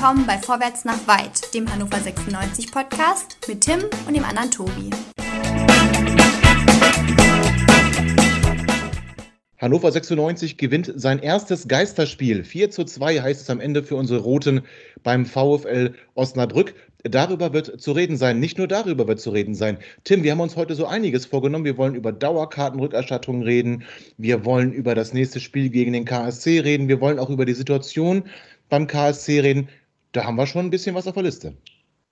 willkommen bei Vorwärts nach Weit, dem Hannover 96 Podcast mit Tim und dem anderen Tobi. Hannover 96 gewinnt sein erstes Geisterspiel. 4 zu 2 heißt es am Ende für unsere Roten beim VfL Osnabrück. Darüber wird zu reden sein. Nicht nur darüber wird zu reden sein. Tim, wir haben uns heute so einiges vorgenommen. Wir wollen über Dauerkartenrückerstattung reden. Wir wollen über das nächste Spiel gegen den KSC reden. Wir wollen auch über die Situation beim KSC reden. Da haben wir schon ein bisschen was auf der Liste.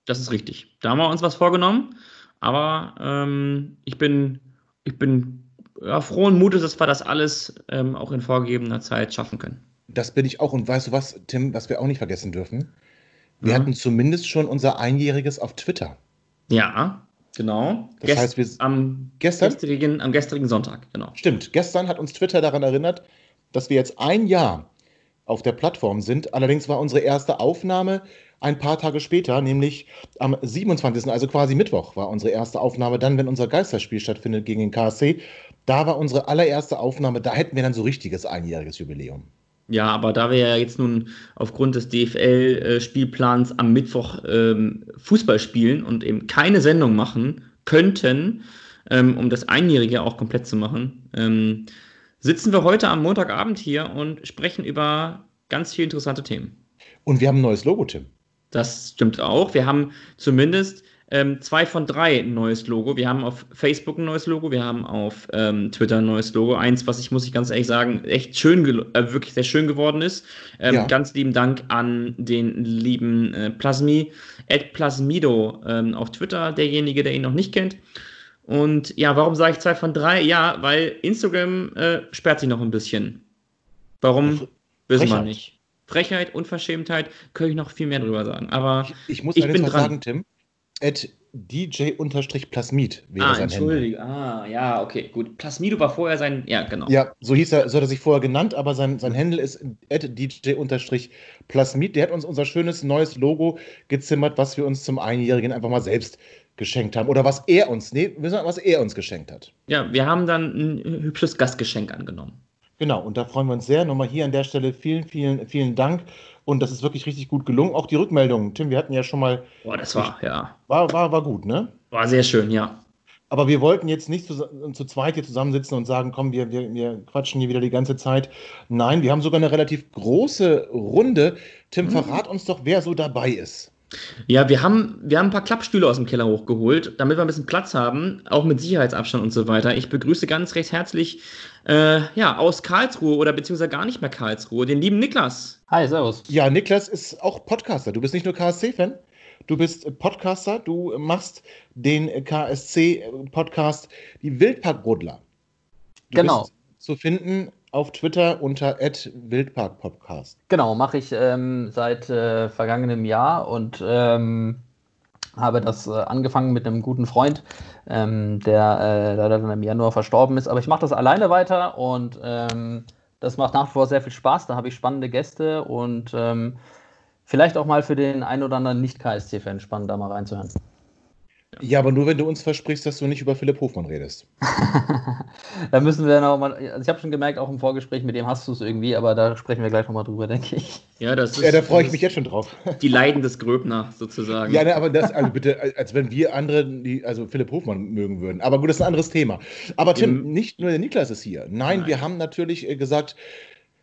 Das ist richtig. Da haben wir uns was vorgenommen. Aber ähm, ich bin, ich bin ja, frohen Mutes, dass wir das alles ähm, auch in vorgegebener Zeit schaffen können. Das bin ich auch. Und weißt du was, Tim, was wir auch nicht vergessen dürfen? Wir ja. hatten zumindest schon unser Einjähriges auf Twitter. Ja, genau. Das Gest heißt, wir am gestern? Gestrigen, am gestrigen Sonntag, genau. Stimmt. Gestern hat uns Twitter daran erinnert, dass wir jetzt ein Jahr auf der Plattform sind. Allerdings war unsere erste Aufnahme ein paar Tage später, nämlich am 27., also quasi Mittwoch, war unsere erste Aufnahme. Dann, wenn unser Geisterspiel stattfindet gegen den KSC, da war unsere allererste Aufnahme, da hätten wir dann so richtiges einjähriges Jubiläum. Ja, aber da wir ja jetzt nun aufgrund des DFL-Spielplans am Mittwoch ähm, Fußball spielen und eben keine Sendung machen könnten, ähm, um das Einjährige auch komplett zu machen, ähm, sitzen wir heute am Montagabend hier und sprechen über ganz viele interessante Themen. Und wir haben ein neues Logo, Tim. Das stimmt auch. Wir haben zumindest ähm, zwei von drei ein neues Logo. Wir haben auf Facebook ein neues Logo, wir haben auf ähm, Twitter ein neues Logo. Eins, was ich, muss ich ganz ehrlich sagen, echt schön, äh, wirklich sehr schön geworden ist. Ähm, ja. Ganz lieben Dank an den lieben äh, Plasmi, Ed Plasmido ähm, auf Twitter, derjenige, der ihn noch nicht kennt. Und ja, warum sage ich zwei von drei? Ja, weil Instagram äh, sperrt sich noch ein bisschen. Warum? Wissen wir nicht. Frechheit, Unverschämtheit, könnte ich noch viel mehr drüber sagen. Aber ich, ich muss ich bin dran. sagen, Tim, at DJ-Plasmid wäre ah, sein Entschuldige. Ah, ja, okay, gut. Plasmido war vorher sein, ja, genau. Ja, so hieß er, so hat er sich vorher genannt, aber sein, sein Handle ist at DJ-Plasmid. Der hat uns unser schönes neues Logo gezimmert, was wir uns zum Einjährigen einfach mal selbst geschenkt haben. Oder was er uns, nee, was er uns geschenkt hat. Ja, wir haben dann ein hübsches Gastgeschenk angenommen. Genau, und da freuen wir uns sehr. Nochmal hier an der Stelle vielen, vielen, vielen Dank. Und das ist wirklich richtig gut gelungen. Auch die Rückmeldungen. Tim, wir hatten ja schon mal. Boah, das war, ja. War, war, war gut, ne? War sehr schön, ja. Aber wir wollten jetzt nicht zu, zu zweit hier zusammensitzen und sagen, komm, wir, wir, wir quatschen hier wieder die ganze Zeit. Nein, wir haben sogar eine relativ große Runde. Tim, mhm. verrat uns doch, wer so dabei ist. Ja, wir haben, wir haben ein paar Klappstühle aus dem Keller hochgeholt, damit wir ein bisschen Platz haben, auch mit Sicherheitsabstand und so weiter. Ich begrüße ganz recht herzlich äh, ja, aus Karlsruhe oder beziehungsweise gar nicht mehr Karlsruhe, den lieben Niklas. Hi, servus. Ja, Niklas ist auch Podcaster. Du bist nicht nur KSC-Fan, du bist Podcaster, du machst den KSC-Podcast Die Wildparkrodler. genau. zu finden auf Twitter unter @wildparkpodcast. Genau, mache ich ähm, seit äh, vergangenem Jahr und ähm, habe das äh, angefangen mit einem guten Freund, ähm, der äh, leider dann im Januar verstorben ist. Aber ich mache das alleine weiter und ähm, das macht nach wie vor sehr viel Spaß. Da habe ich spannende Gäste und ähm, vielleicht auch mal für den ein oder anderen Nicht-KSC-Fan spannend, da mal reinzuhören. Ja, aber nur wenn du uns versprichst, dass du nicht über Philipp Hofmann redest. da müssen wir noch mal. Also ich habe schon gemerkt, auch im Vorgespräch, mit dem hast du es irgendwie, aber da sprechen wir gleich nochmal drüber, denke ich. Ja, das ist, ja da freue ich mich jetzt schon drauf. Die Leiden des Gröbner sozusagen. Ja, ne, aber das, also bitte, als wenn wir andere, die, also Philipp Hofmann mögen würden. Aber gut, das ist ein anderes Thema. Aber Tim, Im, nicht nur der Niklas ist hier. Nein, Nein, wir haben natürlich äh, gesagt,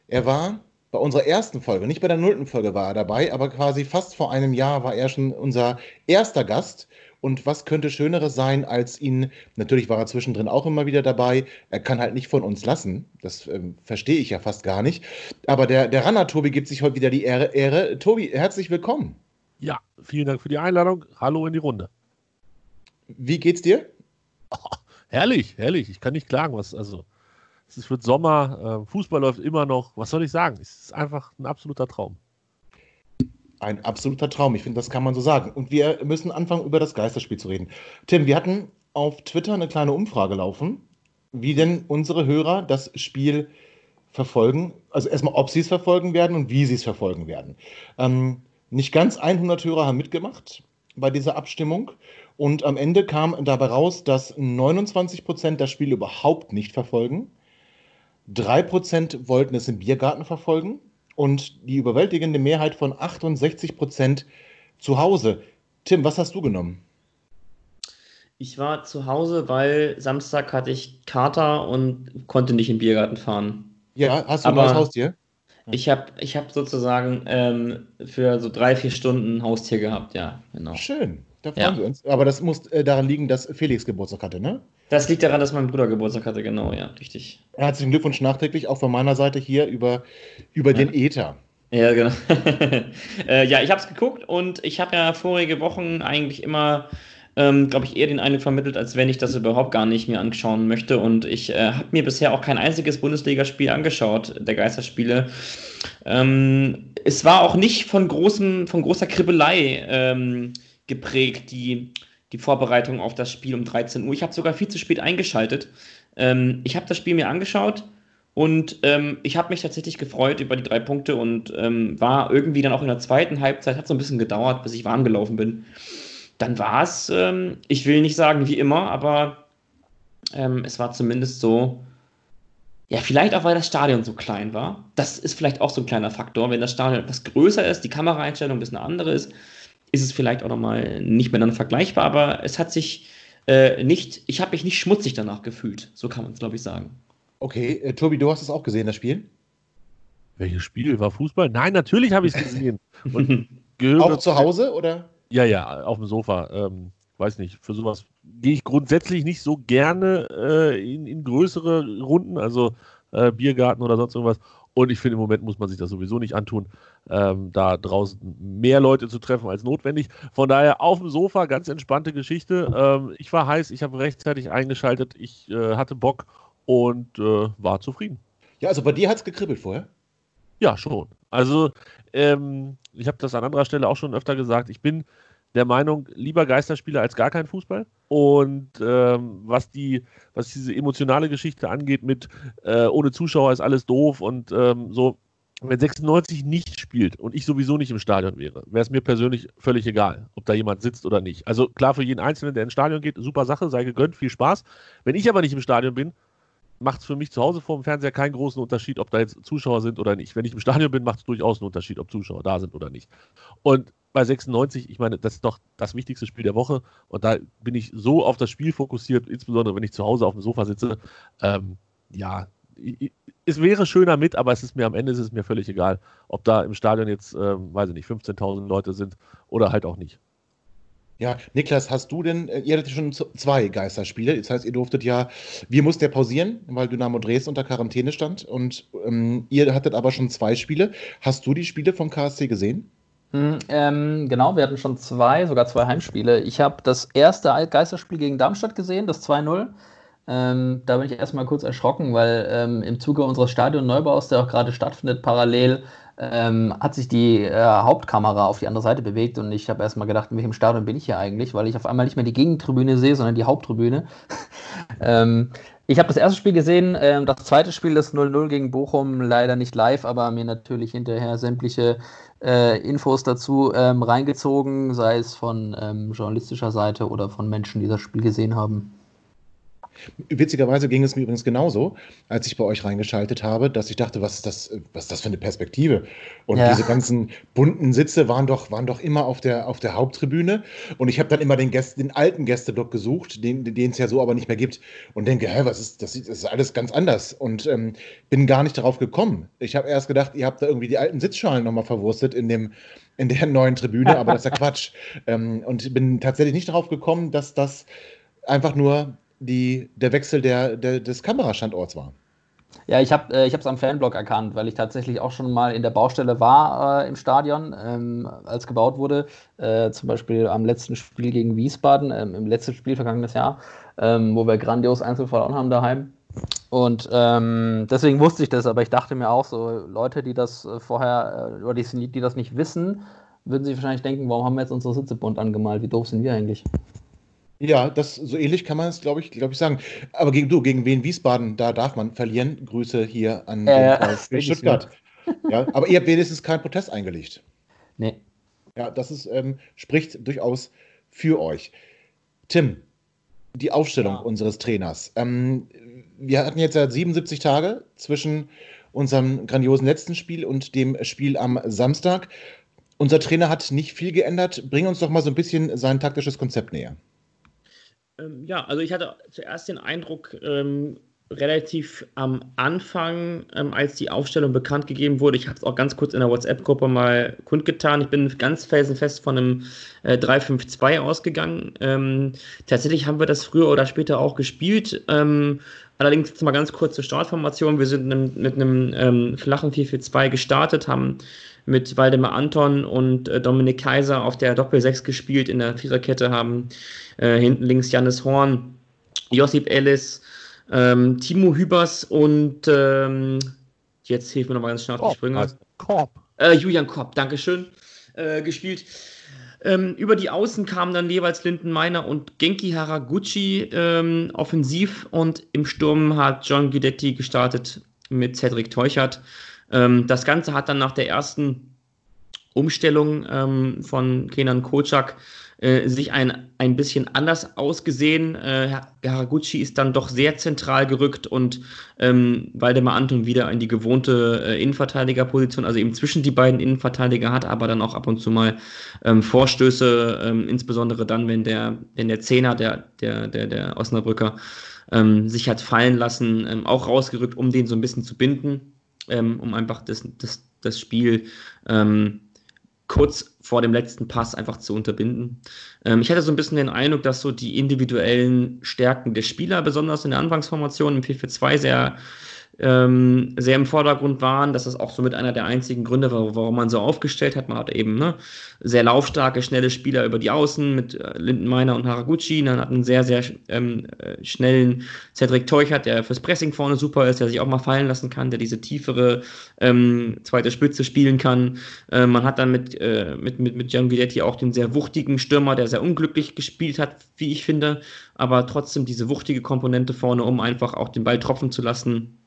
er war bei unserer ersten Folge, nicht bei der nullten Folge war er dabei, aber quasi fast vor einem Jahr war er schon unser erster Gast. Und was könnte Schöneres sein, als ihn, natürlich war er zwischendrin auch immer wieder dabei, er kann halt nicht von uns lassen, das ähm, verstehe ich ja fast gar nicht. Aber der, der Ranner Tobi gibt sich heute wieder die Ehre. Ehre. Tobi, herzlich willkommen. Ja, vielen Dank für die Einladung. Hallo in die Runde. Wie geht's dir? Oh, herrlich, herrlich. Ich kann nicht klagen, was, also, es wird Sommer, äh, Fußball läuft immer noch. Was soll ich sagen? Es ist einfach ein absoluter Traum. Ein absoluter Traum. Ich finde, das kann man so sagen. Und wir müssen anfangen, über das Geisterspiel zu reden. Tim, wir hatten auf Twitter eine kleine Umfrage laufen, wie denn unsere Hörer das Spiel verfolgen. Also erstmal, ob sie es verfolgen werden und wie sie es verfolgen werden. Ähm, nicht ganz 100 Hörer haben mitgemacht bei dieser Abstimmung. Und am Ende kam dabei raus, dass 29 Prozent das Spiel überhaupt nicht verfolgen. 3 Prozent wollten es im Biergarten verfolgen und die überwältigende Mehrheit von 68 Prozent zu Hause. Tim, was hast du genommen? Ich war zu Hause, weil Samstag hatte ich Kater und konnte nicht im Biergarten fahren. Ja, hast du ein neues Haustier? Ich habe ich hab sozusagen ähm, für so drei, vier Stunden ein Haustier gehabt, ja, genau. Schön, da freuen ja. wir uns. Aber das muss äh, daran liegen, dass Felix Geburtstag hatte, ne? Das liegt daran, dass mein Bruder Geburtstag hatte, genau, ja, richtig. Herzlichen Glückwunsch nachträglich auch von meiner Seite hier über, über ja. den Ether. Ja, genau. äh, ja, ich habe es geguckt und ich habe ja vorige Wochen eigentlich immer ähm, glaube ich, eher den Eindruck vermittelt, als wenn ich das überhaupt gar nicht mir anschauen möchte. Und ich äh, habe mir bisher auch kein einziges Bundesligaspiel angeschaut, der Geisterspiele. Ähm, es war auch nicht von, großem, von großer Kribbelei ähm, geprägt, die, die Vorbereitung auf das Spiel um 13 Uhr. Ich habe sogar viel zu spät eingeschaltet. Ähm, ich habe das Spiel mir angeschaut. Und ähm, ich habe mich tatsächlich gefreut über die drei Punkte und ähm, war irgendwie dann auch in der zweiten Halbzeit, hat so ein bisschen gedauert, bis ich warm gelaufen bin dann war es, ähm, ich will nicht sagen wie immer, aber ähm, es war zumindest so, ja, vielleicht auch, weil das Stadion so klein war. Das ist vielleicht auch so ein kleiner Faktor. Wenn das Stadion etwas größer ist, die Kameraeinstellung ein bisschen andere ist, ist es vielleicht auch nochmal nicht miteinander vergleichbar, aber es hat sich äh, nicht, ich habe mich nicht schmutzig danach gefühlt. So kann man es, glaube ich, sagen. Okay, äh, Tobi, du hast es auch gesehen, das Spiel? Welches Spiel? War Fußball? Nein, natürlich habe ich es gesehen. auch zu Hause, oder? Ja, ja, auf dem Sofa. Ähm, weiß nicht, für sowas gehe ich grundsätzlich nicht so gerne äh, in, in, größere Runden, also äh, Biergarten oder sonst irgendwas. Und ich finde, im Moment muss man sich das sowieso nicht antun, ähm, da draußen mehr Leute zu treffen als notwendig. Von daher auf dem Sofa, ganz entspannte Geschichte. Ähm, ich war heiß, ich habe rechtzeitig eingeschaltet, ich äh, hatte Bock und äh, war zufrieden. Ja, also bei dir hat es gekribbelt vorher? Ja, schon. Also, ähm, ich habe das an anderer Stelle auch schon öfter gesagt. Ich bin der Meinung, lieber Geisterspieler als gar kein Fußball. Und ähm, was, die, was diese emotionale Geschichte angeht, mit äh, ohne Zuschauer ist alles doof und ähm, so, wenn 96 nicht spielt und ich sowieso nicht im Stadion wäre, wäre es mir persönlich völlig egal, ob da jemand sitzt oder nicht. Also klar, für jeden Einzelnen, der ins Stadion geht, super Sache, sei gegönnt, viel Spaß. Wenn ich aber nicht im Stadion bin, macht es für mich zu Hause vor dem Fernseher keinen großen Unterschied, ob da jetzt Zuschauer sind oder nicht. Wenn ich im Stadion bin, macht es durchaus einen Unterschied, ob Zuschauer da sind oder nicht. Und bei 96, ich meine, das ist doch das wichtigste Spiel der Woche und da bin ich so auf das Spiel fokussiert, insbesondere wenn ich zu Hause auf dem Sofa sitze. Ähm, ja, es wäre schöner mit, aber es ist mir am Ende ist es mir völlig egal, ob da im Stadion jetzt, ähm, weiß ich nicht, 15.000 Leute sind oder halt auch nicht. Ja, Niklas, hast du denn, äh, ihr hattet schon zwei Geisterspiele, das heißt, ihr durftet ja, wir mussten ja pausieren, weil Dynamo Dresden unter Quarantäne stand und ähm, ihr hattet aber schon zwei Spiele. Hast du die Spiele vom KSC gesehen? Hm, ähm, genau, wir hatten schon zwei, sogar zwei Heimspiele. Ich habe das erste Geisterspiel gegen Darmstadt gesehen, das 2-0. Ähm, da bin ich erstmal kurz erschrocken, weil ähm, im Zuge unseres Stadionneubaus, der auch gerade stattfindet, parallel ähm, hat sich die äh, Hauptkamera auf die andere Seite bewegt und ich habe erstmal gedacht, in welchem Stadion bin ich hier eigentlich, weil ich auf einmal nicht mehr die Gegentribüne sehe, sondern die Haupttribüne. ähm, ich habe das erste Spiel gesehen, äh, das zweite Spiel, das 0-0 gegen Bochum, leider nicht live, aber mir natürlich hinterher sämtliche äh, Infos dazu ähm, reingezogen, sei es von ähm, journalistischer Seite oder von Menschen, die das Spiel gesehen haben. Witzigerweise ging es mir übrigens genauso, als ich bei euch reingeschaltet habe, dass ich dachte, was ist das, was ist das für eine Perspektive? Und ja. diese ganzen bunten Sitze waren doch, waren doch immer auf der, auf der Haupttribüne. Und ich habe dann immer den, Gäste, den alten Gästeblock gesucht, den es ja so aber nicht mehr gibt. Und denke, hä, was ist das? Das ist alles ganz anders. Und ähm, bin gar nicht darauf gekommen. Ich habe erst gedacht, ihr habt da irgendwie die alten Sitzschalen nochmal verwurstet in dem in der neuen Tribüne, aber das ist ja Quatsch. Ähm, und bin tatsächlich nicht darauf gekommen, dass das einfach nur die, der Wechsel der, der, des Kamerastandorts war. Ja, ich habe es äh, am Fanblog erkannt, weil ich tatsächlich auch schon mal in der Baustelle war äh, im Stadion, ähm, als gebaut wurde. Äh, zum Beispiel am letzten Spiel gegen Wiesbaden, ähm, im letzten Spiel vergangenes Jahr, ähm, wo wir grandios Einzel verloren haben daheim. Und ähm, deswegen wusste ich das, aber ich dachte mir auch so, Leute, die das äh, vorher, äh, oder die, die das nicht wissen, würden sich wahrscheinlich denken, warum haben wir jetzt unsere Sitze bunt angemalt? Wie doof sind wir eigentlich? Ja, das so ähnlich kann man es, glaube ich, glaube ich, sagen. Aber gegen du, gegen wen Wiesbaden, da darf man verlieren. Grüße hier an äh, den VfB Stuttgart. Ja, aber ihr habt wenigstens keinen Protest eingelegt. Nee. Ja, das ist, ähm, spricht durchaus für euch. Tim, die Aufstellung ja. unseres Trainers. Ähm, wir hatten jetzt ja 77 Tage zwischen unserem grandiosen letzten Spiel und dem Spiel am Samstag. Unser Trainer hat nicht viel geändert. Bring uns doch mal so ein bisschen sein taktisches Konzept näher. Ähm, ja, also ich hatte zuerst den Eindruck, ähm, relativ am Anfang, ähm, als die Aufstellung bekannt gegeben wurde, ich habe es auch ganz kurz in der WhatsApp-Gruppe mal kundgetan, ich bin ganz felsenfest von einem äh, 3-5-2 ausgegangen. Ähm, tatsächlich haben wir das früher oder später auch gespielt. Ähm, allerdings jetzt mal ganz kurz zur Startformation. Wir sind mit einem ähm, flachen 4-4-2 gestartet, haben mit Waldemar Anton und äh, Dominik Kaiser auf der Doppel-6 gespielt in der Viererkette, haben äh, hinten links Jannis Horn, Josip Ellis, ähm, Timo Hübers und ähm, jetzt hilft mir nochmal ganz schnell auf die Sprünge. Korb. Äh, Julian Korb, Dankeschön, äh, gespielt. Ähm, über die Außen kamen dann jeweils Linden Meiner und Genki Haraguchi ähm, offensiv und im Sturm hat John Guidetti gestartet mit Cedric Teuchert. Ähm, das Ganze hat dann nach der ersten Umstellung ähm, von Kenan Kocak äh, sich ein, ein bisschen anders ausgesehen. Äh, Haraguchi ist dann doch sehr zentral gerückt und ähm, Waldemar Anton wieder in die gewohnte äh, Innenverteidigerposition, also eben zwischen die beiden Innenverteidiger hat, aber dann auch ab und zu mal ähm, Vorstöße, ähm, insbesondere dann, wenn der, wenn der Zehner, der, der, der, der Osnabrücker, ähm, sich hat fallen lassen, ähm, auch rausgerückt, um den so ein bisschen zu binden, ähm, um einfach das, das, das Spiel ähm, kurz vor dem letzten Pass einfach zu unterbinden. Ähm, ich hatte so ein bisschen den Eindruck, dass so die individuellen Stärken der Spieler, besonders in der Anfangsformation im 4-4-2, sehr ähm, sehr im Vordergrund waren. Das ist auch so mit einer der einzigen Gründe, warum man so aufgestellt hat. Man hat eben ne, sehr laufstarke, schnelle Spieler über die Außen mit äh, Lindenmeiner und Haraguchi. Dann hat einen sehr, sehr ähm, äh, schnellen Cedric Teuchert, der fürs Pressing vorne super ist, der sich auch mal fallen lassen kann, der diese tiefere ähm, zweite Spitze spielen kann. Äh, man hat dann mit, äh, mit, mit, mit Gian Guidetti auch den sehr wuchtigen Stürmer, der sehr unglücklich gespielt hat, wie ich finde, aber trotzdem diese wuchtige Komponente vorne, um einfach auch den Ball tropfen zu lassen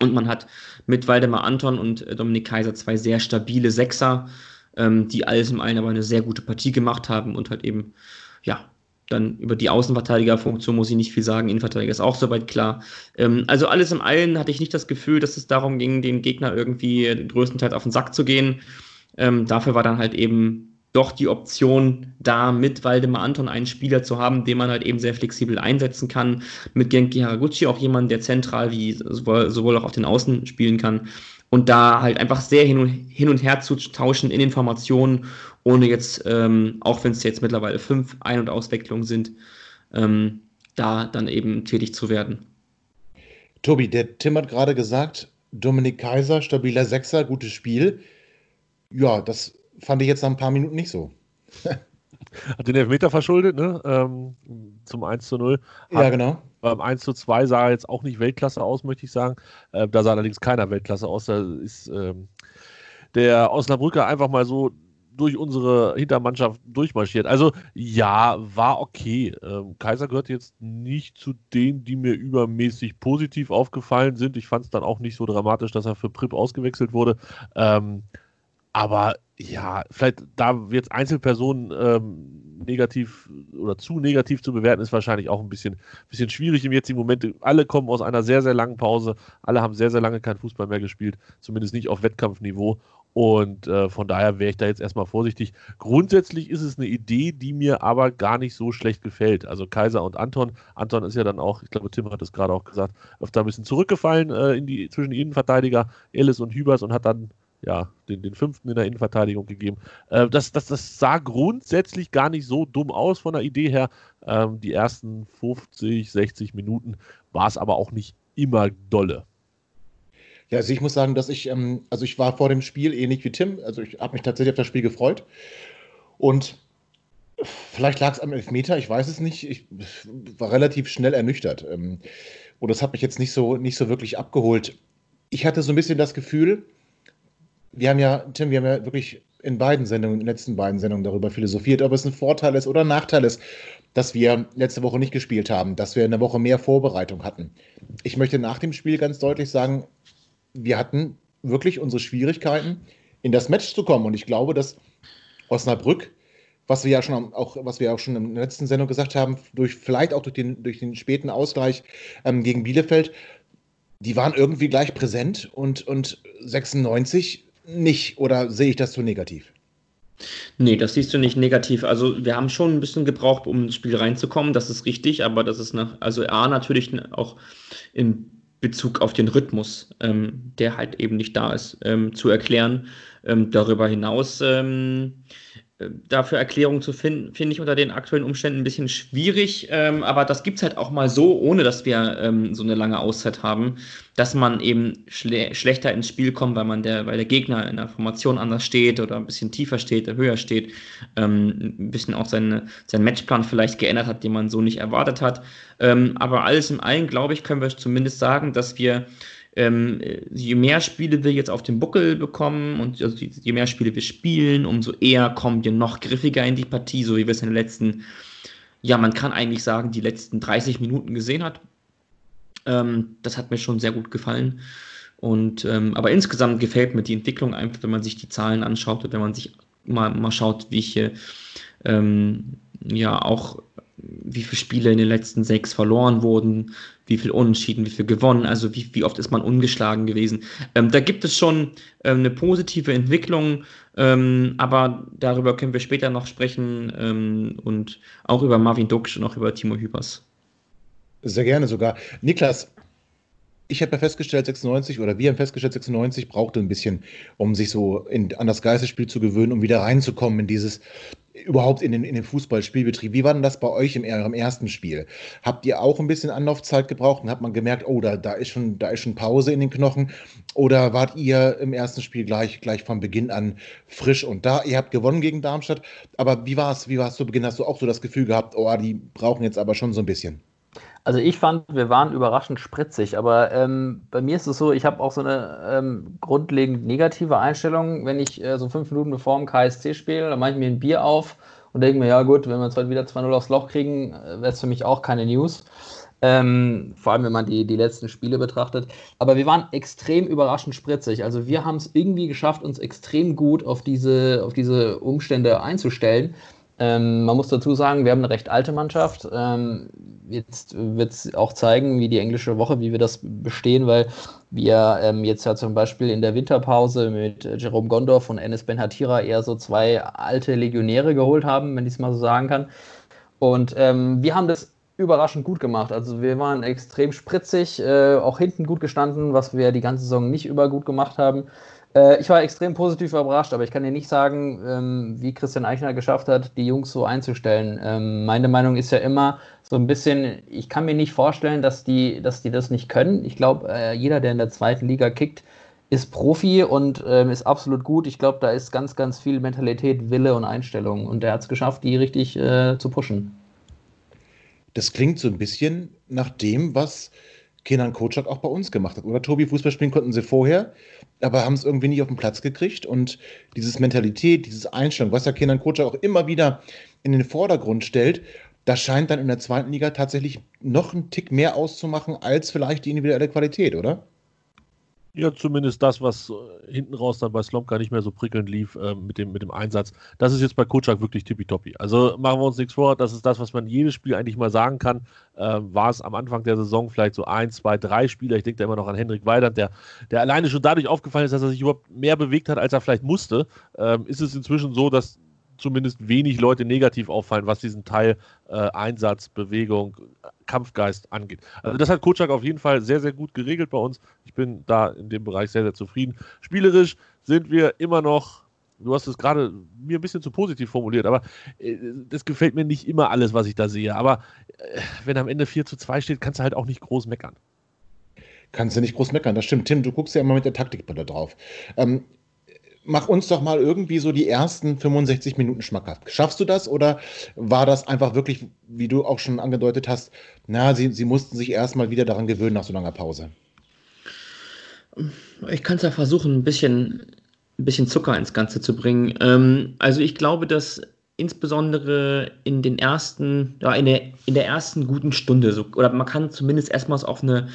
und man hat mit Waldemar Anton und äh, Dominik Kaiser zwei sehr stabile Sechser, ähm, die alles im allen aber eine sehr gute Partie gemacht haben und halt eben, ja, dann über die Außenverteidigerfunktion muss ich nicht viel sagen. Innenverteidiger ist auch soweit klar. Ähm, also alles im allen hatte ich nicht das Gefühl, dass es darum ging, den Gegner irgendwie größtenteils auf den Sack zu gehen. Ähm, dafür war dann halt eben doch die Option da, mit Waldemar Anton einen Spieler zu haben, den man halt eben sehr flexibel einsetzen kann. Mit Genki Haraguchi auch jemand, der zentral wie sowohl, sowohl auch auf den Außen spielen kann. Und da halt einfach sehr hin und, hin und her zu tauschen in Informationen, ohne jetzt, ähm, auch wenn es jetzt mittlerweile fünf Ein- und Auswechslungen sind, ähm, da dann eben tätig zu werden. Tobi, der Tim hat gerade gesagt, Dominik Kaiser, stabiler Sechser, gutes Spiel. Ja, das fand ich jetzt nach ein paar Minuten nicht so. Hat den Elfmeter verschuldet, ne? Ähm, zum 1 zu 0. Hat, ja, genau. Beim 1 zu 2 sah er jetzt auch nicht Weltklasse aus, möchte ich sagen. Äh, da sah allerdings keiner Weltklasse aus. Da ist ähm, der Osnabrücker einfach mal so durch unsere Hintermannschaft durchmarschiert. Also ja, war okay. Ähm, Kaiser gehört jetzt nicht zu denen, die mir übermäßig positiv aufgefallen sind. Ich fand es dann auch nicht so dramatisch, dass er für Prip ausgewechselt wurde. Ähm, aber ja, vielleicht da jetzt Einzelpersonen ähm, negativ oder zu negativ zu bewerten, ist wahrscheinlich auch ein bisschen, bisschen schwierig im jetzigen Moment. Alle kommen aus einer sehr, sehr langen Pause. Alle haben sehr, sehr lange kein Fußball mehr gespielt, zumindest nicht auf Wettkampfniveau. Und äh, von daher wäre ich da jetzt erstmal vorsichtig. Grundsätzlich ist es eine Idee, die mir aber gar nicht so schlecht gefällt. Also Kaiser und Anton. Anton ist ja dann auch, ich glaube, Tim hat es gerade auch gesagt, öfter ein bisschen zurückgefallen äh, in die, zwischen Innenverteidiger, Ellis und Hübers und hat dann ja, den, den fünften in der Innenverteidigung gegeben. Äh, das, das, das sah grundsätzlich gar nicht so dumm aus von der Idee her. Ähm, die ersten 50, 60 Minuten war es aber auch nicht immer dolle. Ja, also ich muss sagen, dass ich, ähm, also ich war vor dem Spiel ähnlich wie Tim, also ich habe mich tatsächlich auf das Spiel gefreut. Und vielleicht lag es am Elfmeter, ich weiß es nicht. Ich war relativ schnell ernüchtert. Ähm, und das hat mich jetzt nicht so, nicht so wirklich abgeholt. Ich hatte so ein bisschen das Gefühl, wir haben ja, Tim, wir haben ja wirklich in beiden Sendungen, in den letzten beiden Sendungen darüber philosophiert, ob es ein Vorteil ist oder ein Nachteil ist, dass wir letzte Woche nicht gespielt haben, dass wir eine Woche mehr Vorbereitung hatten. Ich möchte nach dem Spiel ganz deutlich sagen, wir hatten wirklich unsere Schwierigkeiten, in das Match zu kommen. Und ich glaube, dass Osnabrück, was wir ja schon auch, was wir auch schon in der letzten Sendung gesagt haben, durch vielleicht auch durch den, durch den späten Ausgleich ähm, gegen Bielefeld, die waren irgendwie gleich präsent und, und 96 nicht. Oder sehe ich das zu negativ? Nee, das siehst du nicht negativ. Also wir haben schon ein bisschen gebraucht, um ins Spiel reinzukommen, das ist richtig, aber das ist nach, also A natürlich auch in Bezug auf den Rhythmus, ähm, der halt eben nicht da ist, ähm, zu erklären. Ähm, darüber hinaus ähm, äh, dafür Erklärungen zu finden, finde ich unter den aktuellen Umständen ein bisschen schwierig. Ähm, aber das gibt es halt auch mal so, ohne dass wir ähm, so eine lange Auszeit haben, dass man eben schle schlechter ins Spiel kommt, weil man der, weil der Gegner in der Formation anders steht oder ein bisschen tiefer steht, höher steht, ähm, ein bisschen auch seine, seinen Matchplan vielleicht geändert hat, den man so nicht erwartet hat. Ähm, aber alles in allem, glaube ich, können wir zumindest sagen, dass wir ähm, je mehr Spiele wir jetzt auf den Buckel bekommen und also je mehr Spiele wir spielen, umso eher kommen wir noch griffiger in die Partie, so wie wir es in den letzten, ja, man kann eigentlich sagen, die letzten 30 Minuten gesehen hat. Ähm, das hat mir schon sehr gut gefallen. Und ähm, aber insgesamt gefällt mir die Entwicklung einfach, wenn man sich die Zahlen anschaut und wenn man sich mal, mal schaut, wie ich ähm, ja auch wie viele Spiele in den letzten sechs verloren wurden, wie viel Unentschieden, wie viel gewonnen, also wie, wie oft ist man ungeschlagen gewesen. Ähm, da gibt es schon ähm, eine positive Entwicklung, ähm, aber darüber können wir später noch sprechen ähm, und auch über Marvin Duksch und auch über Timo Hübers. Sehr gerne sogar. Niklas, ich habe ja festgestellt, 96 oder wir haben festgestellt, 96 brauchte ein bisschen, um sich so in, an das Geisterspiel zu gewöhnen, um wieder reinzukommen in dieses, überhaupt in den, in den Fußballspielbetrieb. Wie war denn das bei euch im, im ersten Spiel? Habt ihr auch ein bisschen Anlaufzeit gebraucht und habt man gemerkt, oh, da, da, ist schon, da ist schon Pause in den Knochen? Oder wart ihr im ersten Spiel gleich, gleich von Beginn an frisch und da? Ihr habt gewonnen gegen Darmstadt, aber wie war es wie zu Beginn? Hast du auch so das Gefühl gehabt, oh, die brauchen jetzt aber schon so ein bisschen? Also ich fand, wir waren überraschend spritzig, aber ähm, bei mir ist es so, ich habe auch so eine ähm, grundlegend negative Einstellung, wenn ich äh, so fünf Minuten bevor dem KSC spiele, dann mache ich mir ein Bier auf und denke mir, ja gut, wenn wir jetzt heute wieder 2-0 aufs Loch kriegen, äh, wäre es für mich auch keine News. Ähm, vor allem, wenn man die, die letzten Spiele betrachtet. Aber wir waren extrem überraschend spritzig. Also wir haben es irgendwie geschafft, uns extrem gut auf diese, auf diese Umstände einzustellen. Ähm, man muss dazu sagen, wir haben eine recht alte Mannschaft. Ähm, jetzt wird es auch zeigen, wie die englische Woche, wie wir das bestehen, weil wir ähm, jetzt ja zum Beispiel in der Winterpause mit Jerome Gondorf und Enes Ben Hatira eher so zwei alte Legionäre geholt haben, wenn ich es mal so sagen kann. Und ähm, wir haben das überraschend gut gemacht. Also wir waren extrem spritzig, äh, auch hinten gut gestanden, was wir die ganze Saison nicht über gut gemacht haben. Äh, ich war extrem positiv überrascht, aber ich kann dir nicht sagen, ähm, wie Christian Eichner geschafft hat, die Jungs so einzustellen. Ähm, meine Meinung ist ja immer so ein bisschen, ich kann mir nicht vorstellen, dass die, dass die das nicht können. Ich glaube, äh, jeder, der in der zweiten Liga kickt, ist Profi und ähm, ist absolut gut. Ich glaube, da ist ganz, ganz viel Mentalität, Wille und Einstellung. Und er hat es geschafft, die richtig äh, zu pushen. Das klingt so ein bisschen nach dem, was Kenan Kocak auch bei uns gemacht hat. Oder Tobi, Fußball spielen konnten sie vorher, aber haben es irgendwie nicht auf den Platz gekriegt. Und dieses Mentalität, dieses Einstellung, was ja Kenan Kocak auch immer wieder in den Vordergrund stellt, das scheint dann in der zweiten Liga tatsächlich noch einen Tick mehr auszumachen als vielleicht die individuelle Qualität, oder? Ja, zumindest das, was äh, hinten raus dann bei Slomka nicht mehr so prickelnd lief äh, mit, dem, mit dem Einsatz. Das ist jetzt bei Kutschak wirklich tippitoppi. Also machen wir uns nichts vor, das ist das, was man jedes Spiel eigentlich mal sagen kann. Äh, war es am Anfang der Saison vielleicht so ein, zwei, drei Spieler. Ich denke da immer noch an Hendrik Weidand, der, der alleine schon dadurch aufgefallen ist, dass er sich überhaupt mehr bewegt hat, als er vielleicht musste. Ähm, ist es inzwischen so, dass zumindest wenig Leute negativ auffallen, was diesen Teil äh, Einsatz, Bewegung, Kampfgeist angeht. Also das hat Kutschak auf jeden Fall sehr, sehr gut geregelt bei uns. Ich bin da in dem Bereich sehr, sehr zufrieden. Spielerisch sind wir immer noch, du hast es gerade mir ein bisschen zu positiv formuliert, aber äh, das gefällt mir nicht immer alles, was ich da sehe. Aber äh, wenn am Ende 4 zu 2 steht, kannst du halt auch nicht groß meckern kannst du nicht groß meckern. Das stimmt. Tim, du guckst ja immer mit der Taktikbrille drauf. Ähm, mach uns doch mal irgendwie so die ersten 65 Minuten schmackhaft. Schaffst du das oder war das einfach wirklich, wie du auch schon angedeutet hast, na, sie, sie mussten sich erstmal wieder daran gewöhnen nach so langer Pause? Ich kann es ja versuchen, ein bisschen, ein bisschen Zucker ins Ganze zu bringen. Ähm, also ich glaube, dass insbesondere in den ersten, ja, in der, in der ersten guten Stunde, so, oder man kann zumindest erstmals auf eine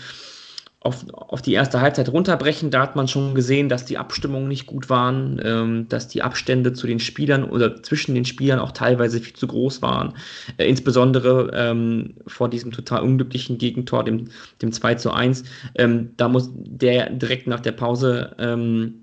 auf, auf die erste Halbzeit runterbrechen. Da hat man schon gesehen, dass die Abstimmungen nicht gut waren, ähm, dass die Abstände zu den Spielern oder zwischen den Spielern auch teilweise viel zu groß waren. Äh, insbesondere ähm, vor diesem total unglücklichen Gegentor, dem, dem 2 zu 1. Ähm, da muss der direkt nach der Pause ähm,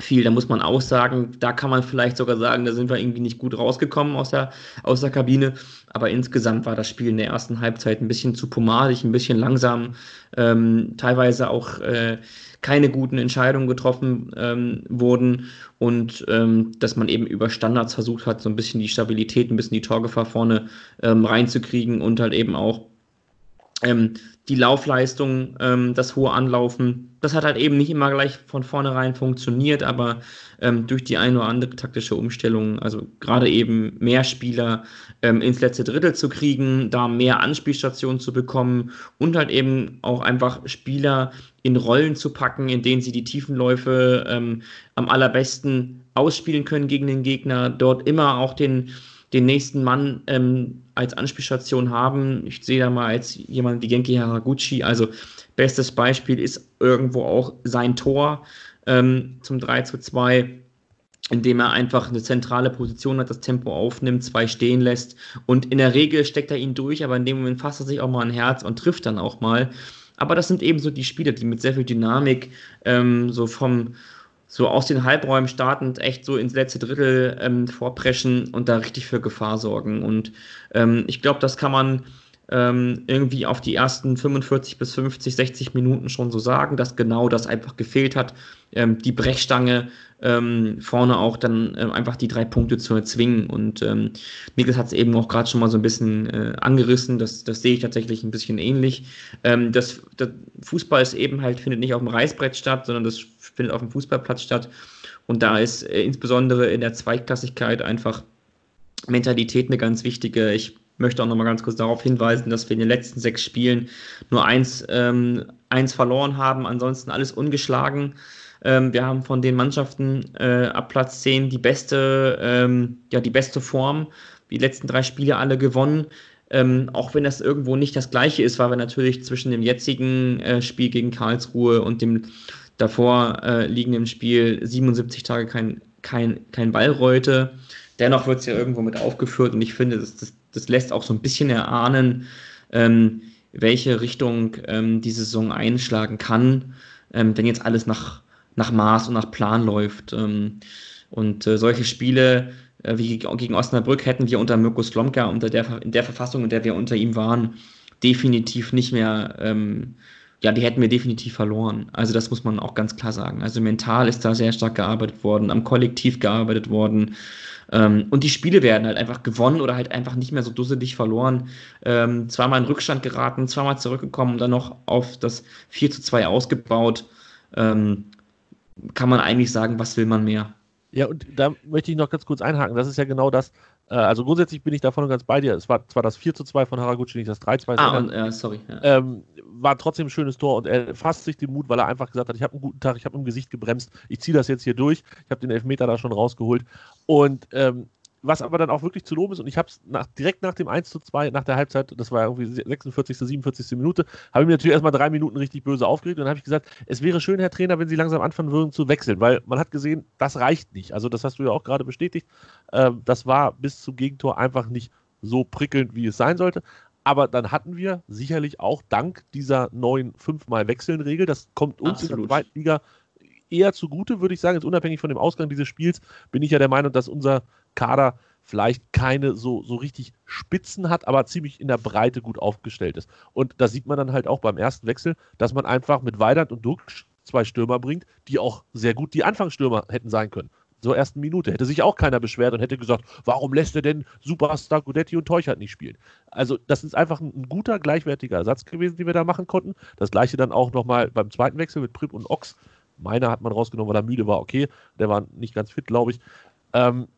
viel. Da muss man auch sagen, da kann man vielleicht sogar sagen, da sind wir irgendwie nicht gut rausgekommen aus der, aus der Kabine. Aber insgesamt war das Spiel in der ersten Halbzeit ein bisschen zu pomadig, ein bisschen langsam, ähm, teilweise auch äh, keine guten Entscheidungen getroffen ähm, wurden und ähm, dass man eben über Standards versucht hat, so ein bisschen die Stabilität, ein bisschen die Torgefahr vorne ähm, reinzukriegen und halt eben auch ähm, die Laufleistung, ähm, das hohe Anlaufen, das hat halt eben nicht immer gleich von vornherein funktioniert, aber ähm, durch die eine oder andere taktische Umstellung, also gerade eben mehr Spieler ähm, ins letzte Drittel zu kriegen, da mehr Anspielstationen zu bekommen und halt eben auch einfach Spieler in Rollen zu packen, in denen sie die Tiefenläufe ähm, am allerbesten ausspielen können gegen den Gegner, dort immer auch den den nächsten Mann ähm, als Anspielstation haben. Ich sehe da mal als jemand wie Genki Haraguchi. Also bestes Beispiel ist irgendwo auch sein Tor ähm, zum 3 zu 2 indem er einfach eine zentrale Position hat, das Tempo aufnimmt, zwei stehen lässt und in der Regel steckt er ihn durch, aber in dem Moment fasst er sich auch mal ein Herz und trifft dann auch mal. Aber das sind eben so die Spieler, die mit sehr viel Dynamik ähm, so vom so aus den Halbräumen startend echt so ins letzte Drittel ähm, vorpreschen und da richtig für Gefahr sorgen. Und ähm, ich glaube, das kann man ähm, irgendwie auf die ersten 45 bis 50, 60 Minuten schon so sagen, dass genau das einfach gefehlt hat. Ähm, die Brechstange ähm, vorne auch dann äh, einfach die drei Punkte zu erzwingen. Und ähm, Niklas hat es eben auch gerade schon mal so ein bisschen äh, angerissen. Das, das sehe ich tatsächlich ein bisschen ähnlich. Ähm, das, das, Fußball ist eben halt, findet nicht auf dem Reißbrett statt, sondern das findet auf dem Fußballplatz statt. Und da ist äh, insbesondere in der Zweitklassigkeit einfach Mentalität eine ganz wichtige. Ich möchte auch noch mal ganz kurz darauf hinweisen, dass wir in den letzten sechs Spielen nur eins, ähm, eins verloren haben, ansonsten alles ungeschlagen. Ähm, wir haben von den Mannschaften äh, ab Platz 10 die beste, ähm, ja, die beste Form. Die letzten drei Spiele alle gewonnen. Ähm, auch wenn das irgendwo nicht das gleiche ist, weil wir natürlich zwischen dem jetzigen äh, Spiel gegen Karlsruhe und dem davor äh, liegenden Spiel 77 Tage kein, kein, kein Ball reute. Dennoch wird es ja irgendwo mit aufgeführt und ich finde, das, das, das lässt auch so ein bisschen erahnen, ähm, welche Richtung ähm, die Saison einschlagen kann, ähm, wenn jetzt alles nach, nach Maß und nach Plan läuft. Ähm, und äh, solche Spiele äh, wie gegen Osnabrück hätten wir unter Mirko Slomka, unter der, in der Verfassung, in der wir unter ihm waren, definitiv nicht mehr, ähm, ja, die hätten wir definitiv verloren. Also das muss man auch ganz klar sagen. Also mental ist da sehr stark gearbeitet worden, am Kollektiv gearbeitet worden. Ähm, und die Spiele werden halt einfach gewonnen oder halt einfach nicht mehr so dusselig verloren. Ähm, zweimal in Rückstand geraten, zweimal zurückgekommen und dann noch auf das 4 zu 2 ausgebaut. Ähm, kann man eigentlich sagen, was will man mehr? Ja, und da möchte ich noch ganz kurz einhaken. Das ist ja genau das. Äh, also grundsätzlich bin ich davon ganz bei dir. Es war zwar das 4 zu 2 von Haraguchi, nicht das 3 zu 2. Ah, und, äh, sorry. Ja. Ähm, war trotzdem ein schönes Tor und er fasst sich den Mut, weil er einfach gesagt hat, ich habe einen guten Tag, ich habe im Gesicht gebremst, ich ziehe das jetzt hier durch. Ich habe den Elfmeter da schon rausgeholt. Und ähm, was aber dann auch wirklich zu loben ist, und ich habe es nach, direkt nach dem 1 zu 2, nach der Halbzeit, das war irgendwie 46., 47. Minute, habe ich mir natürlich erstmal drei Minuten richtig böse aufgeregt und dann habe ich gesagt, es wäre schön, Herr Trainer, wenn Sie langsam anfangen würden zu wechseln, weil man hat gesehen, das reicht nicht. Also das hast du ja auch gerade bestätigt. Ähm, das war bis zum Gegentor einfach nicht so prickelnd, wie es sein sollte. Aber dann hatten wir sicherlich auch dank dieser neuen fünfmal Wechseln-Regel, das kommt uns Absolut. in der zweiten Liga eher zugute, würde ich sagen. Jetzt unabhängig von dem Ausgang dieses Spiels bin ich ja der Meinung, dass unser Kader vielleicht keine so, so richtig Spitzen hat, aber ziemlich in der Breite gut aufgestellt ist. Und da sieht man dann halt auch beim ersten Wechsel, dass man einfach mit Weidand und Duck zwei Stürmer bringt, die auch sehr gut die Anfangsstürmer hätten sein können. Zur ersten Minute hätte sich auch keiner beschwert und hätte gesagt, warum lässt er denn Superstar Gudetti und Teuchert nicht spielen? Also das ist einfach ein, ein, guter, gleichwertiger Ersatz gewesen, den wir da machen konnten. Das gleiche dann auch nochmal beim zweiten Wechsel mit Prip und Ochs. Meiner hat man rausgenommen, weil er müde war, okay. Der war nicht ganz fit, glaube ich. Ähm,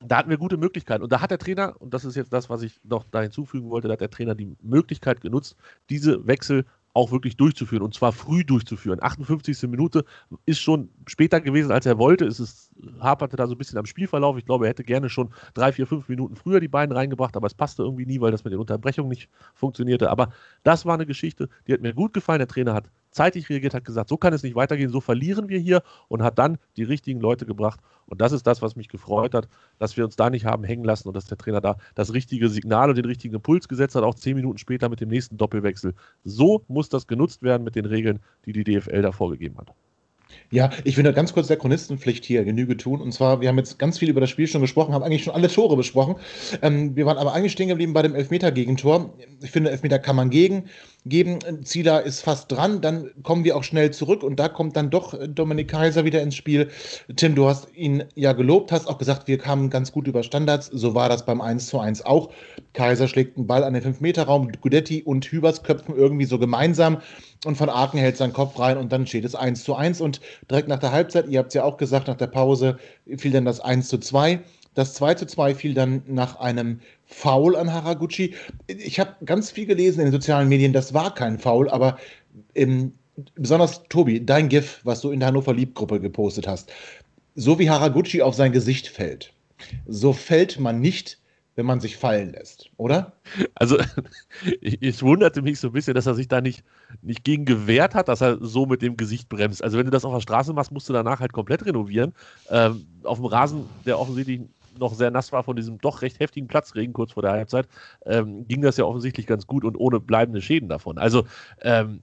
da hatten wir gute Möglichkeiten. Und da hat der Trainer, und das ist jetzt das, was ich noch da hinzufügen wollte, da hat der Trainer die Möglichkeit genutzt, diese Wechsel auch wirklich durchzuführen und zwar früh durchzuführen. 58. Minute ist schon später gewesen, als er wollte. Es ist, haperte da so ein bisschen am Spielverlauf. Ich glaube, er hätte gerne schon drei, vier, fünf Minuten früher die beiden reingebracht, aber es passte irgendwie nie, weil das mit den Unterbrechungen nicht funktionierte. Aber das war eine Geschichte, die hat mir gut gefallen. Der Trainer hat zeitig reagiert, hat gesagt, so kann es nicht weitergehen, so verlieren wir hier und hat dann die richtigen Leute gebracht. Und das ist das, was mich gefreut hat, dass wir uns da nicht haben hängen lassen und dass der Trainer da das richtige Signal und den richtigen Impuls gesetzt hat, auch zehn Minuten später mit dem nächsten Doppelwechsel. So muss das genutzt werden mit den Regeln, die die DFL da vorgegeben hat. Ja, ich will nur ganz kurz der Chronistenpflicht hier Genüge tun. Und zwar, wir haben jetzt ganz viel über das Spiel schon gesprochen, haben eigentlich schon alle Tore besprochen. Ähm, wir waren aber eigentlich stehen geblieben bei dem Elfmeter-Gegentor. Ich finde, Elfmeter kann man gegen geben. Zieler ist fast dran, dann kommen wir auch schnell zurück und da kommt dann doch Dominik Kaiser wieder ins Spiel. Tim, du hast ihn ja gelobt, hast auch gesagt, wir kamen ganz gut über Standards. So war das beim 1 zu 1 auch. Kaiser schlägt einen Ball an den 5-Meter-Raum, Gudetti und Hübers köpfen irgendwie so gemeinsam und von Aken hält seinen Kopf rein und dann steht es 1 zu 1 und direkt nach der Halbzeit, ihr habt es ja auch gesagt, nach der Pause fiel dann das 1 zu 2. Das 2 zu 2 fiel dann nach einem Foul an Haraguchi. Ich habe ganz viel gelesen in den sozialen Medien, das war kein Foul, aber ähm, besonders Tobi, dein GIF, was du in der Hannover Liebgruppe gepostet hast, so wie Haraguchi auf sein Gesicht fällt, so fällt man nicht, wenn man sich fallen lässt, oder? Also, ich, wunderte mich so ein bisschen, dass er sich da nicht, nicht gegen gewehrt hat, dass er so mit dem Gesicht bremst. Also, wenn du das auf der Straße machst, musst du danach halt komplett renovieren. Ähm, auf dem Rasen, der offensichtlich noch sehr nass war von diesem doch recht heftigen Platzregen kurz vor der Halbzeit, ähm, ging das ja offensichtlich ganz gut und ohne bleibende Schäden davon. Also, ähm,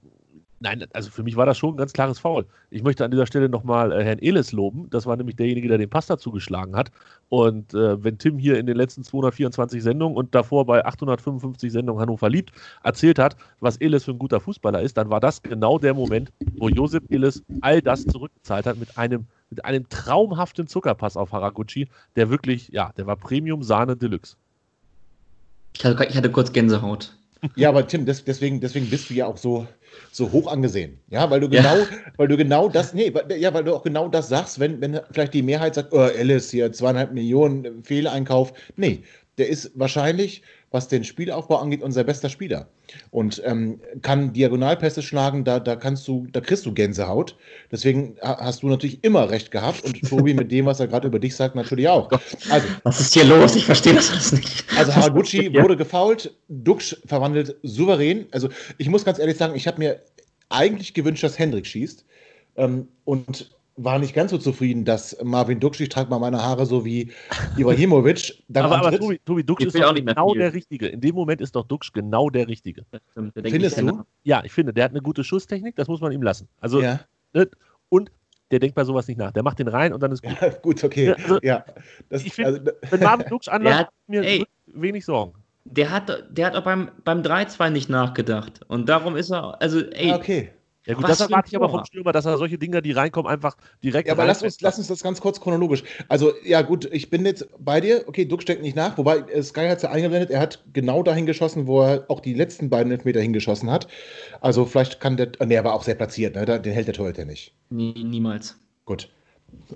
nein, also für mich war das schon ein ganz klares Foul. Ich möchte an dieser Stelle nochmal äh, Herrn Elis loben. Das war nämlich derjenige, der den Pass dazu geschlagen hat. Und äh, wenn Tim hier in den letzten 224 Sendungen und davor bei 855 Sendungen Hannover liebt, erzählt hat, was Elis für ein guter Fußballer ist, dann war das genau der Moment, wo Josep Elis all das zurückgezahlt hat mit einem mit einem traumhaften Zuckerpass auf Haraguchi, der wirklich, ja, der war Premium Sahne Deluxe. Ich hatte, ich hatte kurz Gänsehaut. Ja, aber Tim, das, deswegen, deswegen bist du ja auch so, so hoch angesehen. Ja, weil du genau, ja. weil du genau das, nee, ja, weil du auch genau das sagst, wenn, wenn vielleicht die Mehrheit sagt, oh, Alice hier, zweieinhalb Millionen Fehleinkauf. Nee, der ist wahrscheinlich was den Spielaufbau angeht, unser bester Spieler. Und ähm, kann Diagonalpässe schlagen, da, da kannst du, da kriegst du Gänsehaut. Deswegen hast du natürlich immer recht gehabt und Tobi mit dem, was er gerade über dich sagt, natürlich auch. Also, was ist hier los? Ich verstehe das alles nicht. Also Haraguchi wurde gefault, Dux verwandelt souverän. Also ich muss ganz ehrlich sagen, ich habe mir eigentlich gewünscht, dass Hendrik schießt. Ähm, und war nicht ganz so zufrieden, dass Marvin Duksch, ich trage mal meine Haare so wie Ibrahimovic. aber aber Tobi, Tobi Duksch ist doch genau der Richtige. In dem Moment ist doch Duksch genau der Richtige. Findest du? Ja, ich finde, der hat eine gute Schusstechnik, das muss man ihm lassen. Also, ja. ne, und der denkt bei sowas nicht nach. Der macht den rein und dann ist gut. Ja, gut, okay. Also, ja. Das, ich find, also, wenn Marvin Duksch anlässt, mir ey, wenig Sorgen. Der hat, der hat auch beim, beim 3-2 nicht nachgedacht. Und darum ist er, also, ey, ah, okay. Ja gut, Was das erwarte ich aber vom Stürmer, dass er solche Dinger, die reinkommen, einfach direkt. Ja, aber lass uns, lass uns das ganz kurz chronologisch. Also, ja gut, ich bin jetzt bei dir. Okay, Duck steckt nicht nach, wobei äh, Sky hat es ja eingeblendet. Er hat genau dahin geschossen, wo er auch die letzten beiden Elfmeter hingeschossen hat. Also vielleicht kann der, nee, er war auch sehr platziert, ne? den hält der Torhüter nicht. Nie, niemals. Gut.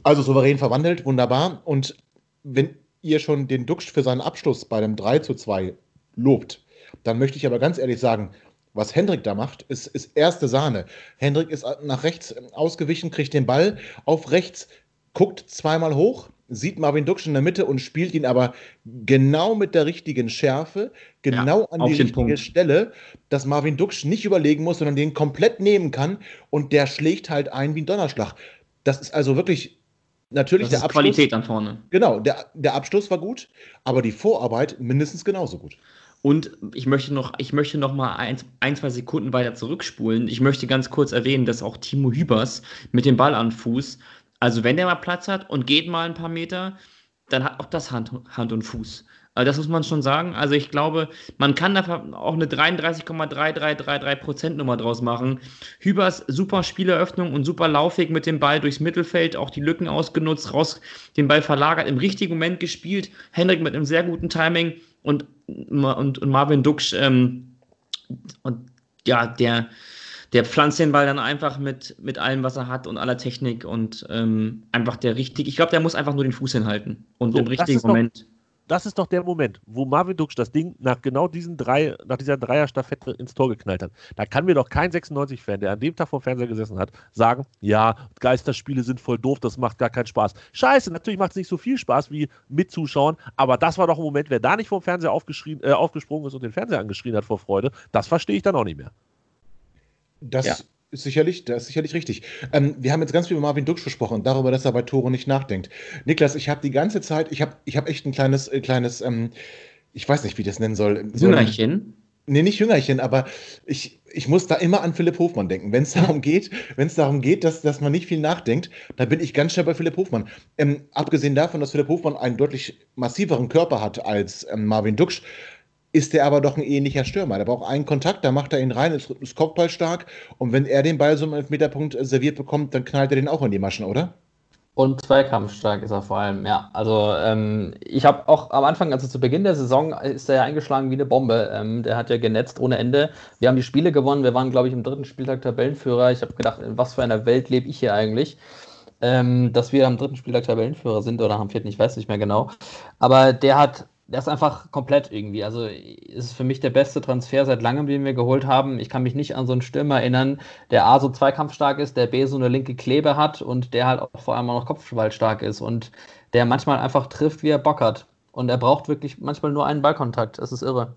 Also souverän verwandelt, wunderbar. Und wenn ihr schon den Duxch für seinen Abschluss bei dem 3 zu 2 lobt, dann möchte ich aber ganz ehrlich sagen, was Hendrik da macht, ist, ist erste Sahne. Hendrik ist nach rechts ausgewichen, kriegt den Ball auf rechts, guckt zweimal hoch, sieht Marvin Duksch in der Mitte und spielt ihn aber genau mit der richtigen Schärfe, genau ja, an die richtige Punkt. Stelle, dass Marvin Duksch nicht überlegen muss, sondern den komplett nehmen kann und der schlägt halt ein wie ein Donnerschlag. Das ist also wirklich natürlich das der Abschluss. Qualität an vorne. Genau, der, der Abschluss war gut, aber die Vorarbeit mindestens genauso gut. Und ich möchte noch, ich möchte noch mal ein, ein, zwei Sekunden weiter zurückspulen. Ich möchte ganz kurz erwähnen, dass auch Timo Hübers mit dem Ball an Fuß, also wenn der mal Platz hat und geht mal ein paar Meter, dann hat auch das Hand, Hand und Fuß. Also das muss man schon sagen. Also ich glaube, man kann da auch eine 33,3333% Nummer draus machen. Hübers super Spieleröffnung und super Laufweg mit dem Ball durchs Mittelfeld, auch die Lücken ausgenutzt, raus den Ball verlagert, im richtigen Moment gespielt. Hendrik mit einem sehr guten Timing und, und, und Marvin Duksch ähm, und ja, der, der pflanzt den Ball dann einfach mit, mit allem, was er hat und aller Technik und ähm, einfach der richtige. Ich glaube, der muss einfach nur den Fuß hinhalten und so, im richtigen Moment. Doch, das ist doch der Moment, wo Marvin Duksch das Ding nach genau diesen drei, nach dieser Dreier-Staffette ins Tor geknallt hat. Da kann mir doch kein 96-Fan, der an dem Tag vor Fernseher gesessen hat, sagen, ja, Geisterspiele sind voll doof, das macht gar keinen Spaß. Scheiße, natürlich macht es nicht so viel Spaß wie mitzuschauen, aber das war doch ein Moment, wer da nicht vom Fernseher aufgeschrien, äh, aufgesprungen ist und den Fernseher angeschrien hat vor Freude, das verstehe ich dann auch nicht mehr. Das, ja. Ist sicherlich, das ist sicherlich richtig. Ähm, wir haben jetzt ganz viel über Marvin Duksch gesprochen, darüber, dass er bei Tore nicht nachdenkt. Niklas, ich habe die ganze Zeit, ich habe ich hab echt ein kleines, äh, kleines, ähm, ich weiß nicht, wie ich das nennen soll. So Jüngerchen? Nee, nicht Jüngerchen, aber ich, ich muss da immer an Philipp Hofmann denken. Wenn es darum geht, wenn es darum geht, dass, dass man nicht viel nachdenkt, dann bin ich ganz schnell bei Philipp Hofmann. Ähm, abgesehen davon, dass Philipp Hofmann einen deutlich massiveren Körper hat als ähm, Marvin Duksch, ist er aber doch ein ähnlicher Stürmer. Der braucht einen Kontakt, da macht er ihn rein, ist, ist Kopfball stark und wenn er den Ball so im Elfmeterpunkt serviert bekommt, dann knallt er den auch in die Maschen, oder? Und zweikampfstark ist er vor allem, ja. Also ähm, ich habe auch am Anfang, also zu Beginn der Saison, ist er ja eingeschlagen wie eine Bombe. Ähm, der hat ja genetzt ohne Ende. Wir haben die Spiele gewonnen, wir waren, glaube ich, im dritten Spieltag Tabellenführer. Ich habe gedacht, in was für einer Welt lebe ich hier eigentlich? Ähm, dass wir am dritten Spieltag Tabellenführer sind oder am vierten, ich weiß nicht mehr genau. Aber der hat der ist einfach komplett irgendwie. Also ist für mich der beste Transfer seit langem, den wir geholt haben. Ich kann mich nicht an so einen Stürmer erinnern, der A so zweikampfstark ist, der B so eine linke Klebe hat und der halt auch vor allem auch noch kopfballstark ist und der manchmal einfach trifft, wie er Bock hat. Und er braucht wirklich manchmal nur einen Ballkontakt. Das ist irre.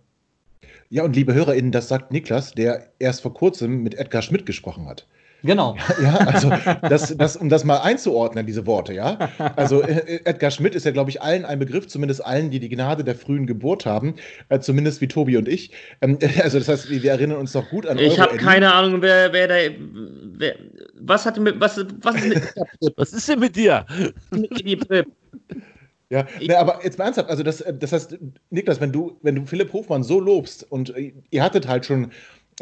Ja, und liebe HörerInnen, das sagt Niklas, der erst vor kurzem mit Edgar Schmidt gesprochen hat. Genau. Ja, also das, das, um das mal einzuordnen, diese Worte, ja. Also äh, Edgar Schmidt ist ja, glaube ich, allen ein Begriff, zumindest allen, die die Gnade der frühen Geburt haben, äh, zumindest wie Tobi und ich. Ähm, also das heißt, wir erinnern uns noch gut an Ich habe keine Ahnung, wer, wer da, wer, was hat mit, was, was ist mit, was ist denn mit dir? Ja, ne, aber jetzt mal ernsthaft, also das, äh, das heißt, Niklas, wenn du, wenn du Philipp Hofmann so lobst und äh, ihr hattet halt schon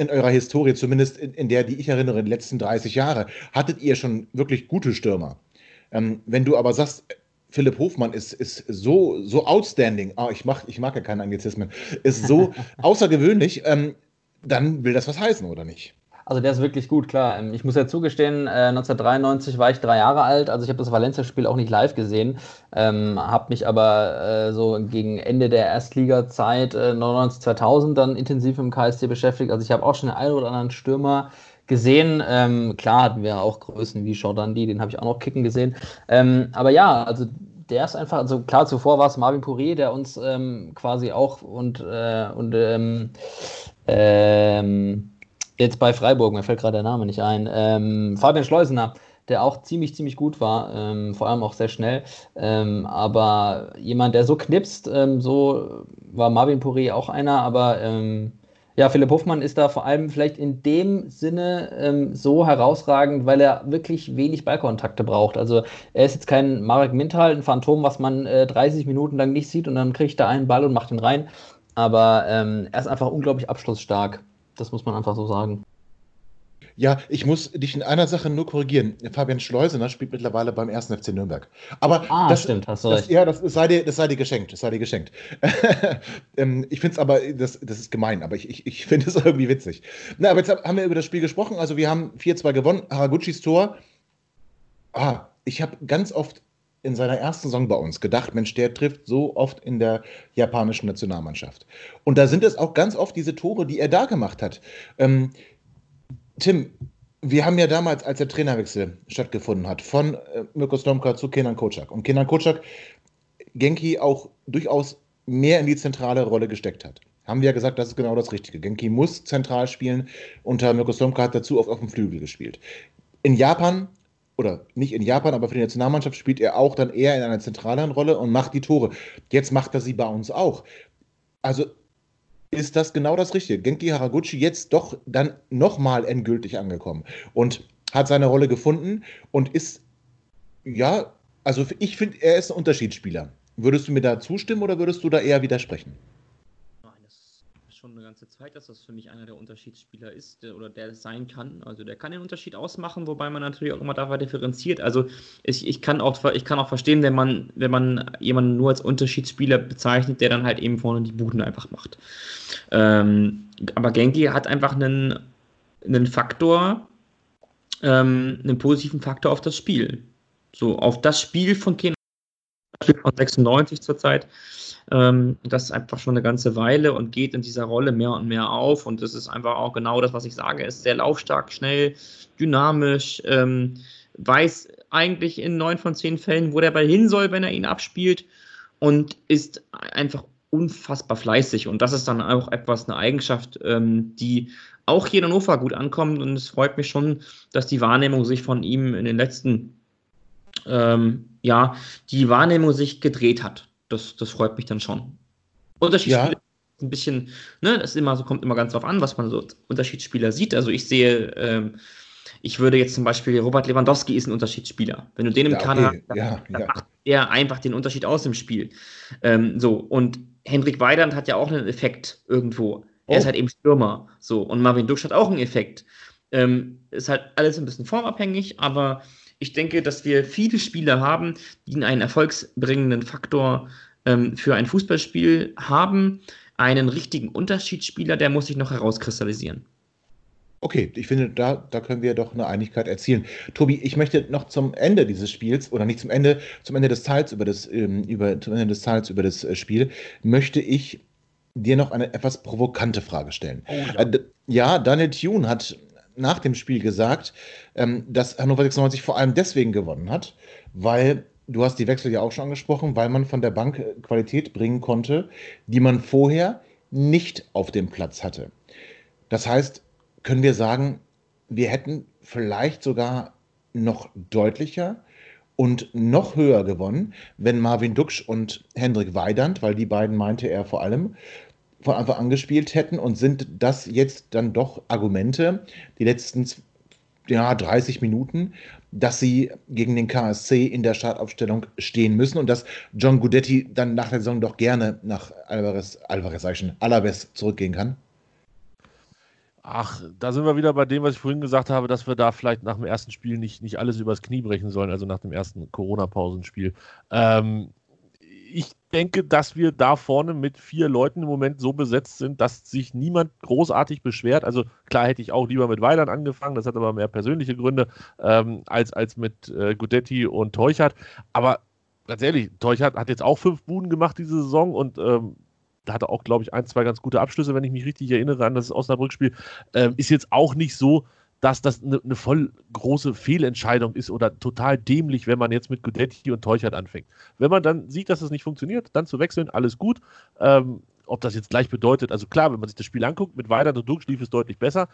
in eurer Historie, zumindest in, in, der, die ich erinnere, in den letzten 30 Jahre, hattet ihr schon wirklich gute Stürmer. Ähm, wenn du aber sagst, Philipp Hofmann ist, ist so, so outstanding, oh, ich, mach, ich mag ja keine Anglizismen, ist so außergewöhnlich, ähm, dann will das was heißen, oder nicht? Also der ist wirklich gut, klar. Ähm, ich muss ja zugestehen, 1993 äh, war ich drei Jahre alt, also ich habe das Valencia-Spiel auch nicht live gesehen, ähm, habe mich aber äh, so gegen Ende der Erstliga-Zeit äh, 99 2000 dann intensiv im KSC beschäftigt. Also ich habe auch schon den einen oder anderen Stürmer gesehen. Ähm, klar hatten wir auch Größen wie Jordan D, den habe ich auch noch kicken gesehen. Ähm, aber ja, also der ist einfach, also klar, zuvor war es Marvin Pourier, der uns ähm, quasi auch und, äh, und ähm, ähm, jetzt bei Freiburg, mir fällt gerade der Name nicht ein, ähm, Fabian Schleusener, der auch ziemlich, ziemlich gut war, ähm, vor allem auch sehr schnell. Ähm, aber jemand, der so knipst, ähm, so war Marvin Pourri auch einer, aber ähm, ja, Philipp Hofmann ist da vor allem vielleicht in dem Sinne ähm, so herausragend, weil er wirklich wenig Ballkontakte braucht. Also er ist jetzt kein Marek Mintal, ein Phantom, was man äh, 30 Minuten lang nicht sieht und dann kriegt er einen Ball und macht ihn rein. Aber er ist einfach unglaublich abschlussstark. Das muss man einfach so sagen. Ja, ich muss dich in einer Sache nur korrigieren. Fabian Schleusener spielt mittlerweile beim 1. FC Nürnberg. Aber ah, das stimmt, hast du das, recht. Ja, das, das, sei dir, das sei dir geschenkt. Das sei dir geschenkt. ähm, ich finde es aber, das, das ist gemein, aber ich, ich, ich finde es irgendwie witzig. Na, aber jetzt haben wir über das Spiel gesprochen. Also wir haben 4-2 gewonnen. Haraguchis Tor. Ah, ich habe ganz oft in seiner ersten Saison bei uns gedacht, Mensch, der trifft so oft in der japanischen Nationalmannschaft. Und da sind es auch ganz oft diese Tore, die er da gemacht hat. Ähm, Tim, wir haben ja damals, als der Trainerwechsel stattgefunden hat, von äh, Mirko Slomka zu Kenan Kocak und Kenan Kocak Genki auch durchaus mehr in die zentrale Rolle gesteckt hat. Haben wir ja gesagt, das ist genau das Richtige. Genki muss zentral spielen. Unter Mirko Slomka hat dazu oft auf dem Flügel gespielt. In Japan oder nicht in Japan, aber für die Nationalmannschaft spielt er auch dann eher in einer zentralen Rolle und macht die Tore. Jetzt macht er sie bei uns auch. Also ist das genau das Richtige. Genki Haraguchi jetzt doch dann nochmal endgültig angekommen und hat seine Rolle gefunden und ist, ja, also ich finde, er ist ein Unterschiedsspieler. Würdest du mir da zustimmen oder würdest du da eher widersprechen? Schon eine ganze Zeit, dass das für mich einer der Unterschiedsspieler ist der, oder der sein kann. Also der kann den Unterschied ausmachen, wobei man natürlich auch immer dabei differenziert. Also ich, ich, kann, auch, ich kann auch verstehen, wenn man, wenn man jemanden nur als Unterschiedsspieler bezeichnet, der dann halt eben vorne die Buden einfach macht. Ähm, aber Genki hat einfach einen, einen Faktor, ähm, einen positiven Faktor auf das Spiel. So, auf das Spiel von Ken von 96 zurzeit. Ähm, das ist einfach schon eine ganze Weile und geht in dieser Rolle mehr und mehr auf. Und das ist einfach auch genau das, was ich sage. Ist sehr laufstark, schnell, dynamisch, ähm, weiß eigentlich in neun von zehn Fällen, wo der Ball hin soll, wenn er ihn abspielt und ist einfach unfassbar fleißig und das ist dann auch etwas, eine Eigenschaft, ähm, die auch hier in Hannover gut ankommt und es freut mich schon, dass die Wahrnehmung sich von ihm in den letzten, ähm, ja, die Wahrnehmung sich gedreht hat. Das, das freut mich dann schon. Unterschiedsspiele ja ein bisschen, ne, das ist immer so, kommt immer ganz drauf an, was man so Unterschiedsspieler sieht. Also ich sehe, ähm, ich würde jetzt zum Beispiel, Robert Lewandowski ist ein Unterschiedsspieler. Wenn du den im ja, Kader okay. hast, dann, ja, dann ja. macht er einfach den Unterschied aus im Spiel. Ähm, so, und Hendrik Weidand hat ja auch einen Effekt irgendwo. Er ist oh. halt eben Stürmer. So, und Marvin Duksch hat auch einen Effekt. Ähm, ist halt alles ein bisschen formabhängig, aber ich denke, dass wir viele Spieler haben, die einen erfolgsbringenden Faktor ähm, für ein Fußballspiel haben einen richtigen Unterschiedsspieler, der muss sich noch herauskristallisieren. Okay, ich finde, da, da können wir doch eine Einigkeit erzielen. Tobi, ich möchte noch zum Ende dieses Spiels, oder nicht zum Ende, zum Ende des Teils über das, ähm, über, zum Ende des Teils über das äh, Spiel, möchte ich dir noch eine etwas provokante Frage stellen. Oh, ja. Äh, ja, Daniel Thune hat nach dem Spiel gesagt, ähm, dass Hannover 96 vor allem deswegen gewonnen hat, weil du hast die Wechsel ja auch schon angesprochen, weil man von der Bank äh, Qualität bringen konnte, die man vorher nicht auf dem Platz hatte. Das heißt, können wir sagen, wir hätten vielleicht sogar noch deutlicher und noch höher gewonnen, wenn Marvin Duksch und Hendrik Weidand, weil die beiden meinte er vor allem, von Anfang an gespielt hätten und sind das jetzt dann doch Argumente, die letzten ja, 30 Minuten, dass sie gegen den KSC in der Startaufstellung stehen müssen und dass John Gudetti dann nach der Saison doch gerne nach Alvarez, Alvarez sag ich schon, Alaves zurückgehen kann? Ach, da sind wir wieder bei dem, was ich vorhin gesagt habe, dass wir da vielleicht nach dem ersten Spiel nicht, nicht alles übers Knie brechen sollen, also nach dem ersten Corona-Pausenspiel. Ähm, ich denke, dass wir da vorne mit vier Leuten im Moment so besetzt sind, dass sich niemand großartig beschwert. Also klar hätte ich auch lieber mit Weidern angefangen, das hat aber mehr persönliche Gründe ähm, als, als mit äh, Gudetti und Teuchert. Aber ganz ehrlich, Teuchert hat jetzt auch fünf Buden gemacht diese Saison und ähm, da hatte auch, glaube ich, ein, zwei ganz gute Abschlüsse, wenn ich mich richtig erinnere an das Osnabrück-Spiel. Ähm, ist jetzt auch nicht so, dass das eine, eine, voll große Fehlentscheidung ist oder total dämlich, wenn man jetzt mit Gudetti und Teuchert anfängt. Wenn man dann sieht, dass es nicht funktioniert, dann zu wechseln, alles gut. Ähm, ob das jetzt gleich bedeutet, also klar, wenn man sich das Spiel anguckt, mit Weidern und Dux lief es deutlich besser,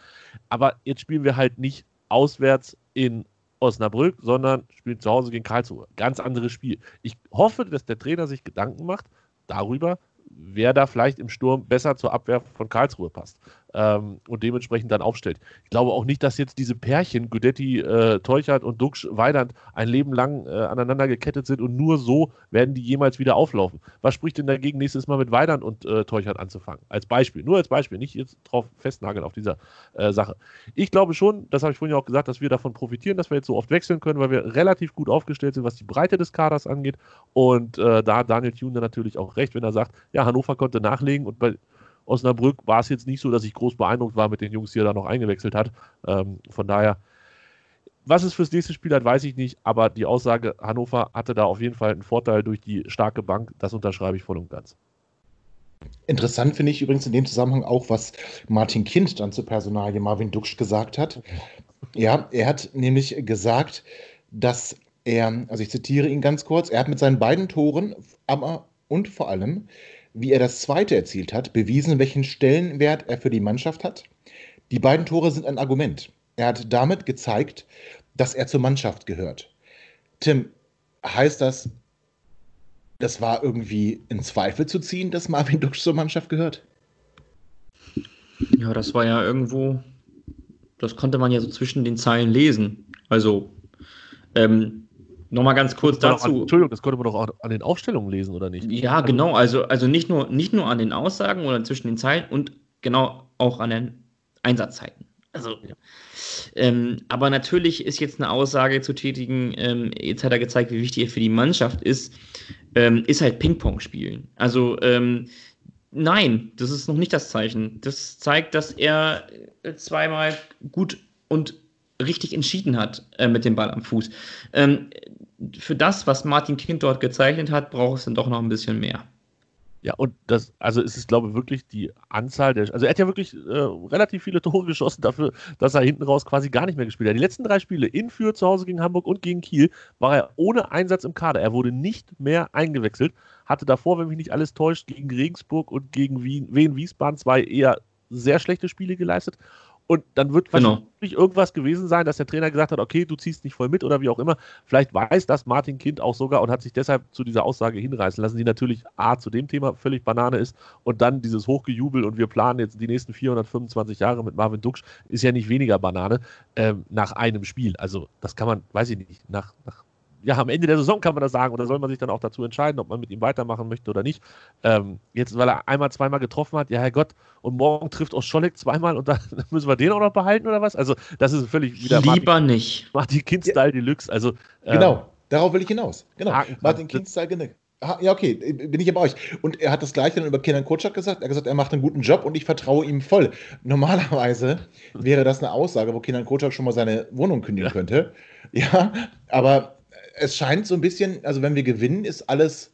aber jetzt spielen wir halt nicht auswärts in Osnabrück, sondern spielen zu Hause gegen Karlsruhe. Ganz anderes Spiel. Ich hoffe, dass der Trainer sich Gedanken macht darüber, wer da vielleicht im Sturm besser zur Abwehr von Karlsruhe passt ähm, und dementsprechend dann aufstellt. Ich glaube auch nicht, dass jetzt diese Pärchen, Gudetti, äh, Teuchert und Dux Weidand, ein Leben lang äh, aneinander gekettet sind und nur so werden die jemals wieder auflaufen. Was spricht denn dagegen, nächstes Mal mit Weidand und äh, Teuchert anzufangen? Als Beispiel, nur als Beispiel, nicht jetzt drauf festnageln auf dieser äh, Sache. Ich glaube schon, das habe ich vorhin ja auch gesagt, dass wir davon profitieren, dass wir jetzt so oft wechseln können, weil wir relativ gut aufgestellt sind, was die Breite des Kaders angeht. Und äh, da hat Daniel Thune natürlich auch recht, wenn er sagt, ja, Hannover konnte nachlegen und bei Osnabrück war es jetzt nicht so, dass ich groß beeindruckt war mit den Jungs, die er da noch eingewechselt hat. Ähm, von daher, was es fürs nächste Spiel hat, weiß ich nicht, aber die Aussage, Hannover hatte da auf jeden Fall einen Vorteil durch die starke Bank, das unterschreibe ich voll und ganz. Interessant finde ich übrigens in dem Zusammenhang auch, was Martin Kind dann zur Personalie Marvin Duksch gesagt hat. Ja, er hat nämlich gesagt, dass er, also ich zitiere ihn ganz kurz, er hat mit seinen beiden Toren aber und vor allem wie er das zweite erzielt hat, bewiesen, welchen Stellenwert er für die Mannschaft hat. Die beiden Tore sind ein Argument. Er hat damit gezeigt, dass er zur Mannschaft gehört. Tim, heißt das, das war irgendwie in Zweifel zu ziehen, dass Marvin Duksch zur Mannschaft gehört? Ja, das war ja irgendwo, das konnte man ja so zwischen den Zeilen lesen. Also, ähm, Nochmal ganz kurz dazu. An, Entschuldigung, das konnte man doch auch an den Aufstellungen lesen, oder nicht? Ja, also, genau. Also, also nicht, nur, nicht nur an den Aussagen oder zwischen den Zeilen und genau auch an den Einsatzzeiten. Also, ja. ähm, aber natürlich ist jetzt eine Aussage zu tätigen, ähm, jetzt hat er gezeigt, wie wichtig er für die Mannschaft ist, ähm, ist halt Ping-Pong spielen. Also, ähm, nein, das ist noch nicht das Zeichen. Das zeigt, dass er zweimal gut und richtig entschieden hat äh, mit dem Ball am Fuß. Ähm, für das, was Martin Kind dort gezeichnet hat, braucht es dann doch noch ein bisschen mehr. Ja, und das, also es ist, glaube ich, wirklich die Anzahl der, also er hat ja wirklich äh, relativ viele Tore geschossen dafür, dass er hinten raus quasi gar nicht mehr gespielt hat. Die letzten drei Spiele in Fürth, zu Hause gegen Hamburg und gegen Kiel war er ohne Einsatz im Kader. Er wurde nicht mehr eingewechselt, hatte davor, wenn mich nicht alles täuscht, gegen Regensburg und gegen Wien, Wien Wiesbaden zwei eher sehr schlechte Spiele geleistet und dann wird genau. wahrscheinlich irgendwas gewesen sein, dass der Trainer gesagt hat, okay, du ziehst nicht voll mit oder wie auch immer. Vielleicht weiß das Martin Kind auch sogar und hat sich deshalb zu dieser Aussage hinreißen lassen, die natürlich A zu dem Thema völlig Banane ist und dann dieses Hochgejubel und wir planen jetzt die nächsten 425 Jahre mit Marvin Duksch, ist ja nicht weniger Banane ähm, nach einem Spiel. Also das kann man, weiß ich nicht, nach, nach ja, am Ende der Saison kann man das sagen oder soll man sich dann auch dazu entscheiden, ob man mit ihm weitermachen möchte oder nicht. Ähm, jetzt, weil er einmal, zweimal getroffen hat, ja, Herrgott, und morgen trifft auch Scholleck zweimal und dann müssen wir den auch noch behalten oder was? Also, das ist völlig wieder. Lieber Martin, nicht. Martin Kind-Style ja. Deluxe. Also, ähm, genau, darauf will ich hinaus. Genau, Martin Kind-Style, genau. Ja, okay, bin ich bei euch. Und er hat das gleiche dann über Kenan Kutschak gesagt. Er hat gesagt, er macht einen guten Job und ich vertraue ihm voll. Normalerweise wäre das eine Aussage, wo Kenan Kutschak schon mal seine Wohnung kündigen ja. könnte. Ja, aber es scheint so ein bisschen, also wenn wir gewinnen, ist alles.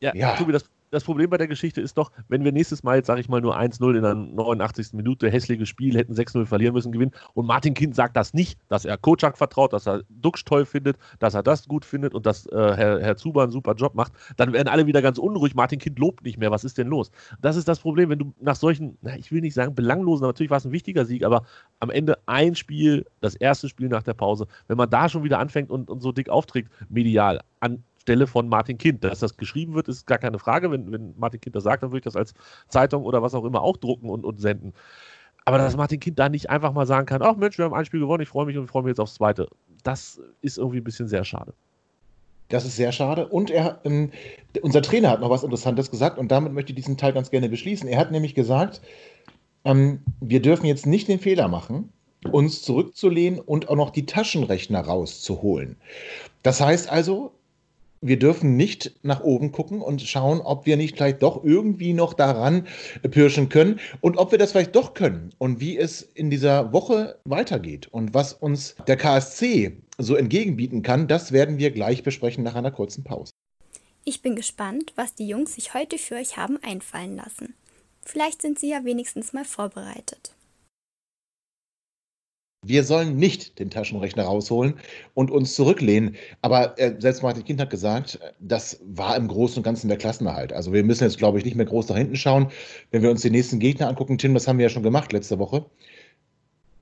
Ja, ja. Tobi, das, das Problem bei der Geschichte ist doch, wenn wir nächstes Mal jetzt, sage ich mal, nur 1-0 in der 89. Minute, hässliches Spiel, hätten 6-0 verlieren müssen, gewinnen und Martin Kind sagt das nicht, dass er Kocak vertraut, dass er Duxch toll findet, dass er das gut findet und dass äh, Herr, Herr Zuber einen super Job macht, dann werden alle wieder ganz unruhig. Martin Kind lobt nicht mehr. Was ist denn los? Das ist das Problem, wenn du nach solchen, na, ich will nicht sagen belanglosen, natürlich war es ein wichtiger Sieg, aber am Ende ein Spiel, das erste Spiel nach der Pause, wenn man da schon wieder anfängt und, und so dick aufträgt, medial, an Stelle von Martin Kind. Dass das geschrieben wird, ist gar keine Frage. Wenn, wenn Martin Kind das sagt, dann würde ich das als Zeitung oder was auch immer auch drucken und, und senden. Aber dass Martin Kind da nicht einfach mal sagen kann, ach Mensch, wir haben ein Spiel gewonnen, ich freue mich und freue mich jetzt aufs zweite. Das ist irgendwie ein bisschen sehr schade. Das ist sehr schade. Und er, ähm, unser Trainer hat noch was Interessantes gesagt und damit möchte ich diesen Teil ganz gerne beschließen. Er hat nämlich gesagt, ähm, wir dürfen jetzt nicht den Fehler machen, uns zurückzulehnen und auch noch die Taschenrechner rauszuholen. Das heißt also, wir dürfen nicht nach oben gucken und schauen, ob wir nicht vielleicht doch irgendwie noch daran pirschen können und ob wir das vielleicht doch können und wie es in dieser Woche weitergeht und was uns der KSC so entgegenbieten kann, das werden wir gleich besprechen nach einer kurzen Pause. Ich bin gespannt, was die Jungs sich heute für euch haben einfallen lassen. Vielleicht sind sie ja wenigstens mal vorbereitet. Wir sollen nicht den Taschenrechner rausholen und uns zurücklehnen. Aber äh, selbst Martin Kind hat gesagt, das war im Großen und Ganzen der Klassenerhalt. Also wir müssen jetzt, glaube ich, nicht mehr groß nach hinten schauen. Wenn wir uns die nächsten Gegner angucken, Tim, das haben wir ja schon gemacht letzte Woche.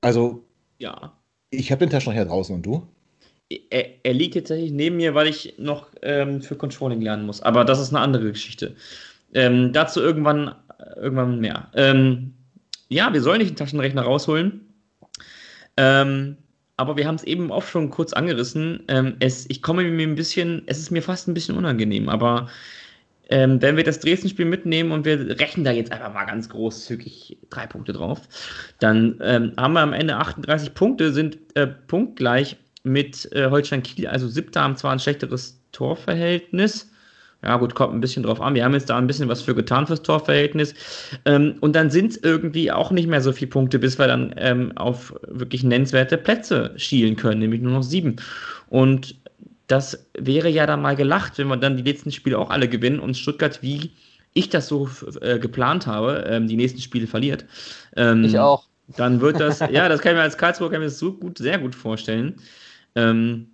Also, ja. ich habe den Taschenrechner draußen und du? Er, er, liegt tatsächlich neben mir, weil ich noch ähm, für Controlling lernen muss. Aber das ist eine andere Geschichte. Ähm, dazu irgendwann, irgendwann mehr. Ähm, ja, wir sollen nicht den Taschenrechner rausholen. Ähm, aber wir haben es eben auch schon kurz angerissen. Ähm, es, ich komme mir ein bisschen, es ist mir fast ein bisschen unangenehm, aber ähm, wenn wir das Dresden-Spiel mitnehmen und wir rechnen da jetzt einfach mal ganz großzügig drei Punkte drauf, dann ähm, haben wir am Ende 38 Punkte, sind äh, punktgleich mit äh, Holstein Kiel, also siebter, haben zwar ein schlechteres Torverhältnis, ja, gut, kommt ein bisschen drauf an. Wir haben jetzt da ein bisschen was für getan fürs Torverhältnis. Ähm, und dann sind es irgendwie auch nicht mehr so viele Punkte, bis wir dann ähm, auf wirklich nennenswerte Plätze schielen können, nämlich nur noch sieben. Und das wäre ja dann mal gelacht, wenn wir dann die letzten Spiele auch alle gewinnen und Stuttgart, wie ich das so äh, geplant habe, ähm, die nächsten Spiele verliert. Ähm, ich auch. Dann wird das, ja, das kann ich mir als Karlsruhe kann ich mir das so gut, sehr gut vorstellen. Ähm,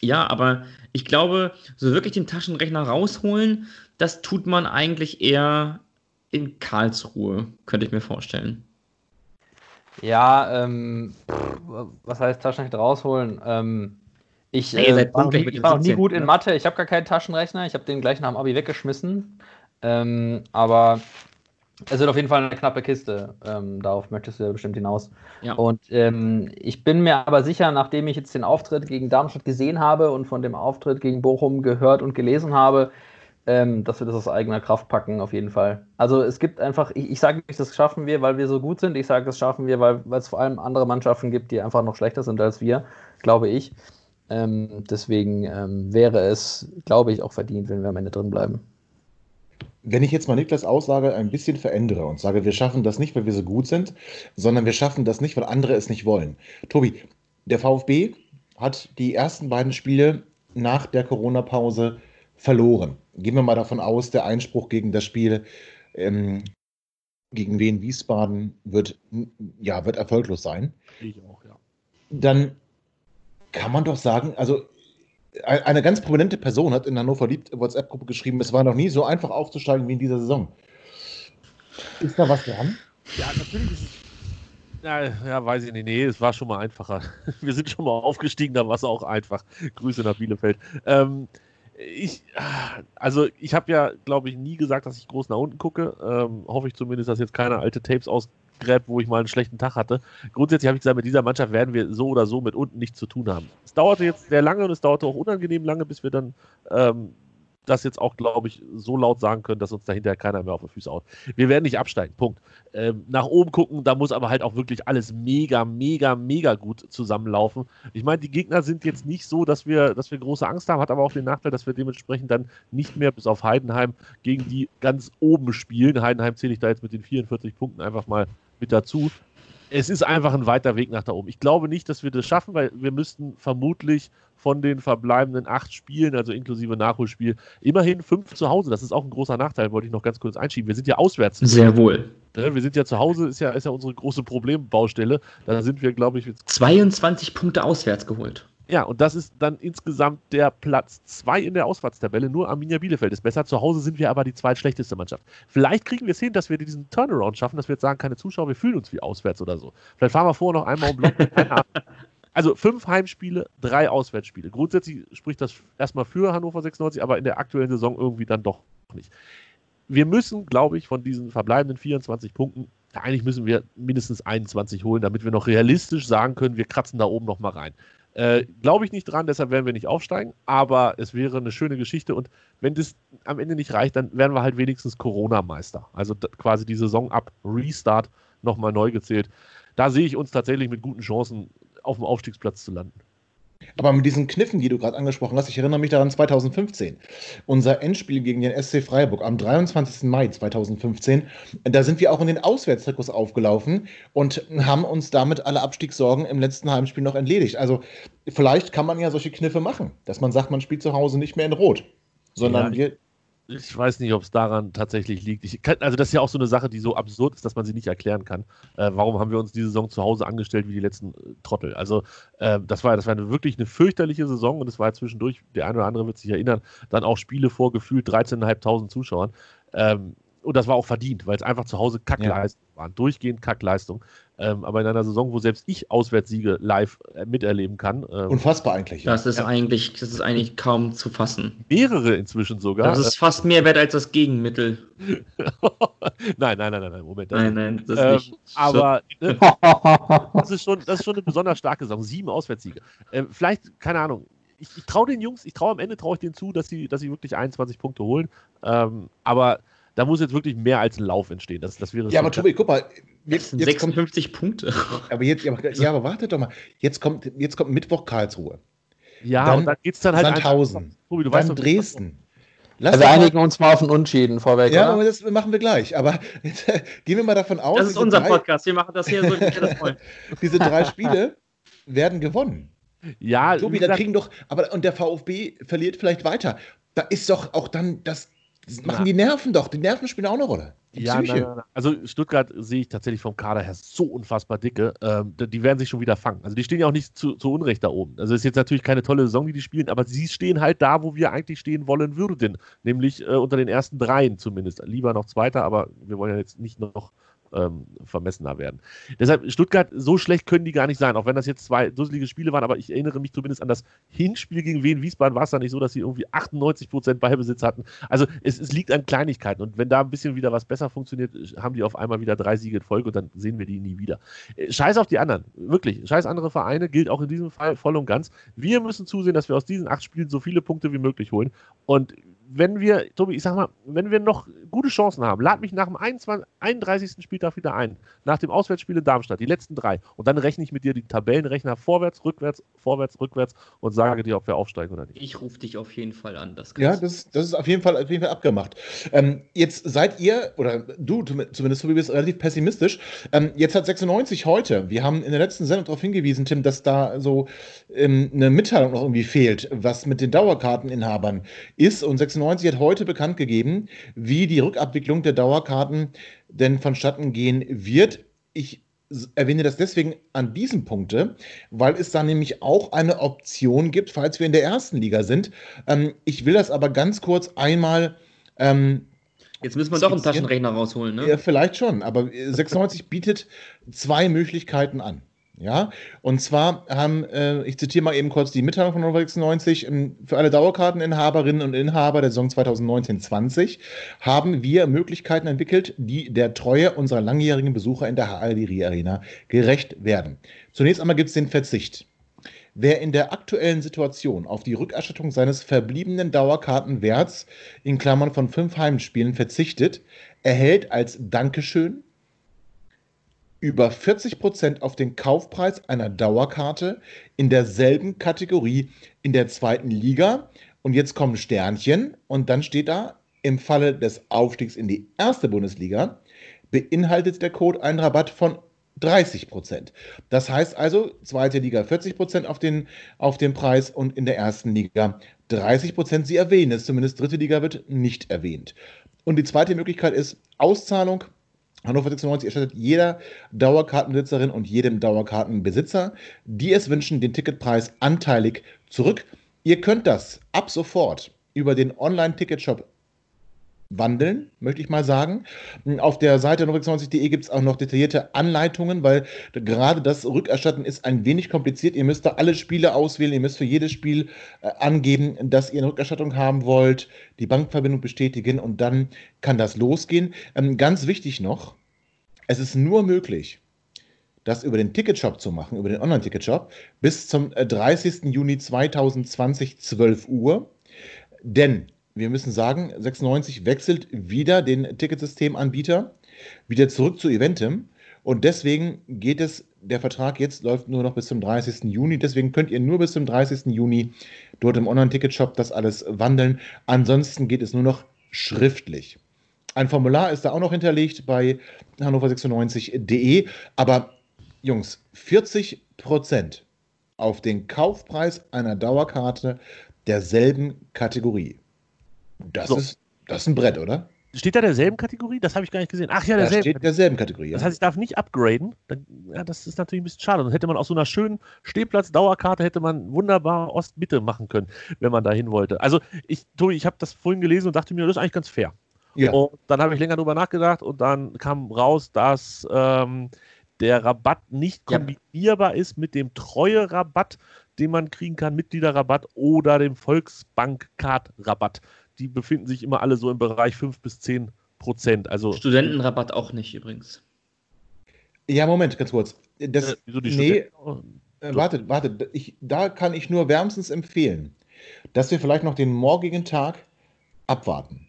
ja, aber ich glaube, so wirklich den Taschenrechner rausholen, das tut man eigentlich eher in Karlsruhe, könnte ich mir vorstellen. Ja, ähm, was heißt Taschenrechner rausholen? Ähm, ich, hey, äh, war, nie, ich war noch nie gut in? Mathe, ich habe gar keinen Taschenrechner, ich habe den gleich nach dem Abi weggeschmissen. Ähm, aber es wird auf jeden Fall eine knappe Kiste. Ähm, darauf möchtest du ja bestimmt hinaus. Ja. Und ähm, ich bin mir aber sicher, nachdem ich jetzt den Auftritt gegen Darmstadt gesehen habe und von dem Auftritt gegen Bochum gehört und gelesen habe, ähm, dass wir das aus eigener Kraft packen, auf jeden Fall. Also es gibt einfach, ich, ich sage nicht, das schaffen wir, weil wir so gut sind. Ich sage, das schaffen wir, weil es vor allem andere Mannschaften gibt, die einfach noch schlechter sind als wir, glaube ich. Ähm, deswegen ähm, wäre es, glaube ich, auch verdient, wenn wir am Ende drin bleiben wenn ich jetzt mal Niklas Aussage ein bisschen verändere und sage, wir schaffen das nicht, weil wir so gut sind, sondern wir schaffen das nicht, weil andere es nicht wollen. Tobi, der VfB hat die ersten beiden Spiele nach der Corona-Pause verloren. Gehen wir mal davon aus, der Einspruch gegen das Spiel ähm, gegen Wien Wiesbaden wird, ja, wird erfolglos sein. Ich auch, ja. Dann kann man doch sagen, also eine ganz prominente Person hat in Hannover Liebt WhatsApp-Gruppe geschrieben, es war noch nie so einfach aufzusteigen wie in dieser Saison. Ist da was dran? Ja, natürlich ist es. Ja, ja, weiß ich nicht. Nee, es war schon mal einfacher. Wir sind schon mal aufgestiegen, da war es auch einfach. Grüße nach Bielefeld. Ähm, ich, also ich habe ja, glaube ich, nie gesagt, dass ich groß nach unten gucke. Ähm, hoffe ich zumindest, dass jetzt keine alte Tapes ausgräbt, wo ich mal einen schlechten Tag hatte. Grundsätzlich habe ich gesagt, mit dieser Mannschaft werden wir so oder so mit unten nichts zu tun haben. Es dauerte jetzt sehr lange und es dauerte auch unangenehm lange, bis wir dann ähm, das jetzt auch, glaube ich, so laut sagen können, dass uns dahinter keiner mehr auf die Füße haut. Wir werden nicht absteigen, Punkt. Ähm, nach oben gucken, da muss aber halt auch wirklich alles mega, mega, mega gut zusammenlaufen. Ich meine, die Gegner sind jetzt nicht so, dass wir, dass wir große Angst haben, hat aber auch den Nachteil, dass wir dementsprechend dann nicht mehr bis auf Heidenheim gegen die ganz oben spielen. Heidenheim zähle ich da jetzt mit den 44 Punkten einfach mal mit dazu es ist einfach ein weiter Weg nach da oben. Ich glaube nicht, dass wir das schaffen, weil wir müssten vermutlich von den verbleibenden acht Spielen, also inklusive Nachholspiel, immerhin fünf zu Hause. Das ist auch ein großer Nachteil, wollte ich noch ganz kurz einschieben. Wir sind ja auswärts. Sehr wohl. Wir sind ja zu Hause, ist ja, ist ja unsere große Problembaustelle. Da sind wir, glaube ich, 22 Punkte auswärts geholt. Ja, und das ist dann insgesamt der Platz 2 in der Auswärtstabelle. Nur Arminia Bielefeld ist besser. Zu Hause sind wir aber die zweitschlechteste Mannschaft. Vielleicht kriegen wir es hin, dass wir diesen Turnaround schaffen, dass wir jetzt sagen, keine Zuschauer, wir fühlen uns wie auswärts oder so. Vielleicht fahren wir vorher noch einmal um Block. Also fünf Heimspiele, drei Auswärtsspiele. Grundsätzlich spricht das erstmal für Hannover 96, aber in der aktuellen Saison irgendwie dann doch nicht. Wir müssen, glaube ich, von diesen verbleibenden 24 Punkten, eigentlich müssen wir mindestens 21 holen, damit wir noch realistisch sagen können, wir kratzen da oben nochmal rein. Äh, glaube ich nicht dran, deshalb werden wir nicht aufsteigen, aber es wäre eine schöne Geschichte und wenn das am Ende nicht reicht, dann werden wir halt wenigstens Corona-Meister. Also quasi die Saison ab Restart nochmal neu gezählt. Da sehe ich uns tatsächlich mit guten Chancen, auf dem Aufstiegsplatz zu landen. Aber mit diesen Kniffen, die du gerade angesprochen hast, ich erinnere mich daran 2015. Unser Endspiel gegen den SC Freiburg am 23. Mai 2015. Da sind wir auch in den Auswärtstrikots aufgelaufen und haben uns damit alle Abstiegssorgen im letzten Heimspiel noch entledigt. Also vielleicht kann man ja solche Kniffe machen, dass man sagt, man spielt zu Hause nicht mehr in Rot, sondern ja, wir ich weiß nicht, ob es daran tatsächlich liegt. Kann, also das ist ja auch so eine Sache, die so absurd ist, dass man sie nicht erklären kann. Äh, warum haben wir uns diese Saison zu Hause angestellt wie die letzten äh, Trottel? Also äh, das war, das war eine, wirklich eine fürchterliche Saison und es war ja zwischendurch, der eine oder andere wird sich erinnern, dann auch Spiele vor gefühlt 13.500 Zuschauern. Ähm, und das war auch verdient, weil es einfach zu Hause Kackleistung ja. waren, durchgehend Kackleistung. Ähm, aber in einer Saison, wo selbst ich Auswärtssiege live äh, miterleben kann. Ähm, Unfassbar eigentlich. Das ist ja. eigentlich, das ist eigentlich kaum zu fassen. Mehrere inzwischen sogar. Das ist fast mehr wert als das Gegenmittel. nein, nein, nein, nein, nein, Moment. Nein, nein, das ähm, nicht. Aber äh, das, ist schon, das ist schon eine besonders starke Saison. Sieben Auswärtssiege. Ähm, vielleicht, keine Ahnung, ich, ich traue den Jungs, ich traue am Ende traue ich denen zu, dass sie, dass sie wirklich 21 Punkte holen. Ähm, aber da muss jetzt wirklich mehr als ein Lauf entstehen. Das, das wäre ja, aber Tobi, guck mal. Jetzt, jetzt 56 kommt, Punkte. Aber jetzt, ja, ja, aber warte doch mal. Jetzt kommt, jetzt kommt Mittwoch Karlsruhe. Ja, dann, und dann geht es dann halt. Sandhausen. Tobi, du dann weißt doch, Dresden. Lass also wir einigen mal, uns mal auf ein Unschäden vorweg. Ja, aber das machen wir gleich. Aber jetzt, äh, gehen wir mal davon aus. Das ist unser drei, Podcast. Wir machen das hier so, wie wir das wollen. Diese drei Spiele werden gewonnen. Ja, Tobi, da kriegen doch, aber und der VfB verliert vielleicht weiter. Da ist doch auch dann das das machen die Nerven doch. Die Nerven spielen auch eine Rolle. Die ja, nein, nein, nein. also Stuttgart sehe ich tatsächlich vom Kader her so unfassbar dicke. Ähm, die werden sich schon wieder fangen. Also die stehen ja auch nicht zu, zu Unrecht da oben. Also ist jetzt natürlich keine tolle Saison, die die spielen, aber sie stehen halt da, wo wir eigentlich stehen wollen würden. Nämlich äh, unter den ersten dreien zumindest. Lieber noch Zweiter, aber wir wollen ja jetzt nicht noch ähm, vermessener werden. Deshalb, Stuttgart, so schlecht können die gar nicht sein, auch wenn das jetzt zwei dusselige Spiele waren, aber ich erinnere mich zumindest an das Hinspiel gegen Wien Wiesbaden, war es da nicht so, dass sie irgendwie 98% Beibesitz hatten. Also es, es, liegt an Kleinigkeiten und wenn da ein bisschen wieder was besser funktioniert, haben die auf einmal wieder drei Siege in Folge und dann sehen wir die nie wieder. Äh, scheiß auf die anderen, wirklich. Scheiß andere Vereine, gilt auch in diesem Fall voll und ganz. Wir müssen zusehen, dass wir aus diesen acht Spielen so viele Punkte wie möglich holen und wenn wir, Tobi, ich sag mal, wenn wir noch gute Chancen haben, lad mich nach dem 21, 31. Spieltag wieder ein, nach dem Auswärtsspiel in Darmstadt, die letzten drei, und dann rechne ich mit dir die Tabellenrechner vorwärts, rückwärts, vorwärrs, rückwärts und sage dir, ob wir aufsteigen oder nicht. Ich rufe dich auf jeden Fall an. Das ja, das, das ist auf jeden Fall, auf jeden Fall abgemacht. Ähm, jetzt seid ihr, oder du zumindest, Tobi, bist relativ pessimistisch. Ähm, jetzt hat 96 heute, wir haben in der letzten Sendung darauf hingewiesen, Tim, dass da so ähm, eine Mitteilung noch irgendwie fehlt, was mit den Dauerkarteninhabern ist. Und 96 hat heute bekannt gegeben, wie die Rückabwicklung der Dauerkarten denn vonstatten gehen wird. Ich erwähne das deswegen an diesem Punkte, weil es da nämlich auch eine Option gibt, falls wir in der ersten Liga sind. Ähm, ich will das aber ganz kurz einmal. Ähm, Jetzt müssen wir doch einen Taschenrechner rausholen, ne? Ja, vielleicht schon, aber 96 bietet zwei Möglichkeiten an. Ja, und zwar haben, äh, ich zitiere mal eben kurz die Mitteilung von Hannover 96, ähm, für alle Dauerkarteninhaberinnen und Inhaber der Saison 2019-20 haben wir Möglichkeiten entwickelt, die der Treue unserer langjährigen Besucher in der HL Arena gerecht werden. Zunächst einmal gibt es den Verzicht. Wer in der aktuellen Situation auf die Rückerstattung seines verbliebenen Dauerkartenwerts in Klammern von fünf Heimspielen verzichtet, erhält als Dankeschön über 40 Prozent auf den Kaufpreis einer Dauerkarte in derselben Kategorie in der zweiten Liga. Und jetzt kommen Sternchen und dann steht da, im Falle des Aufstiegs in die erste Bundesliga beinhaltet der Code einen Rabatt von 30 Prozent. Das heißt also, zweite Liga 40 Prozent auf den, auf den Preis und in der ersten Liga 30 Prozent. Sie erwähnen es, zumindest dritte Liga wird nicht erwähnt. Und die zweite Möglichkeit ist Auszahlung Hannover 96 erstattet jeder Dauerkartenbesitzerin und jedem Dauerkartenbesitzer, die es wünschen, den Ticketpreis anteilig zurück. Ihr könnt das ab sofort über den Online-Ticketshop wandeln, möchte ich mal sagen. Auf der Seite 96.de gibt es auch noch detaillierte Anleitungen, weil gerade das Rückerstatten ist ein wenig kompliziert. Ihr müsst da alle Spiele auswählen, ihr müsst für jedes Spiel äh, angeben, dass ihr eine Rückerstattung haben wollt, die Bankverbindung bestätigen und dann kann das losgehen. Ähm, ganz wichtig noch, es ist nur möglich, das über den Ticketshop zu machen, über den Online-Ticketshop, bis zum 30. Äh, Juni 2020, 12 Uhr. Denn wir müssen sagen, 96 wechselt wieder den Ticketsystemanbieter, wieder zurück zu Eventim. Und deswegen geht es, der Vertrag jetzt läuft nur noch bis zum 30. Juni. Deswegen könnt ihr nur bis zum 30. Juni dort im Online-Ticket-Shop das alles wandeln. Ansonsten geht es nur noch schriftlich. Ein Formular ist da auch noch hinterlegt bei hannover96.de. Aber Jungs, 40 Prozent auf den Kaufpreis einer Dauerkarte derselben Kategorie. Das, so. ist, das ist ein Brett, oder? Steht da derselben Kategorie? Das habe ich gar nicht gesehen. Ach ja, derselben. Da steht derselben Kategorie. Ja. Das heißt, ich darf nicht upgraden. Dann, ja, das ist natürlich ein bisschen schade. Dann hätte man aus so einer schönen Stehplatz-Dauerkarte hätte man wunderbar Ost-Mitte machen können, wenn man da hin wollte. Also, ich, Tobi, ich habe das vorhin gelesen und dachte mir, das ist eigentlich ganz fair. Ja. Und dann habe ich länger drüber nachgedacht und dann kam raus, dass ähm, der Rabatt nicht kombinierbar ja. ist mit dem Treue-Rabatt, den man kriegen kann, Mitgliederrabatt oder dem Volksbank-Card-Rabatt die befinden sich immer alle so im Bereich 5 bis 10 Prozent. Also, Studentenrabatt auch nicht übrigens. Ja, Moment, ganz kurz. Das, äh, wieso die nee, äh, wartet, wartet. Ich, da kann ich nur wärmstens empfehlen, dass wir vielleicht noch den morgigen Tag abwarten.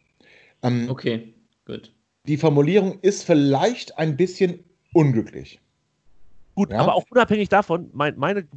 Ähm, okay, gut. Die Formulierung ist vielleicht ein bisschen unglücklich. Gut, ja? aber auch unabhängig davon, mein, meine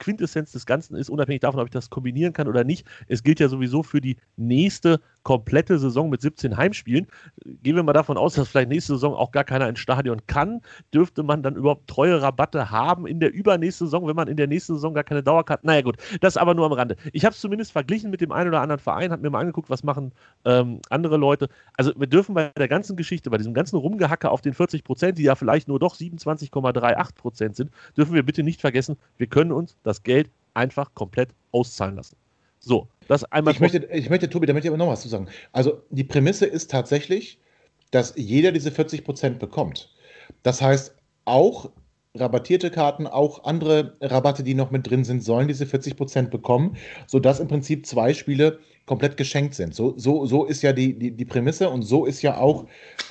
Quintessenz des Ganzen ist, unabhängig davon, ob ich das kombinieren kann oder nicht, es gilt ja sowieso für die nächste komplette Saison mit 17 Heimspielen. Gehen wir mal davon aus, dass vielleicht nächste Saison auch gar keiner ins Stadion kann. Dürfte man dann überhaupt treue Rabatte haben in der übernächsten Saison, wenn man in der nächsten Saison gar keine Dauerkarte? Naja, gut, das aber nur am Rande. Ich habe es zumindest verglichen mit dem einen oder anderen Verein, habe mir mal angeguckt, was machen ähm, andere Leute. Also, wir dürfen bei der ganzen Geschichte, bei diesem ganzen Rumgehacke auf den 40 Prozent, die ja vielleicht nur doch 27,38 Prozent sind, dürfen wir bitte nicht vergessen, wir können uns das Geld einfach komplett auszahlen lassen. So, das einmal. Ich möchte, ich möchte, Tobi, damit ich aber noch was zu sagen. Also, die Prämisse ist tatsächlich, dass jeder diese 40 Prozent bekommt. Das heißt, auch rabattierte Karten, auch andere Rabatte, die noch mit drin sind, sollen diese 40 Prozent bekommen, sodass im Prinzip zwei Spiele komplett geschenkt sind. So, so, so ist ja die, die, die Prämisse und so ist ja auch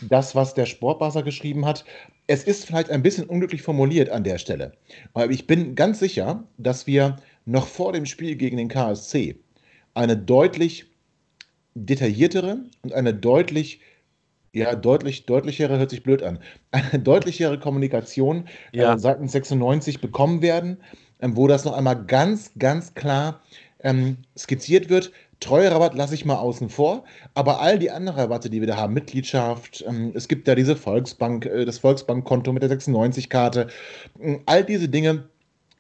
das, was der Sportbuzzer geschrieben hat. Es ist vielleicht ein bisschen unglücklich formuliert an der Stelle. Aber ich bin ganz sicher, dass wir noch vor dem Spiel gegen den KSC eine deutlich detailliertere und eine deutlich, ja, deutlich, deutlichere, hört sich blöd an, eine deutlichere Kommunikation Ja. äh, seitens 96 bekommen werden, ähm, wo das noch einmal ganz, ganz klar ähm, skizziert wird. Treuerabatt lasse ich mal außen vor, aber all die anderen Rabatte, die wir da haben, Mitgliedschaft, ähm, es gibt da diese Volksbank, äh, das Volksbankkonto mit der 96-Karte, ähm, all diese Dinge.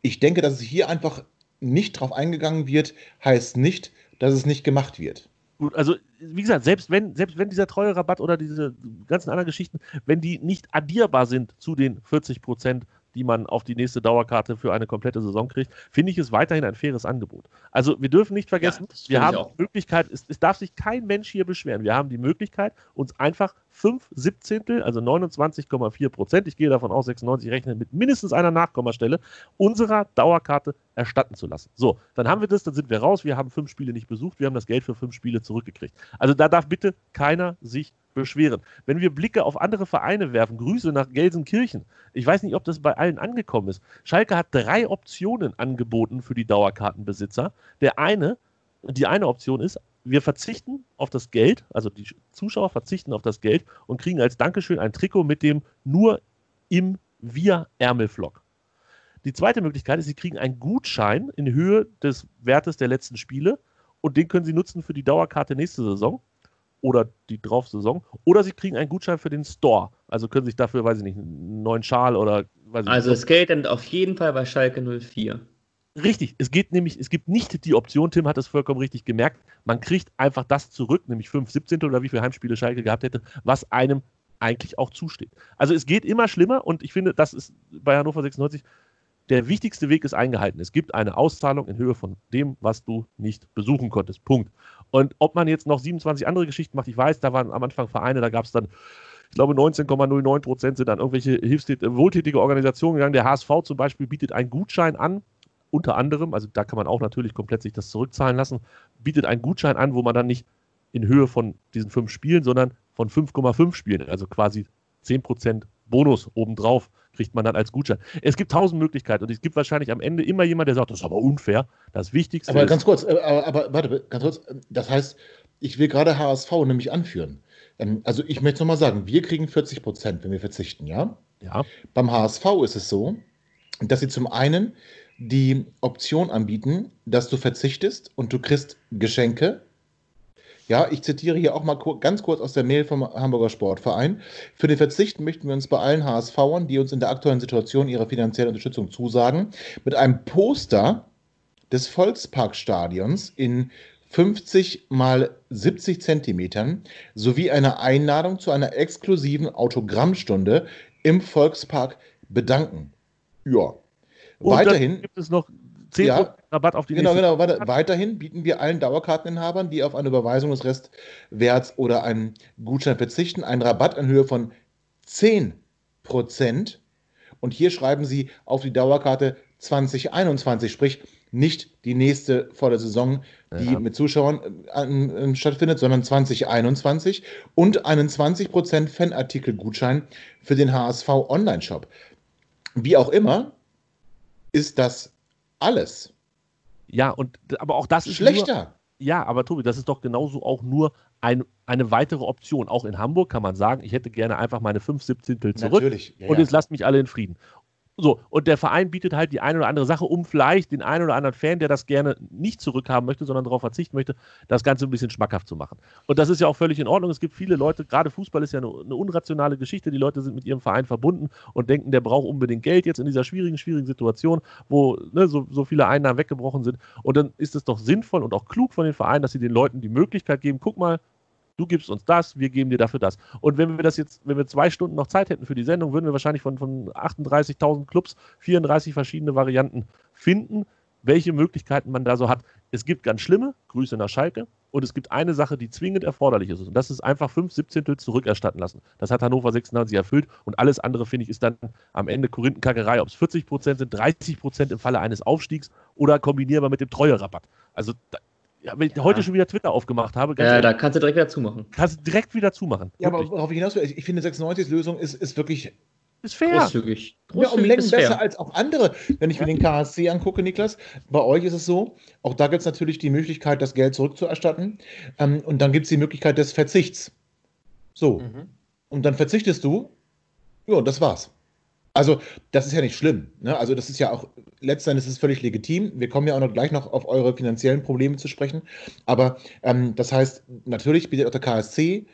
Ich denke, dass es hier einfach nicht drauf eingegangen wird, heißt nicht, dass es nicht gemacht wird. Also wie gesagt, selbst wenn, selbst wenn dieser treue Rabatt oder diese ganzen anderen Geschichten, wenn die nicht addierbar sind zu den 40 Prozent, die man auf die nächste Dauerkarte für eine komplette Saison kriegt, finde ich es weiterhin ein faires Angebot. Also wir dürfen nicht vergessen, das wir haben die Möglichkeit, es, es darf sich kein Mensch hier beschweren. Wir haben die Möglichkeit, uns einfach 5 Siebzehntel, also 29,4 Prozent, ich gehe davon aus, 96 rechnen mit mindestens einer Nachkommastelle, unserer Dauerkarte erstatten zu lassen. So, dann haben wir das, dann sind wir raus, wir haben fünf Spiele nicht besucht, wir haben das Geld für fünf Spiele zurückgekriegt. Also da darf bitte keiner sich beschweren. Wenn wir Blicke auf andere Vereine werfen, Grüße nach Gelsenkirchen. Ich weiß nicht, ob das bei allen angekommen ist. Schalke hat drei Optionen angeboten für die Dauerkartenbesitzer. Der eine, die eine Option ist, wir verzichten auf das Geld, also die Zuschauer verzichten auf das Geld und kriegen als Dankeschön ein Trikot mit dem nur im Wir Ärmelflock. Die zweite Möglichkeit ist, sie kriegen einen Gutschein in Höhe des Wertes der letzten Spiele und den können sie nutzen für die Dauerkarte nächste Saison oder die Draufsaison. Oder sie kriegen einen Gutschein für den Store. Also können sich dafür, weiß ich nicht, einen neuen Schal oder weiß ich Also nicht. das Geld endet auf jeden Fall bei Schalke 04. Richtig, es geht nämlich, es gibt nicht die Option, Tim hat es vollkommen richtig gemerkt, man kriegt einfach das zurück, nämlich 5 17 oder wie viele Heimspiele Schalke gehabt hätte, was einem eigentlich auch zusteht. Also es geht immer schlimmer und ich finde, das ist bei Hannover 96 der wichtigste Weg ist eingehalten. Es gibt eine Auszahlung in Höhe von dem, was du nicht besuchen konntest. Punkt. Und ob man jetzt noch 27 andere Geschichten macht, ich weiß, da waren am Anfang Vereine, da gab es dann, ich glaube, 19,09 Prozent sind an irgendwelche Hilfstät wohltätige Organisationen gegangen. Der HSV zum Beispiel bietet einen Gutschein an, unter anderem, also da kann man auch natürlich komplett sich das zurückzahlen lassen, bietet einen Gutschein an, wo man dann nicht in Höhe von diesen fünf Spielen, sondern von 5,5 Spielen, also quasi 10% Bonus obendrauf kriegt man dann als Gutschein. Es gibt tausend Möglichkeiten und es gibt wahrscheinlich am Ende immer jemand, der sagt, das ist aber unfair. Das Wichtigste Aber ist, ganz kurz, äh, aber, aber warte, ganz kurz, das heißt, ich will gerade HSV nämlich anführen. Ähm, Also ich möchte nochmal sagen, wir kriegen 40 Prozent, wenn wir verzichten, ja? ja, Beim HSV ist es so, dass sie zum einen die Option anbieten, dass du verzichtest und du kriegst Geschenke. Ja, ich zitiere hier auch mal ganz kurz aus der Mail vom Hamburger Sportverein. Für den Verzicht möchten wir uns bei allen HSVern, die uns in der aktuellen Situation ihre finanzielle Unterstützung zusagen, mit einem Poster des Volksparkstadions in 50 mal 70 Zentimetern sowie einer Einladung zu einer exklusiven Autogrammstunde im Volkspark bedanken. Ja. und Weiterhin, gibt es noch 10% Ja. Rabatt auf die genau, nächste genau, warte, weiterhin bieten wir allen Dauerkarteninhabern, die auf eine Überweisung des Restwerts oder einen Gutschein verzichten, einen Rabatt in Höhe von 10 Prozent. Und hier schreiben sie auf die Dauerkarte 2021, sprich nicht die nächste volle Saison, die Ja. mit Zuschauern äh, äh, stattfindet, sondern 2021 und einen 20% Fanartikel-Gutschein für den HSV Online-Shop. Wie auch immer, ist das alles Ja, und aber auch das ist nur, schlechter. Ja, aber Tobi, das ist doch genauso auch nur ein, eine weitere Option. Auch in Hamburg kann man sagen, ich hätte gerne einfach meine 5 Siebzehntel zurück Natürlich. Ja, und ja. jetzt lasst mich alle in Frieden. So, und der Verein bietet halt die eine oder andere Sache, um vielleicht den einen oder anderen Fan, der das gerne nicht zurückhaben möchte, sondern darauf verzichten möchte, das Ganze ein bisschen schmackhaft zu machen. Und das ist ja auch völlig in Ordnung. Es gibt viele Leute, gerade Fußball ist ja eine, eine unrationale Geschichte. Die Leute sind mit ihrem Verein verbunden und denken, der braucht unbedingt Geld jetzt in dieser schwierigen, schwierigen Situation, wo ne, so, so viele Einnahmen weggebrochen sind. Und dann ist es doch sinnvoll und auch klug von den Vereinen, dass sie den Leuten die Möglichkeit geben, guck mal, du gibst uns das, wir geben dir dafür das. Und wenn wir das jetzt, wenn wir zwei Stunden noch Zeit hätten für die Sendung, würden wir wahrscheinlich von, von 38.000 Clubs 34 verschiedene Varianten finden, welche Möglichkeiten man da so hat. Es gibt ganz schlimme, Grüße nach Schalke, und es gibt eine Sache, die zwingend erforderlich ist. Und das ist einfach fünf Siebzehntel zurückerstatten lassen. Das hat Hannover 96 erfüllt. Und alles andere, finde ich, ist dann am Ende Korinthenkackerei, ob es 40 Prozent sind, 30 Prozent im Falle eines Aufstiegs oder kombinierbar mit dem Treuerabatt. Also, ja, wenn ich heute schon wieder Twitter aufgemacht habe, ganz Ja, ehrlich, da kannst du direkt wieder zumachen. kannst du direkt wieder zumachen. Ja, aber Wirklich. worauf ich hinaus will, ich finde 96 Lösung ist, ist wirklich ist fair. Großzügig. Ja, um Längen besser als auch andere. Wenn ich mir den KSC angucke, Niklas, bei euch ist es so, auch da gibt es natürlich die Möglichkeit, das Geld zurückzuerstatten. Ähm, und dann gibt es die Möglichkeit des Verzichts. So. Mhm. Und dann verzichtest du. Ja, das war's. Also, das ist ja nicht schlimm. Ne? Also, das ist ja auch, letztendlich ist es völlig legitim. Wir kommen ja auch noch gleich noch auf eure finanziellen Probleme zu sprechen. Aber ähm, das heißt, natürlich bietet auch der KSC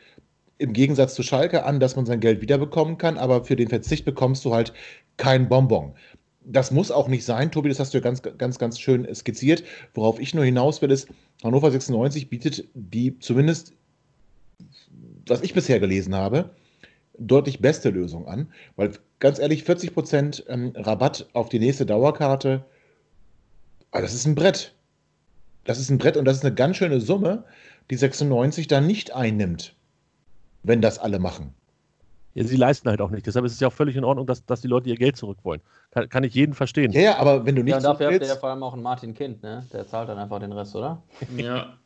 im Gegensatz zu Schalke an, dass man sein Geld wiederbekommen kann, aber für den Verzicht bekommst du halt kein Bonbon. Das muss auch nicht sein, Tobi, das hast du ja ganz, ganz, ganz schön skizziert. Worauf ich nur hinaus will, ist, Hannover 96 bietet die zumindest, was ich bisher gelesen habe, deutlich beste Lösung an, weil ganz ehrlich, 40% ähm, Rabatt auf die nächste Dauerkarte, ah, das ist ein Brett. Das ist ein Brett und das ist eine ganz schöne Summe, die 96 dann nicht einnimmt wenn das alle machen. Ja, sie leisten halt auch nicht. Deshalb ist es ja auch völlig in Ordnung, dass, dass die Leute ihr Geld zurück wollen. Kann, kann ich jeden verstehen. Ja, ja, aber wenn du nicht. Ja, dafür habt ihr ja vor allem auch einen Martin Kind, ne? Der zahlt dann einfach den Rest, oder? Ja.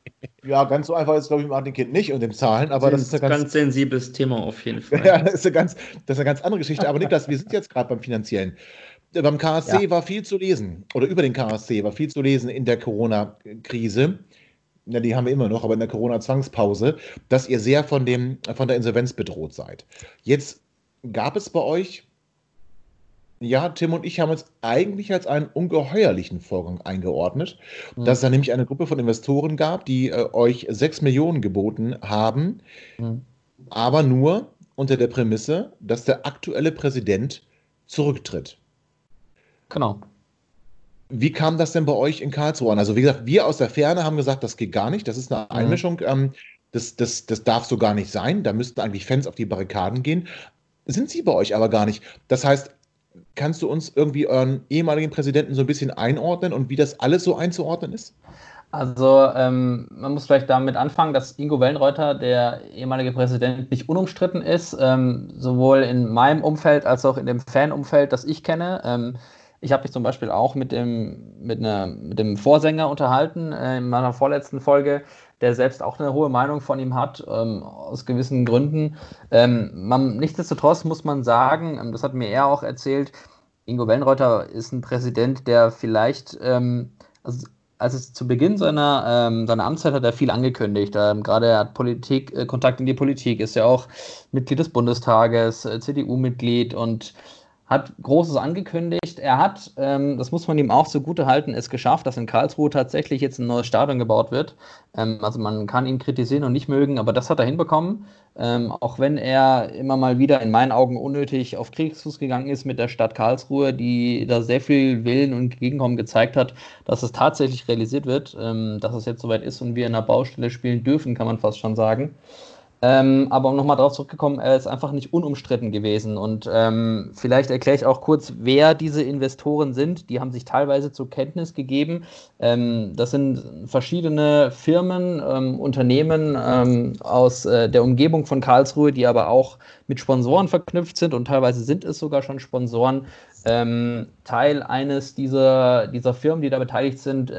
ja, ganz so einfach ist, glaube ich, Martin Kind nicht und dem Zahlen, aber das, das ist ein ganz, ganz sensibles Thema auf jeden Fall. ja, das ist eine ganz, das ist eine ganz andere Geschichte. Aber Niklas, wir sind jetzt gerade beim Finanziellen. Beim KSC ja. war viel zu lesen, oder über den KSC war viel zu lesen in der Corona-Krise ja, die haben wir immer noch, aber in der Corona-Zwangspause, dass ihr sehr von, dem, von der Insolvenz bedroht seid. Jetzt gab es bei euch, ja, Tim und ich haben es eigentlich als einen ungeheuerlichen Vorgang eingeordnet, mhm. dass es da nämlich eine Gruppe von Investoren gab, die äh, euch 6 Millionen geboten haben, mhm. aber nur unter der Prämisse, dass der aktuelle Präsident zurücktritt. Genau. Wie kam das denn bei euch in Karlsruhe an? Also, wie gesagt, wir aus der Ferne haben gesagt, das geht gar nicht. Das ist eine mhm. Einmischung. Ähm, das, das, das darf so gar nicht sein. Da müssten eigentlich Fans auf die Barrikaden gehen. Sind sie bei euch aber gar nicht. Das heißt, kannst du uns irgendwie euren ehemaligen Präsidenten so ein bisschen einordnen und wie das alles so einzuordnen ist? Also ähm, man muss vielleicht damit anfangen, dass Ingo Wellenreuter, der ehemalige Präsident, nicht unumstritten ist, ähm, sowohl in meinem Umfeld als auch in dem Fanumfeld, das ich kenne. Ähm, ich habe mich zum Beispiel auch mit dem, mit, einer, mit dem Vorsänger unterhalten äh, in meiner vorletzten Folge, der selbst auch eine hohe Meinung von ihm hat, ähm, aus gewissen Gründen. Ähm, man, nichtsdestotrotz muss man sagen, ähm, das hat mir er auch erzählt, Ingo Wellenreuter ist ein Präsident, der vielleicht, ähm, also als zu Beginn seiner, ähm, seiner Amtszeit hat er viel angekündigt. Ähm, gerade er hat Politik, äh, Kontakt in die Politik, ist ja auch Mitglied des Bundestages, äh, CDU-Mitglied und hat Großes angekündigt. Er hat, ähm, das muss man ihm auch zugute halten, es geschafft, dass in Karlsruhe tatsächlich jetzt ein neues Stadion gebaut wird. Ähm, also man kann ihn kritisieren und nicht mögen, aber das hat er hinbekommen. Ähm, auch wenn er immer mal wieder in meinen Augen unnötig auf Kriegsfuß gegangen ist mit der Stadt Karlsruhe, die da sehr viel Willen und Gegenkommen gezeigt hat, dass es tatsächlich realisiert wird, ähm, dass es jetzt soweit ist und wir in der Baustelle spielen dürfen, kann man fast schon sagen. Ähm, aber um nochmal darauf zurückzukommen, er ist einfach nicht unumstritten gewesen. Und ähm, vielleicht erkläre ich auch kurz, wer diese Investoren sind. Die haben sich teilweise zur Kenntnis gegeben. Ähm, das sind verschiedene Firmen, ähm, Unternehmen ähm, aus äh, der Umgebung von Karlsruhe, die aber auch mit Sponsoren verknüpft sind und teilweise sind es sogar schon Sponsoren. Ähm, Teil eines dieser, dieser Firmen, die da beteiligt sind,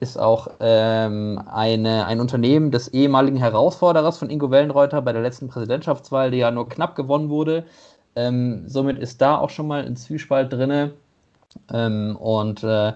ist auch ähm, eine, ein Unternehmen des ehemaligen Herausforderers von Ingo Wellenreuter bei der letzten Präsidentschaftswahl, die ja nur knapp gewonnen wurde. Ähm, somit ist da auch schon mal ein Zwiespalt drin. Ähm, und äh,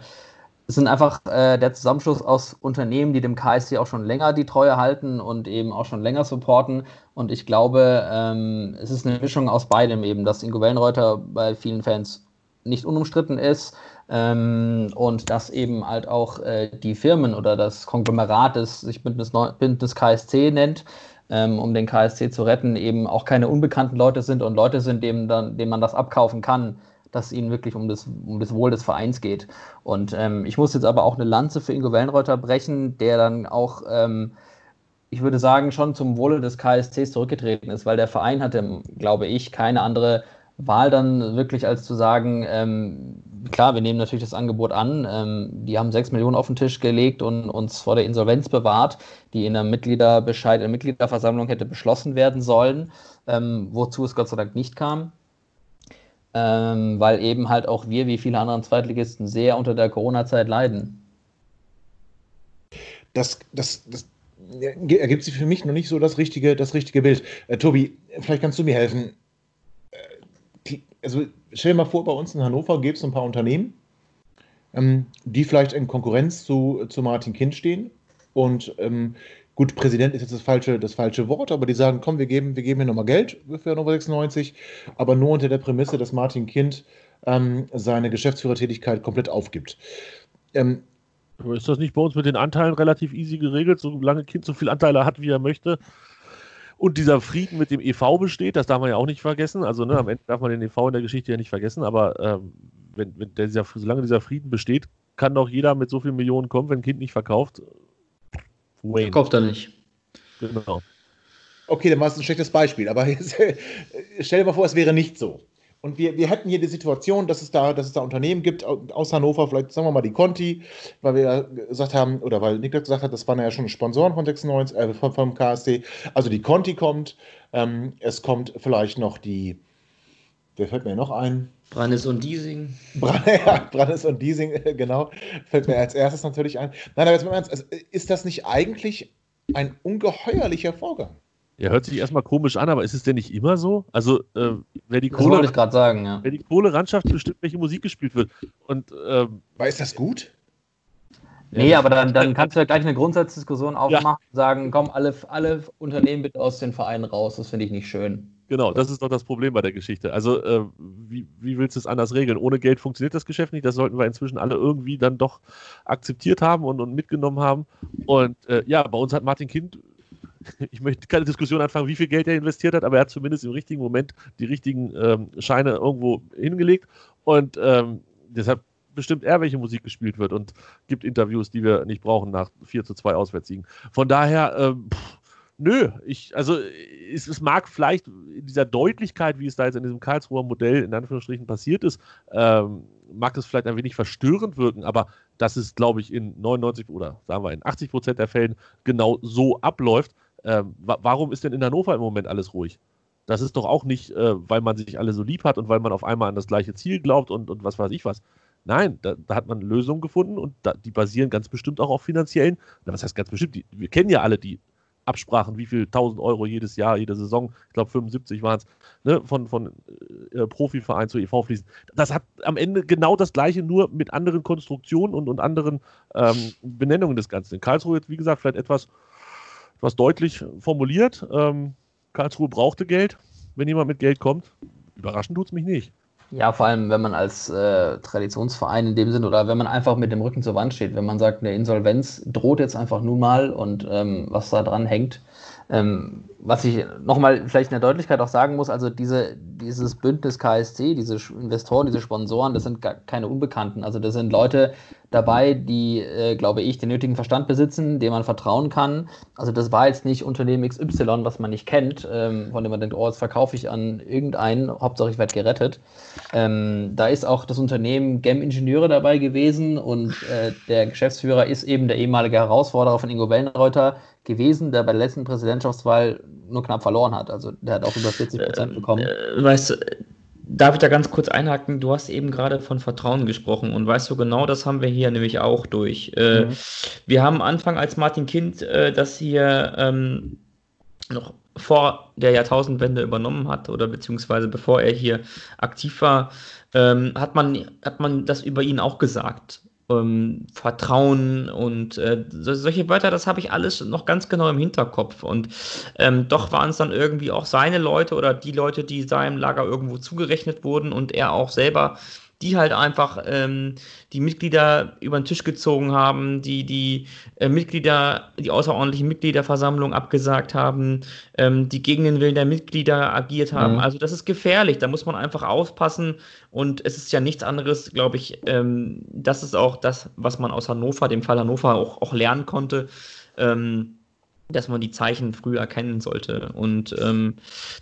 es sind einfach äh, der Zusammenschluss aus Unternehmen, die dem KSC auch schon länger die Treue halten und eben auch schon länger supporten. Und ich glaube, ähm, es ist eine Mischung aus beidem eben, dass Ingo Wellenreuter bei vielen Fans nicht unumstritten ist ähm, und dass eben halt auch äh, die Firmen oder das Konglomerat, das sich Bündnis, Bündnis KSC nennt, ähm, um den KSC zu retten, eben auch keine unbekannten Leute sind und Leute sind, denen, dann, denen man das abkaufen kann, dass es ihnen wirklich um das, um das Wohl des Vereins geht. Und ähm, ich muss jetzt aber auch eine Lanze für Ingo Wellenreuter brechen, der dann auch ähm, ich würde sagen, schon zum Wohle des KSCs zurückgetreten ist, weil der Verein hatte, glaube ich, keine andere Wahl dann wirklich als zu sagen, ähm, klar, wir nehmen natürlich das Angebot an. Ähm, die haben sechs Millionen auf den Tisch gelegt und uns vor der Insolvenz bewahrt, die in der Mitgliederbescheid, in der Mitgliederversammlung hätte beschlossen werden sollen, ähm, wozu es Gott sei Dank nicht kam. Ähm, weil eben halt auch wir, wie viele andere Zweitligisten, sehr unter der Corona-Zeit leiden. Das, das, das ergibt sich für mich noch nicht so das richtige, das richtige Bild. Äh, Tobi, vielleicht kannst du mir helfen also stell dir mal vor, bei uns in Hannover gibt es ein paar Unternehmen, ähm, die vielleicht in Konkurrenz zu, zu Martin Kind stehen. Und ähm, gut, Präsident ist jetzt das falsche, das falsche Wort, aber die sagen, komm, wir geben, wir geben hier nochmal Geld für Hannover 96, aber nur unter der Prämisse, dass Martin Kind ähm, seine Geschäftsführertätigkeit komplett aufgibt. Ähm, ist das nicht bei uns mit den Anteilen relativ easy geregelt, solange Kind so viele Anteile hat, wie er möchte? Und dieser Frieden mit dem EV besteht, das darf man ja auch nicht vergessen. Also ne, am Ende darf man den EV in der Geschichte ja nicht vergessen, aber ähm, wenn, wenn dieser, solange dieser Frieden besteht, kann doch jeder mit so vielen Millionen kommen, wenn ein Kind nicht verkauft. Wayne. Verkauft er nicht. Genau. Okay, dann war es ein schlechtes Beispiel, aber jetzt, stell dir mal vor, es wäre nicht so. Und wir, wir hätten hier die Situation, dass es, da, dass es da Unternehmen gibt aus Hannover, vielleicht sagen wir mal die Conti, weil wir gesagt haben, oder weil Niklas gesagt hat, das waren ja schon Sponsoren von 96, äh, vom, vom KSD. Also die Conti kommt, ähm, es kommt vielleicht noch die, wer fällt mir noch ein? Brandes und Diesing. Brandes und Diesing, genau, fällt mir als erstes natürlich ein. Nein, aber jetzt mal ernst, also ist das nicht eigentlich ein ungeheuerlicher Vorgang? Ja, hört sich erstmal komisch an, aber ist es denn nicht immer so? Also, äh, wer die das Kohle. wollte ich gerade sagen, ja. Wer die Kohle ranschafft, bestimmt, welche Musik gespielt wird. Und, ähm, aber ist das gut? Nee, aber dann, dann kannst du ja gleich eine Grundsatzdiskussion aufmachen ja. und sagen: komm, alle, alle Unternehmen bitte aus den Vereinen raus. Das finde ich nicht schön. Genau, das ist doch das Problem bei der Geschichte. Also, äh, wie, wie willst du es anders regeln? Ohne Geld funktioniert das Geschäft nicht. Das sollten wir inzwischen alle irgendwie dann doch akzeptiert haben und, und mitgenommen haben. Und äh, ja, bei uns hat Martin Kind ich möchte keine Diskussion anfangen, wie viel Geld er investiert hat, aber er hat zumindest im richtigen Moment die richtigen ähm, Scheine irgendwo hingelegt und ähm, deshalb bestimmt er, welche Musik gespielt wird und gibt Interviews, die wir nicht brauchen nach 4 zu 2 Auswärtssiegen. Von daher, ähm, pff, nö, ich, also es, es, mag vielleicht in dieser Deutlichkeit, wie es da jetzt in diesem Karlsruher Modell in Anführungsstrichen passiert ist, ähm, mag es vielleicht ein wenig verstörend wirken, aber dass es, glaube ich, in 99 oder sagen wir in 80 Prozent der Fällen genau so abläuft, ähm, wa warum ist denn in Hannover im Moment alles ruhig? Das ist doch auch nicht, äh, weil man sich alle so lieb hat und weil man auf einmal an das gleiche Ziel glaubt und, und was weiß ich was. Nein, da, da hat man Lösungen gefunden und da, die basieren ganz bestimmt auch auf finanziellen. Na, was heißt ganz bestimmt? Die, wir kennen ja alle die Absprachen, wie viel 1000 Euro jedes Jahr, jede Saison, ich glaube 75 waren es, ne, von, von äh, Profiverein zu EV fließen. Das hat am Ende genau das Gleiche, nur mit anderen Konstruktionen und, und anderen ähm, Benennungen des Ganzen. In Karlsruhe jetzt, wie gesagt, vielleicht etwas was deutlich formuliert. Ähm, Karlsruhe brauchte Geld. Wenn jemand mit Geld kommt, überraschend tut es mich nicht. Ja, vor allem, wenn man als äh, Traditionsverein in dem Sinne oder wenn man einfach mit dem Rücken zur Wand steht, wenn man sagt, eine Insolvenz droht jetzt einfach nun mal und ähm, was da dran hängt, ähm, was ich nochmal vielleicht in der Deutlichkeit auch sagen muss, also diese, dieses Bündnis KSC, diese Investoren, diese Sponsoren, das sind keine Unbekannten. Also das sind Leute dabei, die, äh, glaube ich, den nötigen Verstand besitzen, dem man vertrauen kann. Also das war jetzt nicht Unternehmen XY, was man nicht kennt, ähm, von dem man denkt, oh, jetzt verkaufe ich an irgendeinen, Hauptsache ich werde gerettet. Ähm, da ist auch das Unternehmen Gem Ingenieure dabei gewesen und äh, der Geschäftsführer ist eben der ehemalige Herausforderer von Ingo Wellenreuter, gewesen, der bei der letzten Präsidentschaftswahl nur knapp verloren hat. Also der hat auch über 40 Prozent äh, bekommen. Äh, weißt du, darf ich da ganz kurz einhaken? Du hast eben gerade von Vertrauen gesprochen und weißt du genau, das haben wir hier nämlich auch durch. Äh, mhm. Wir haben Anfang als Martin Kind äh, das hier ähm, noch vor der Jahrtausendwende übernommen hat oder beziehungsweise bevor er hier aktiv war, ähm, hat, man, hat man das über ihn auch gesagt ähm, Vertrauen und äh, solche Wörter, das habe ich alles noch ganz genau im Hinterkopf. Und ähm, doch waren es dann irgendwie auch seine Leute oder die Leute, die seinem Lager irgendwo zugerechnet wurden und er auch selber die halt einfach ähm, die Mitglieder über den Tisch gezogen haben, die die äh, Mitglieder, die außerordentliche Mitgliederversammlung abgesagt haben, ähm, die gegen den Willen der Mitglieder agiert haben. Mhm. Also das ist gefährlich, da muss man einfach aufpassen und es ist ja nichts anderes, glaube ich, ähm, das ist auch das, was man aus Hannover, dem Fall Hannover auch, auch lernen konnte. Ähm, dass man die Zeichen früh erkennen sollte. Und ähm,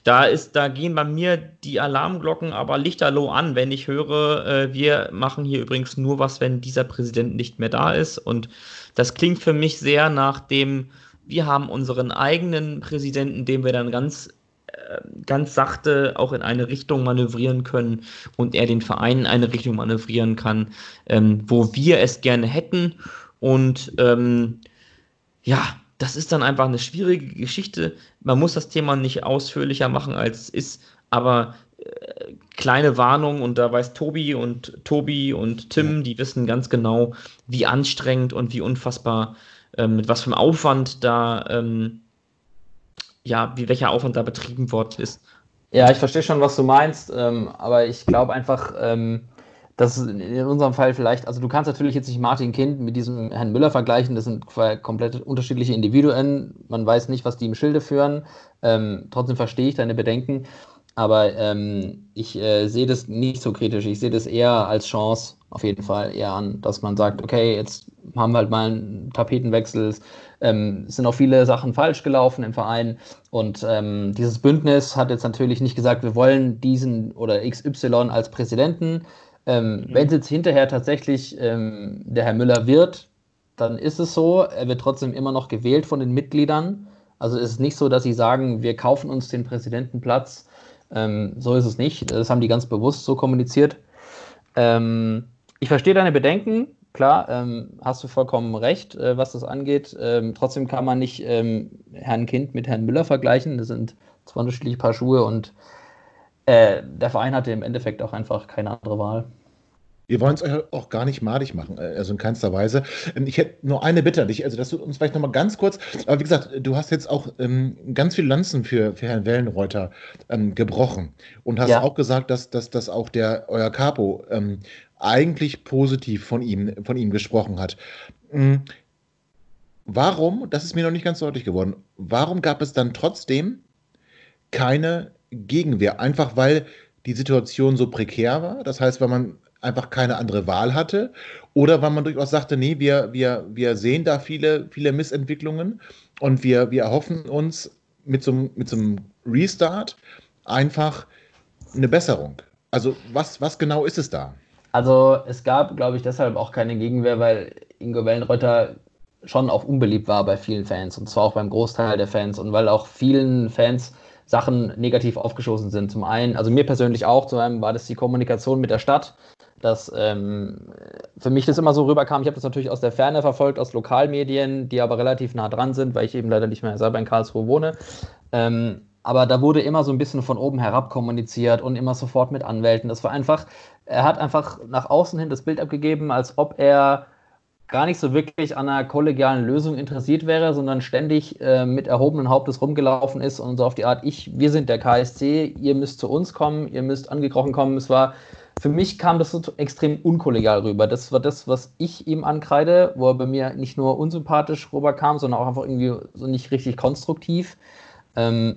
da ist, da gehen bei mir die Alarmglocken aber lichterloh an, wenn ich höre, äh, wir machen hier übrigens nur was, wenn dieser Präsident nicht mehr da ist. Und das klingt für mich sehr nach dem, wir haben unseren eigenen Präsidenten, den wir dann ganz äh, ganz sachte auch in eine Richtung manövrieren können und er den Verein in eine Richtung manövrieren kann, ähm, wo wir es gerne hätten. Und ähm, ja, das ist dann einfach eine schwierige Geschichte. Man muss das Thema nicht ausführlicher machen, als es ist, aber äh, kleine Warnung und da weiß Tobi und Tobi und Tim, ja. die wissen ganz genau, wie anstrengend und wie unfassbar, ähm, mit was für einem Aufwand da, ähm, ja, wie welcher Aufwand da betrieben worden ist. Ja, ich verstehe schon, was du meinst, ähm, aber ich glaube einfach, ähm, dass in unserem Fall vielleicht, also du kannst natürlich jetzt nicht Martin Kind mit diesem Herrn Müller vergleichen, das sind komplett unterschiedliche Individuen, man weiß nicht, was die im Schilde führen, ähm, trotzdem verstehe ich deine Bedenken, aber ähm, ich äh, sehe das nicht so kritisch, ich sehe das eher als Chance auf jeden Fall eher an, dass man sagt, okay, jetzt haben wir halt mal einen Tapetenwechsel, ähm, es sind auch viele Sachen falsch gelaufen im Verein. Und ähm, dieses Bündnis hat jetzt natürlich nicht gesagt, wir wollen diesen oder XY als Präsidenten, ähm, mhm. Wenn es jetzt hinterher tatsächlich ähm, der Herr Müller wird, dann ist es so. Er wird trotzdem immer noch gewählt von den Mitgliedern. Also es ist nicht so, dass sie sagen, wir kaufen uns den Präsidentenplatz. Ähm, so ist es nicht. Das haben die ganz bewusst so kommuniziert. Ähm, ich verstehe deine Bedenken. Klar, ähm, hast du vollkommen recht, äh, was das angeht. Ähm, trotzdem kann man nicht Herrn Kind mit Herrn Müller vergleichen. Das sind zwei unterschiedliche Paar Schuhe und äh, der Verein hatte im Endeffekt auch einfach keine andere Wahl. Wir wollen es euch auch gar nicht madig machen, äh, also in keinster Weise. Ähm, ich hätte nur eine Bitte an dich, also dass du uns vielleicht nochmal ganz kurz, aber wie gesagt, du hast jetzt auch ähm, ganz viele Lanzen für, für Herrn Wellenreuter ähm, gebrochen und hast ja. auch gesagt, dass, dass, dass auch der euer Capo ähm, eigentlich positiv von ihm, von ihm gesprochen hat. Mhm. Warum, das ist mir noch nicht ganz deutlich geworden, warum gab es dann trotzdem keine Gegenwehr, einfach weil die Situation so prekär war. Das heißt, weil man einfach keine andere Wahl hatte oder weil man durchaus sagte, nee, wir, wir, wir sehen da viele, viele Missentwicklungen und wir, wir erhoffen uns mit so, mit so einem Restart einfach eine Besserung. Also was, was genau ist es da? Also es gab, glaube ich, deshalb auch keine Gegenwehr, weil Ingo Wellenreuter schon auch unbeliebt war bei vielen Fans und zwar auch beim Großteil der Fans und weil auch vielen Fans Sachen negativ aufgeschossen sind. Zum einen, also mir persönlich auch, zum einen war das die Kommunikation mit der Stadt, dass ähm, für mich das immer so rüberkam. Ich habe das natürlich aus der Ferne verfolgt, aus Lokalmedien, die aber relativ nah dran sind, weil ich eben leider nicht mehr selber in Karlsruhe wohne. Ähm, aber da wurde immer so ein bisschen von oben herab kommuniziert und immer sofort mit Anwälten. Das war einfach, er hat einfach nach außen hin das Bild abgegeben, als ob er gar nicht so wirklich an einer kollegialen Lösung interessiert wäre, sondern ständig äh, mit erhobenen Hauptes rumgelaufen ist und so auf die Art, ich, wir sind der KSC, ihr müsst zu uns kommen, ihr müsst angekrochen kommen. Es war, für mich kam das so extrem unkollegial rüber. Das war das, was ich ihm ankreide, wo er bei mir nicht nur unsympathisch rüberkam, sondern auch einfach irgendwie so nicht richtig konstruktiv. Ähm,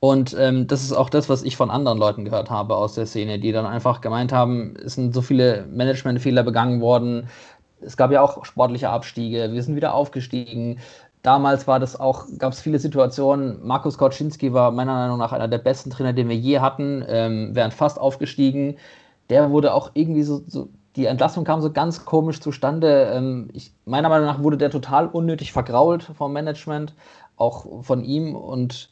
und ähm, das ist auch das, was ich von anderen Leuten gehört habe aus der Szene, die dann einfach gemeint haben, es sind so viele Managementfehler begangen worden, es gab ja auch sportliche Abstiege, wir sind wieder aufgestiegen. Damals war das auch, gab es viele Situationen. Markus Koczynski war meiner Meinung nach einer der besten Trainer, den wir je hatten, ähm, wären fast aufgestiegen. Der wurde auch irgendwie so, so die Entlassung kam so ganz komisch zustande. Ähm, ich, meiner Meinung nach wurde der total unnötig vergrault vom Management, auch von ihm und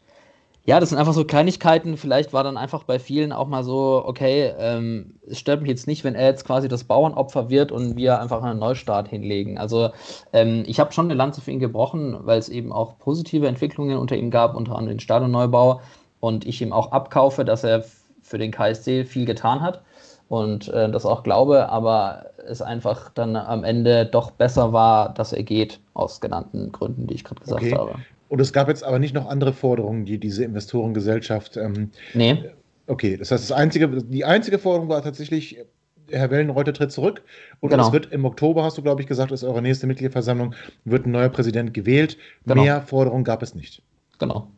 ja, das sind einfach so Kleinigkeiten. Vielleicht war dann einfach bei vielen auch mal so, okay, ähm, es stört mich jetzt nicht, wenn er jetzt quasi das Bauernopfer wird und wir einfach einen Neustart hinlegen. Also ähm, ich habe schon eine Lanze für ihn gebrochen, weil es eben auch positive Entwicklungen unter ihm gab, unter anderem den Stadionneubau. Und ich ihm auch abkaufe, dass er für den KSC viel getan hat und äh, das auch glaube, aber es einfach dann am Ende doch besser war, dass er geht, aus genannten Gründen, die ich gerade gesagt okay. habe. Und es gab jetzt aber nicht noch andere Forderungen, die diese Investorengesellschaft. Ähm, nee. Okay, das heißt, das einzige, die einzige Forderung war tatsächlich, Herr Wellenreuter tritt zurück. Und genau. es wird im Oktober, hast du, glaube ich, gesagt, ist eure nächste Mitgliederversammlung, wird ein neuer Präsident gewählt. Genau. Mehr Forderungen gab es nicht. Genau.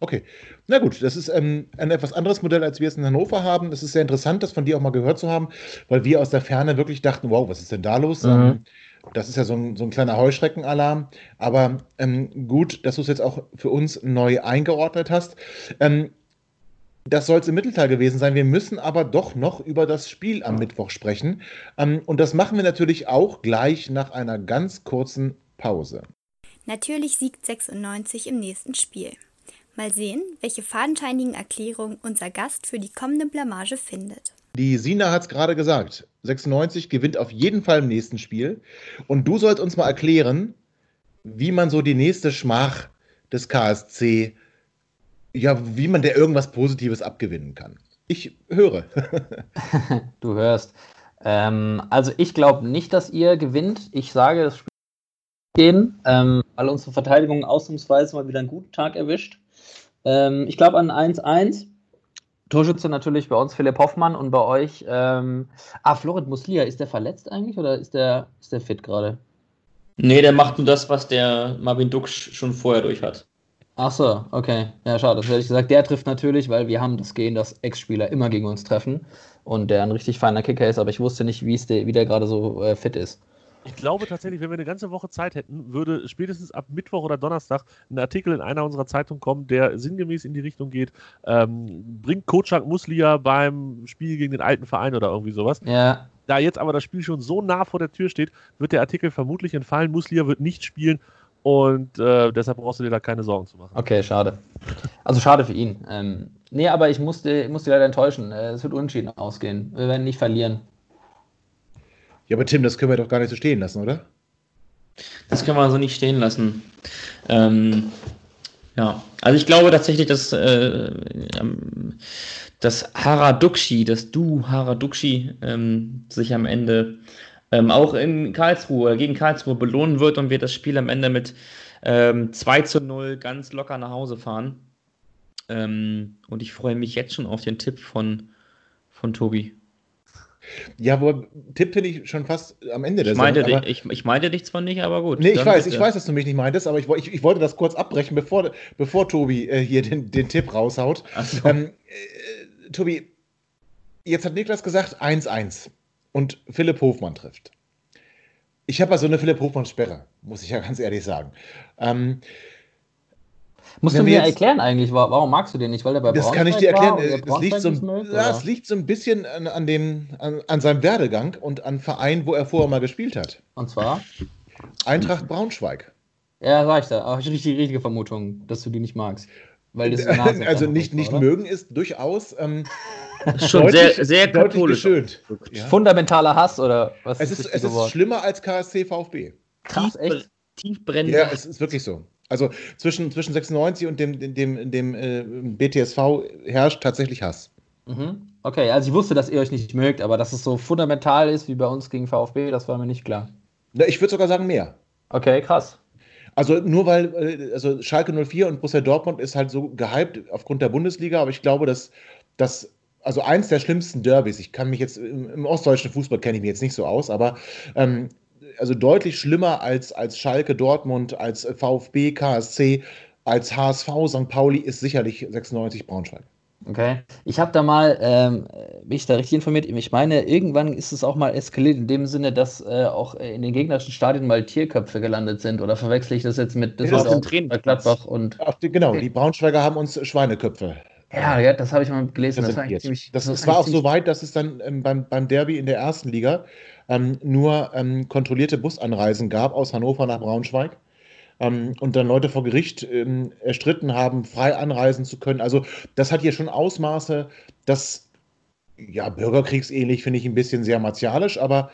Okay. Na gut, das ist ähm, ein etwas anderes Modell, als wir es in Hannover haben. Es ist sehr interessant, das von dir auch mal gehört zu haben, weil wir aus der Ferne wirklich dachten, wow, was ist denn da los? Mhm. Ähm, das ist ja so ein, so ein kleiner Heuschreckenalarm. Aber ähm, gut, dass du es jetzt auch für uns neu eingeordnet hast. Ähm, das soll es im Mittelteil gewesen sein. Wir müssen aber doch noch über das Spiel am Mittwoch sprechen. Ähm, und das machen wir natürlich auch gleich nach einer ganz kurzen Pause. Natürlich siegt 96 im nächsten Spiel. Mal sehen, welche fadenscheinigen Erklärungen unser Gast für die kommende Blamage findet. Die Sina hat es gerade gesagt. 96 gewinnt auf jeden Fall im nächsten Spiel. Und du sollst uns mal erklären, wie man so die nächste Schmach des KSC, ja, wie man der irgendwas Positives abgewinnen kann. Ich höre. du hörst. Ähm, also ich glaube nicht, dass ihr gewinnt. Ich sage, das Spiel gehen, ähm, weil unsere Verteidigung ausnahmsweise mal wieder einen guten Tag erwischt. Ähm, ich glaube an 1-1. Torschütze natürlich bei uns Philipp Hoffmann und bei euch. Ähm, ah, Florid Muslia, ist der verletzt eigentlich oder ist der, ist der fit gerade? Nee, der macht nur das, was der Marvin Duksch schon vorher durch hat. Ach so, okay. Ja, schade. Das hätte ich gesagt. Der trifft natürlich, weil wir haben das Gehen, dass Ex-Spieler immer gegen uns treffen und der ein richtig feiner Kicker ist, aber ich wusste nicht, wie, der, wie der gerade so äh, fit ist. Ich glaube tatsächlich, wenn wir eine ganze Woche Zeit hätten, würde spätestens ab Mittwoch oder Donnerstag ein Artikel in einer unserer Zeitungen kommen, der sinngemäß in die Richtung geht, ähm, bringt Kocak Muslia beim Spiel gegen den alten Verein oder irgendwie sowas. Ja. Da jetzt aber das Spiel schon so nah vor der Tür steht, wird der Artikel vermutlich entfallen. Muslia wird nicht spielen und äh, deshalb brauchst du dir da keine Sorgen zu machen. Okay, schade. Also schade für ihn. Ähm, nee, aber ich musste, musste leider enttäuschen. Äh, es wird unentschieden ausgehen. Wir werden nicht verlieren. Ja, aber Tim, das können wir doch gar nicht so stehen lassen, oder? Das können wir so nicht stehen lassen. Ähm, ja, also ich glaube tatsächlich, dass, äh, dass Haradukshi, dass du Haradukshi ähm, sich am Ende ähm, auch in Karlsruhe, gegen Karlsruhe belohnen wird und wir das Spiel am Ende mit ähm, 2 zu 0 ganz locker nach Hause fahren. Ähm, und ich freue mich jetzt schon auf den Tipp von, von Tobi. Ja, wo Tipp finde ich schon fast am Ende der ich meinte Sendung. ich, ich meinte dich zwar nicht, aber gut. Nee, ich weiß, bitte. ich weiß, dass du mich nicht meintest, aber ich, ich, ich wollte das kurz abbrechen, bevor, bevor Tobi äh, hier den, den Tipp raushaut. So. Ähm, äh, Tobi, jetzt hat Niklas gesagt 1-1 und Philipp Hofmann trifft. Ich habe also eine Philipp Hofmann-Sperre, muss ich ja ganz ehrlich sagen. Ähm, Musst du mir jetzt, erklären eigentlich, warum magst du den nicht? Weil er bei Das kann ich dir erklären. Es liegt, so, mögt, ja, liegt so ein bisschen an, an dem, an, an, seinem Werdegang und an Verein, wo er vorher mal gespielt hat. Und zwar? Eintracht Braunschweig. Ja, sag ich da. Aber ich habe die richtige Vermutung, dass du die nicht magst. Weil das also nicht, nicht mögen ist durchaus ähm, schon deutlich, sehr, sehr katholisch. Geschönt. Ja? Fundamentaler Hass oder was es ist, ist es ist schlimmer als KSC VfB. Krass, echt? Tiefbrennend. Ja, es ist wirklich so. Also zwischen, zwischen 96 und dem, dem, dem, dem äh, BTSV herrscht tatsächlich Hass. Mhm. Okay, also ich wusste, dass ihr euch nicht mögt, aber dass es so fundamental ist wie bei uns gegen VfB, das war mir nicht klar. Na, ich würde sogar sagen mehr. Okay, krass. Also nur weil, äh, also Schalke 04 und Borussia Dortmund ist halt so gehypt aufgrund der Bundesliga, aber ich glaube, dass das also eins der schlimmsten Derbys, ich kann mich jetzt im, im ostdeutschen Fußball kenne ich mich jetzt nicht so aus, aber ähm, also deutlich schlimmer als, als Schalke, Dortmund, als VfB, KSC, als HSV, St. Pauli ist sicherlich 96 Braunschweig. Okay. Ich habe da mal, ähm, bin ich da richtig informiert? Ich meine, irgendwann ist es auch mal eskaliert, in dem Sinne, dass äh, auch in den gegnerischen Stadien mal Tierköpfe gelandet sind. Oder verwechsel ich das jetzt mit das ja, dem bei Gladbach und. Ach, die, genau, die Braunschweiger haben uns Schweineköpfe. Ja, ja das habe ich mal gelesen. Das, das war, ziemlich, das, das war auch so weit, dass es dann ähm, beim, beim Derby in der ersten Liga ähm, nur ähm, kontrollierte Busanreisen gab aus Hannover nach Braunschweig. Ähm, und dann Leute vor Gericht ähm, erstritten haben, frei anreisen zu können. Also das hat hier schon Ausmaße, das ja bürgerkriegsähnlich finde ich ein bisschen sehr martialisch, aber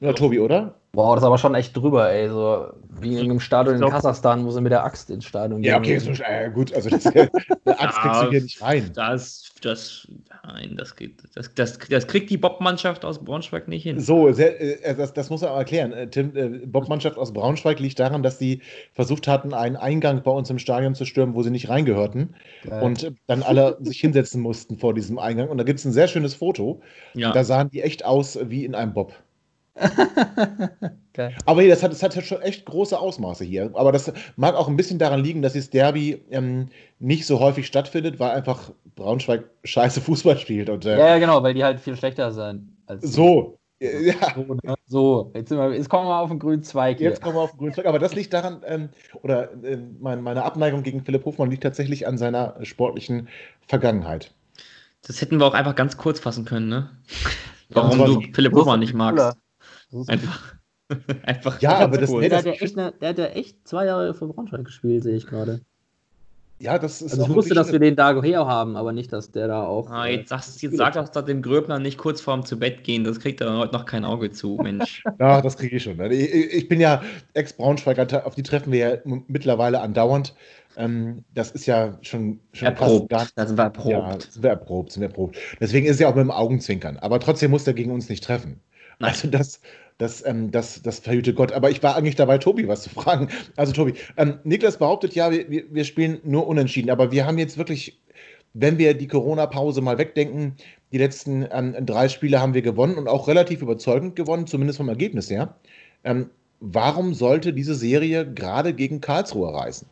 ja, Tobi, oder? Wow, das ist aber schon echt drüber, ey. So wie in einem Stadion in Kasachstan, wo sie mit der Axt ins Stadion gehen. Ja, okay, so, äh, gut, also das, eine Axt kriegst du hier nicht rein. Das, das, nein, das geht, das, das, das kriegt die Bob-Mannschaft aus Braunschweig nicht hin. So, sehr, äh, das, das muss man erklären. Äh, Tim, äh, Bob-Mannschaft aus Braunschweig liegt daran, dass sie versucht hatten, einen Eingang bei uns im Stadion zu stürmen, wo sie nicht reingehörten. Geil. Und dann alle sich hinsetzen mussten vor diesem Eingang. Und da gibt es ein sehr schönes Foto. Ja. Da sahen die echt aus wie in einem Bob. Aber das hat, das hat schon echt große Ausmaße hier. Aber das mag auch ein bisschen daran liegen, dass das Derby ähm, nicht so häufig stattfindet, weil einfach Braunschweig scheiße Fußball spielt. Und, äh, ja, ja, genau, weil die halt viel schlechter sind. so. Ja. So, ne? so, jetzt, wir, jetzt, kommen wir mal auf den grünen Zweig. Hier. Jetzt kommen wir auf den grünen Zweig. Aber das liegt daran, ähm, oder äh, mein, meine Abneigung gegen Philipp Hofmann liegt tatsächlich an seiner sportlichen Vergangenheit. Das hätten wir auch einfach ganz kurz fassen können, ne? Warum ja, du Philipp Hofmann nicht magst. Einfach. Einfach ja, aber das, cool. der, hat ja echt eine, der hat ja echt zwei Jahre für Braunschweig gespielt, sehe ich gerade. Ja, das ist Also ich wusste, dass wir den Dagoheo haben, aber nicht, dass der da auch. Ah, äh, jetzt sagst jetzt sag doch dem Gröbner nicht kurz vorm zu Bett gehen, das kriegt er heute noch kein Auge zu, Mensch. Ja, das kriege ich schon. ne? Ich, ich bin ja Ex-Braunschweiger, auf die treffen wir ja mittlerweile andauernd. Ähm, das ist ja schon, schon Erprobt, gar- da sind wir Ja, erprobt. sind wir erprobt, sind wir erprobt. Deswegen ist es ja auch mit dem Augenzwinkern. Aber trotzdem muss er gegen uns nicht treffen. Also das, das, ähm, das, das verhüte Gott. Aber ich war eigentlich dabei, Tobi was zu fragen. Also Tobi, ähm, Niklas behauptet ja, wir, wir spielen nur unentschieden. Aber wir haben jetzt wirklich, wenn wir die Corona-Pause mal wegdenken, die letzten ähm, drei Spiele haben wir gewonnen und auch relativ überzeugend gewonnen, zumindest vom Ergebnis her. Ähm, warum sollte diese Serie gerade gegen Karlsruhe reißen?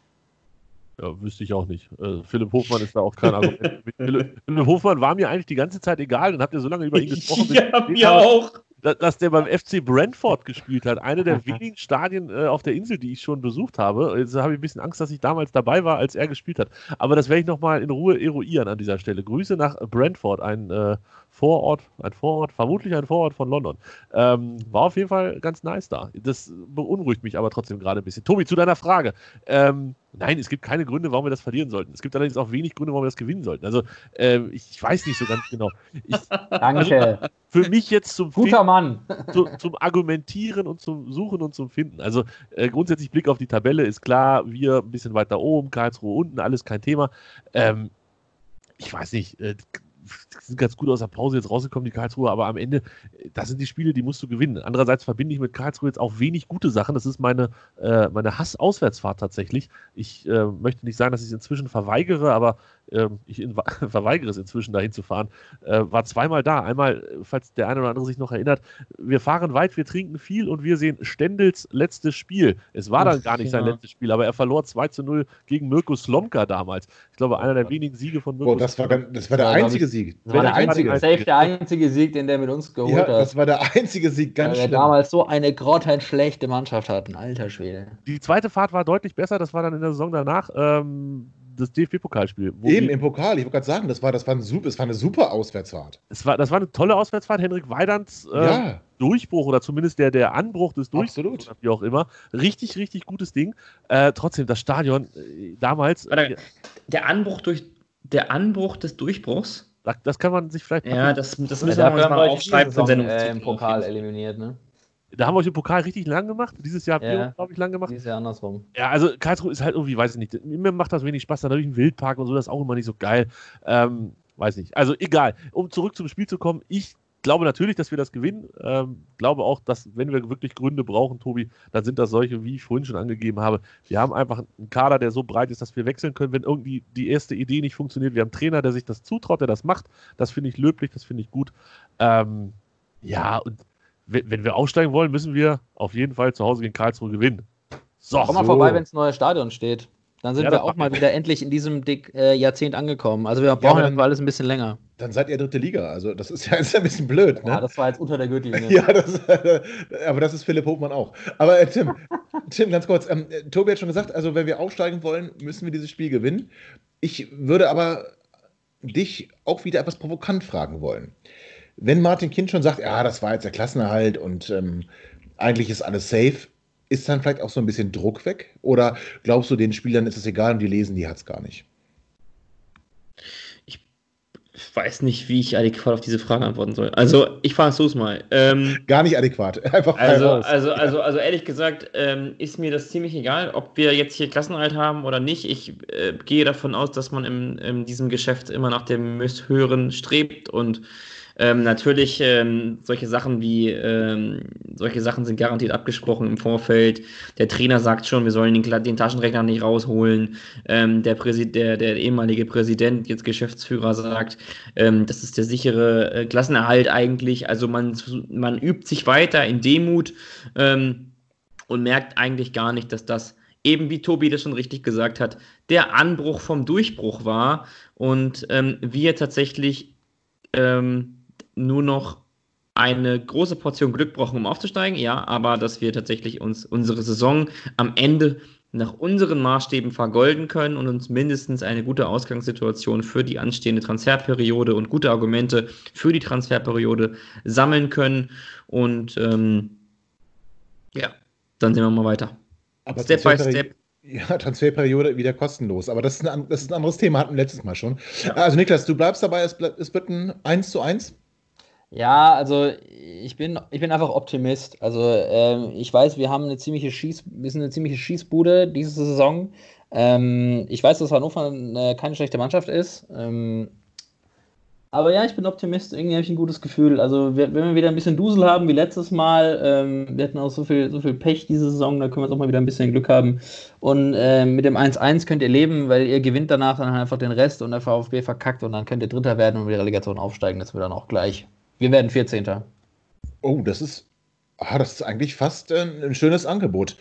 Ja, wüsste ich auch nicht. Äh, Philipp Hofmann ist da auch kein Argument. Philipp, Hofmann war mir eigentlich die ganze Zeit egal. Dann habt ihr so lange über ihn gesprochen. ja, mir auch. Da- dass der beim FC Brentford gespielt hat. Eine der wenigen Stadien äh, auf der Insel, die ich schon besucht habe. Jetzt habe ich ein bisschen Angst, dass ich damals dabei war, als er gespielt hat. Aber das werde ich nochmal in Ruhe eruieren an dieser Stelle. Grüße nach Brentford, ein äh, Vorort, ein Vorort, vermutlich ein Vorort von London. Ähm, war auf jeden Fall ganz nice da. Das beunruhigt mich aber trotzdem gerade ein bisschen. Tobi, zu deiner Frage. Ähm, nein, es gibt keine Gründe, warum wir das verlieren sollten. Es gibt allerdings auch wenig Gründe, warum wir das gewinnen sollten. Also, ähm, ich, weiß nicht so ganz genau. Ich, Danke. für mich jetzt zum Guter Mann. zu, zum Argumentieren und zum Suchen und zum Finden. Also äh, grundsätzlich Blick auf die Tabelle ist klar, wir ein bisschen weiter oben, Karlsruhe unten, alles kein Thema. Ähm, ich weiß nicht, äh, sind ganz gut aus der Pause jetzt rausgekommen, die Karlsruhe, aber am Ende, das sind die Spiele, die musst du gewinnen. Andererseits verbinde ich mit Karlsruhe jetzt auch wenig gute Sachen. Das ist meine, äh, meine Hass-Auswärtsfahrt tatsächlich. Ich äh, möchte nicht sagen, dass ich es inzwischen verweigere, aber ich in, verweigere es inzwischen, dahin zu fahren. Äh, war zweimal da. Einmal, äh, falls der eine oder andere sich noch erinnert, wir fahren weit, wir trinken viel und wir sehen Stendels letztes Spiel. Es war dann Ach, gar nicht sein ja. letztes Spiel, aber er verlor 2 zu 0 gegen Mirko Slomka damals. Ich glaube, einer der wenigen Siege von Mirko Boah, das war, das war der einzige Sieg. Das war der einzige, safe der einzige Sieg, den der mit uns geholt Ja, hat. das war der einzige Sieg, Weil ganz wir schlimm. damals so eine grottenschlechte Mannschaft hatten. Alter Schwede. Die zweite Fahrt war deutlich besser, das war dann in der Saison danach ähm, das DFB-Pokalspiel. Eben im Pokal, ich wollte gerade sagen, das war, das, war ein super, das war eine super Auswärtsfahrt. es war, das war eine tolle Auswärtsfahrt. Henrik Weidans äh, ja, Durchbruch oder zumindest der, der Anbruch des Durchbruchs, Absolut. wie auch immer. Richtig, richtig gutes Ding. Äh, trotzdem, das Stadion äh, damals, Warte, Der Anbruch durch der Anbruch des Durchbruchs. das, das kann man sich vielleicht. Ja, das, das Ja, müssen wir uns mal aufschreiben Saison, äh, im Pokal eliminiert, ne? Da haben wir euch im Pokal richtig lang gemacht. Dieses Jahr habt Ja. ihr, glaube ich, lang gemacht. Dieses Jahr andersrum. Ja, also Karlsruhe ist halt irgendwie, weiß ich nicht, mir macht das wenig Spaß, da natürlich ein Wildpark und so, das ist auch immer nicht so geil. Ähm, weiß nicht. Also egal. Um zurück zum Spiel zu kommen, ich glaube natürlich, dass wir das gewinnen. Ähm, glaube auch, dass wenn wir wirklich Gründe brauchen, Tobi, dann sind das solche, wie ich vorhin schon angegeben habe. Wir haben einfach einen Kader, der so breit ist, dass wir wechseln können, wenn irgendwie die erste Idee nicht funktioniert. Wir haben einen Trainer, der sich das zutraut, der das macht. Das finde ich löblich, das finde ich gut. Ähm, ja, und wenn, wir aufsteigen wollen, müssen wir auf jeden Fall zu Hause gegen Karlsruhe gewinnen. So, Komm mal so. vorbei, wenn das neue Stadion steht. Dann sind Ja, wir auch mal wieder endlich in diesem Dick, äh, Jahrzehnt angekommen. Also wir brauchen ja dann- alles ein bisschen länger. dann seid ihr dritte Liga. Also das ist ja, ist ein bisschen blöd. Ja, Ne? das war jetzt unter der Gürtellinie. Ja, das, aber das ist Philipp Hofmann auch. Aber äh, Tim, Tim, ganz kurz. Ähm, äh, Tobi hat schon gesagt, also wenn wir aufsteigen wollen, müssen wir dieses Spiel gewinnen. Ich würde aber dich auch wieder etwas provokant fragen wollen. Wenn Martin Kind schon sagt, ja, das war jetzt der Klassenerhalt und ähm, eigentlich ist alles safe, ist dann vielleicht auch so ein bisschen Druck weg? Oder glaubst du, den Spielern ist es egal und die lesen, die hat es gar nicht? Ich weiß nicht, wie ich adäquat auf diese Frage antworten soll. Also, ich es mal. Ähm, Gar nicht adäquat. Einfach Also, raus. also, also, also ehrlich gesagt, ähm, ist mir das ziemlich egal, ob wir jetzt hier Klassenhalt haben oder nicht. Ich äh, gehe davon aus, dass man in, in diesem Geschäft immer nach dem Höheren strebt und ähm, natürlich ähm, solche Sachen wie ähm, solche Sachen sind garantiert abgesprochen im Vorfeld. Der Trainer sagt schon, wir sollen den, den Taschenrechner nicht rausholen. Ähm, der, der, der ehemalige Präsident, jetzt Geschäftsführer, sagt, ähm, das ist der sichere äh, Klassenerhalt eigentlich. Also man, man übt sich weiter in Demut ähm, und merkt eigentlich gar nicht, dass das eben wie Tobi das schon richtig gesagt hat, der Anbruch vom Durchbruch war und wir tatsächlich nur noch eine große Portion Glück brauchen, um aufzusteigen, ja, aber dass wir tatsächlich uns unsere Saison am Ende nach unseren Maßstäben vergolden können und uns mindestens eine gute Ausgangssituation für die anstehende Transferperiode und gute Argumente für die Transferperiode sammeln können. Und ähm, ja, dann sehen wir mal weiter. Aber Step by Step. Ja, Transferperiode wieder kostenlos. Aber das ist ein, das ist ein anderes Thema, hatten wir letztes Mal schon. Ja. Also Niklas, du bleibst dabei, es, es wird ein 1 zu 1? Ja, also ich bin, ich bin einfach Optimist. Also ähm, ich weiß, wir haben eine ziemliche Schieß, wir sind eine ziemliche Schießbude diese Saison. Ähm, ich weiß, dass Hannover eine, keine schlechte Mannschaft ist. Ähm, aber ja, ich bin Optimist. Irgendwie habe ich ein gutes Gefühl. Also, wenn wir wieder ein bisschen Dusel haben wie letztes Mal, ähm, wir hatten auch so viel, so viel Pech diese Saison, da können wir auch mal wieder ein bisschen Glück haben. Und äh, mit dem 1-1 könnt ihr leben, weil ihr gewinnt danach dann einfach den Rest und der VfB verkackt und dann könnt ihr Dritter werden und die Relegation aufsteigen. Das wird dann auch gleich. Wir werden 14. Oh, das ist, ah, das ist eigentlich fast äh, ein schönes Angebot.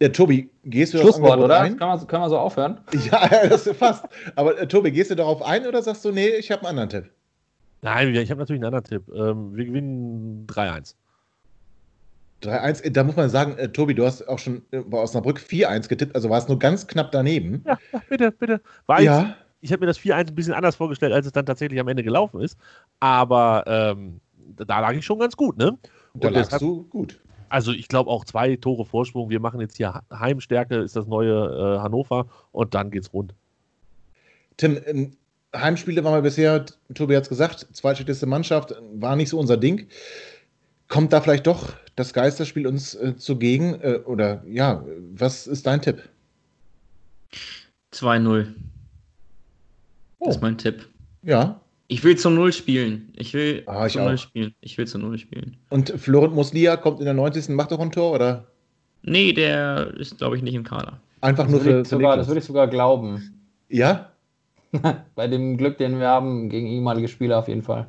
Ja, Tobi, gehst du Schlusswort, oder? Ein? Kann man, kann man so aufhören? Ja, das ist fast. Aber äh, Tobi, gehst du darauf ein oder sagst du, nee, ich habe einen anderen Tipp? Nein, ich habe natürlich einen anderen Tipp. Ähm, wir gewinnen 3-1. 3-1, da muss man sagen, äh, Tobi, du hast auch schon äh, bei Osnabrück 4-1 getippt, also war es nur ganz knapp daneben. Ja, ja bitte, bitte. War ja. Ich, habe mir das 4-1 ein bisschen anders vorgestellt, als es dann tatsächlich am Ende gelaufen ist. Aber ähm, da lag ich schon ganz gut, ne? Und da lagst du gut. Also ich glaube auch zwei Tore Vorsprung. Wir machen jetzt hier Heimstärke, ist das neue äh, Hannover und dann geht's rund. Tim, ähm, Heimspiele waren wir bisher, Tobi hat es gesagt, zweitschlechteste Mannschaft, war nicht so unser Ding. Kommt da vielleicht doch das Geisterspiel uns äh, zugegen? Äh, oder ja, was ist dein Tipp? 2-0. Oh. Das ist mein Tipp. Ja. Ich will zu Null spielen. Ich will ah, ich zu auch. Null spielen. Ich will zu Null spielen. Und Florent Muslia kommt in der 90. macht doch ein Tor, oder? Nee, der ist, glaube ich, nicht im Kader. Einfach das nur für, sogar, Das würde ich sogar glauben. Ja? Bei dem Glück, den wir haben, gegen ehemalige Spieler auf jeden Fall.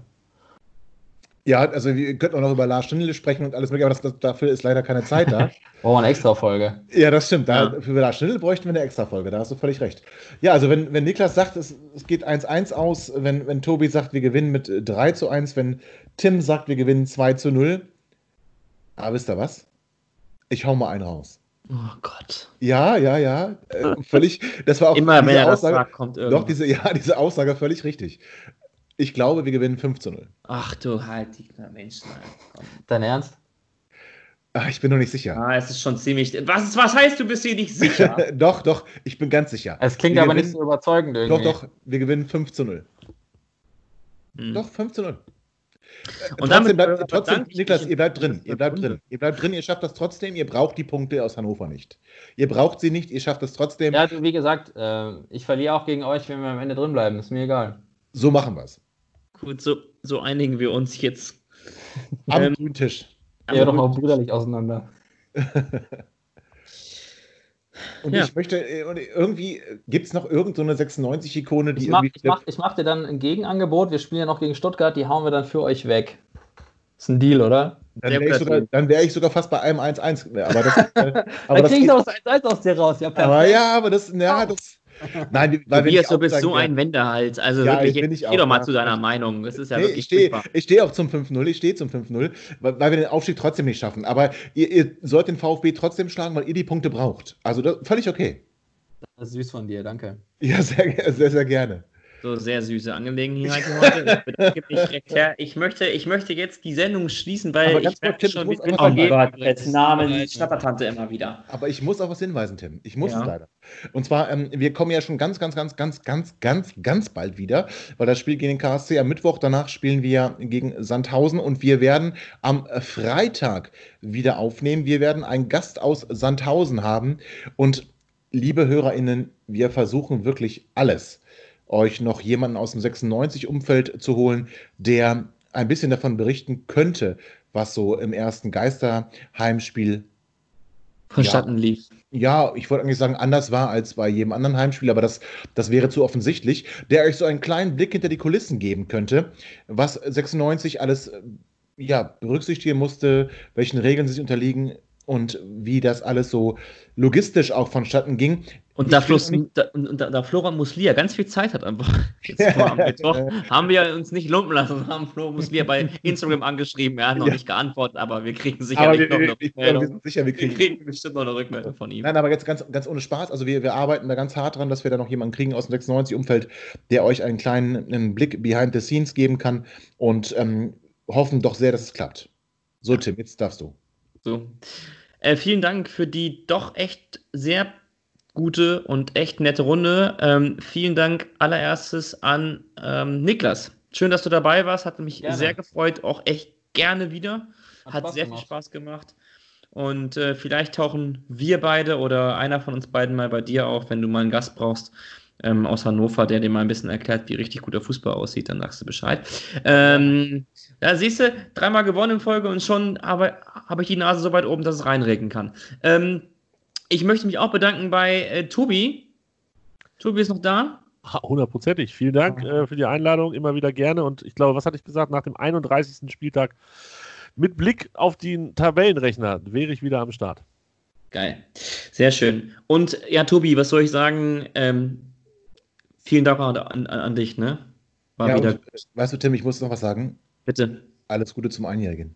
Ja, also wir könnten auch noch über Lars Stindl sprechen und alles mögliche, aber das, das, dafür ist leider keine Zeit da. Brauchen wir eine extra Folge. Ja, das stimmt. Da, ja. Für Lars Stindl bräuchten wir eine extra Folge, da hast du völlig recht. Ja, also wenn, wenn Niklas sagt, es, es geht 1-1 aus, wenn, wenn Tobi sagt, wir gewinnen mit 3 zu 1, wenn Tim sagt, wir gewinnen 2 zu 0, aber ah, wisst ihr was? Ich hau mal einen raus. Oh Gott. Ja, ja, ja. Äh, völlig. Das war auch immer wenn er Aussage, sagt, kommt irgendwas. Doch, diese, ja, diese Aussage völlig richtig. Ich glaube, wir gewinnen 5 zu 0. Ach du halt die Menschen. Dein Ernst? Ach, ich bin noch nicht sicher. Ah, es ist schon ziemlich. Was, was heißt, du bist dir nicht sicher? doch, doch, ich bin ganz sicher. Es klingt wir aber gewinnen, nicht so überzeugend irgendwie. Doch, doch, wir gewinnen 5 zu 0. Hm. Doch, 5 zu 0. Und trotzdem, bleibt, trotzdem Niklas, ihr bleibt drin. Ihr bleibt drin. Ihr bleibt drin, ihr schafft das trotzdem. Ihr braucht die Punkte aus Hannover nicht. Ihr braucht sie nicht, ihr schafft das trotzdem. Ja, wie gesagt, äh, ich verliere auch gegen euch, wenn wir am Ende drin bleiben. Ist mir egal. So machen wir es. Gut, so, so einigen wir uns jetzt. Am ähm, Tisch. Ja, doch mal brüderlich auseinander. Und ja. ich möchte, äh, irgendwie gibt es noch irgendeine so 96-Ikone, die ich mach, Ich mache mach dir dann ein Gegenangebot. Wir spielen ja noch gegen Stuttgart, die hauen wir dann für euch weg. Ist ein Deal, oder? Dann wäre ich, sogar, wär ich sogar fast bei einem 1-1. Aber das, äh, aber dann kriege ich noch das 1-1 aus dir raus. Ja, aber ja, aber das, ja, das, Nein, weil Tobias, du bist so ein Wendehals. Also ja, wirklich, jetzt, geh doch mal ja. zu deiner Meinung. Das ist ja nee, wirklich Ich stehe steh auch zum 5-0, ich stehe zum 5-0, weil, weil, wir den Aufstieg trotzdem nicht schaffen. Aber ihr, ihr, sollt den VfB trotzdem schlagen, weil ihr die Punkte braucht. Also das, völlig okay. Das ist süß von dir, danke. Ja, sehr, sehr, sehr gerne. So sehr süße Angelegenheit heute. Ich, ich, möchte, ich möchte jetzt die Sendung schließen, weil ich merke schon, wie oh Gott, jetzt Namen die Schnappertante immer wieder. Aber ich muss auf was hinweisen, Tim. Ich muss ja. es leider. Und zwar, ähm, wir kommen ja schon ganz, ganz, ganz, ganz, ganz, ganz, ganz bald wieder, weil das Spiel gegen den KSC am Mittwoch, danach spielen wir gegen Sandhausen und wir werden am Freitag wieder aufnehmen. Wir werden einen Gast aus Sandhausen haben und liebe HörerInnen, wir versuchen wirklich alles euch noch jemanden aus dem 96-Umfeld zu holen, der ein bisschen davon berichten könnte, was so im ersten Geisterheimspiel vonstatten ja, lief. Ja, ich wollte eigentlich sagen, anders war als bei jedem anderen Heimspiel, aber das, das wäre zu offensichtlich, der euch so einen kleinen Blick hinter die Kulissen geben könnte, was 96 alles ja, berücksichtigen musste, welchen Regeln sie sich unterliegen und wie das alles so logistisch auch vonstatten ging. Und da, Flos, da, und da, da Florian Muslia ganz viel Zeit hat einfach jetzt vor am Mittwoch, haben wir uns nicht lumpen lassen, haben Florian Muslia bei Instagram angeschrieben. Er hat noch ja. nicht geantwortet, aber wir kriegen sicherlich wir, noch eine Rückmeldung. Wir, sind sicher, wir kriegen, wir kriegen bestimmt noch eine Rückmeldung von ihm. Nein, aber jetzt ganz, ganz ohne Spaß. Also wir, wir arbeiten da ganz hart dran, dass wir da noch jemanden kriegen aus dem 96-Umfeld, der euch einen kleinen einen Blick behind the scenes geben kann und ähm, hoffen doch sehr, dass es klappt. So, Tim, jetzt darfst du. So. Äh, vielen Dank für die doch echt sehr gute und echt nette Runde. Ähm, vielen Dank allererstes an ähm, Niklas. Schön, dass du dabei warst. Hat mich gerne. sehr gefreut. Auch echt gerne wieder. Hat, Hat sehr gemacht. viel Spaß gemacht. Und äh, vielleicht tauchen wir beide oder einer von uns beiden mal bei dir auf, wenn du mal einen Gast brauchst ähm, aus Hannover, der dir mal ein bisschen erklärt, wie richtig guter Fußball aussieht, dann sagst du Bescheid. Ähm, da siehst du, dreimal gewonnen in Folge und schon habe hab ich die Nase so weit oben, dass es reinregen kann. Ähm, ich möchte mich auch bedanken bei äh, Tobi. Tobi ist noch da. Hundertprozentig. Vielen Dank äh, für die Einladung. Immer wieder gerne. Und ich glaube, was hatte ich gesagt? Nach dem 31. Spieltag mit Blick auf den Tabellenrechner wäre ich wieder am Start. Geil. Sehr schön. Und ja, Tobi, was soll ich sagen? Ähm, vielen Dank an, an, an, dich, ne? War ja, wieder... Und, weißt du, Tim, ich muss noch was sagen. Bitte. Alles Gute zum Einjährigen.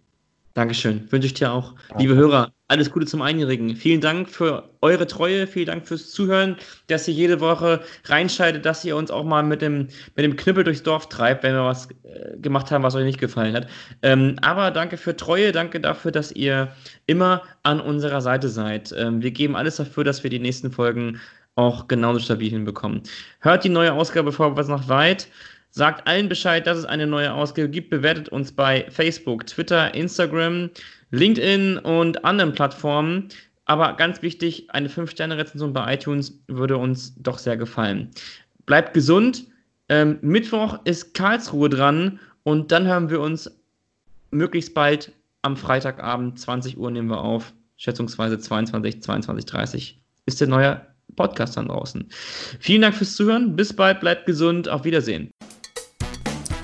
Dankeschön. Wünsche ich dir auch. Ja. Liebe Hörer, alles Gute zum Einjährigen. Vielen Dank für eure Treue, vielen Dank fürs Zuhören, dass ihr jede Woche reinschaltet, dass ihr uns auch mal mit dem, mit dem Knüppel durchs Dorf treibt, wenn wir was äh, gemacht haben, was euch nicht gefallen hat. Ähm, aber danke für Treue, danke dafür, dass ihr immer an unserer Seite seid. Ähm, wir geben alles dafür, dass wir die nächsten Folgen auch genauso stabil hinbekommen. Hört die neue Ausgabe vor, was noch weit. Sagt allen Bescheid, dass es eine neue Ausgabe gibt. Bewertet uns bei Facebook, Twitter, Instagram, LinkedIn und anderen Plattformen. Aber ganz wichtig, eine 5-Sterne-Rezension bei iTunes würde uns doch sehr gefallen. Bleibt gesund. Ähm, Mittwoch ist Karlsruhe dran und dann hören wir uns möglichst bald am Freitagabend, 20 Uhr nehmen wir auf, schätzungsweise 22, 22, 30 ist der neue Podcast dann draußen. Vielen Dank fürs Zuhören. Bis bald, bleibt gesund. Auf Wiedersehen.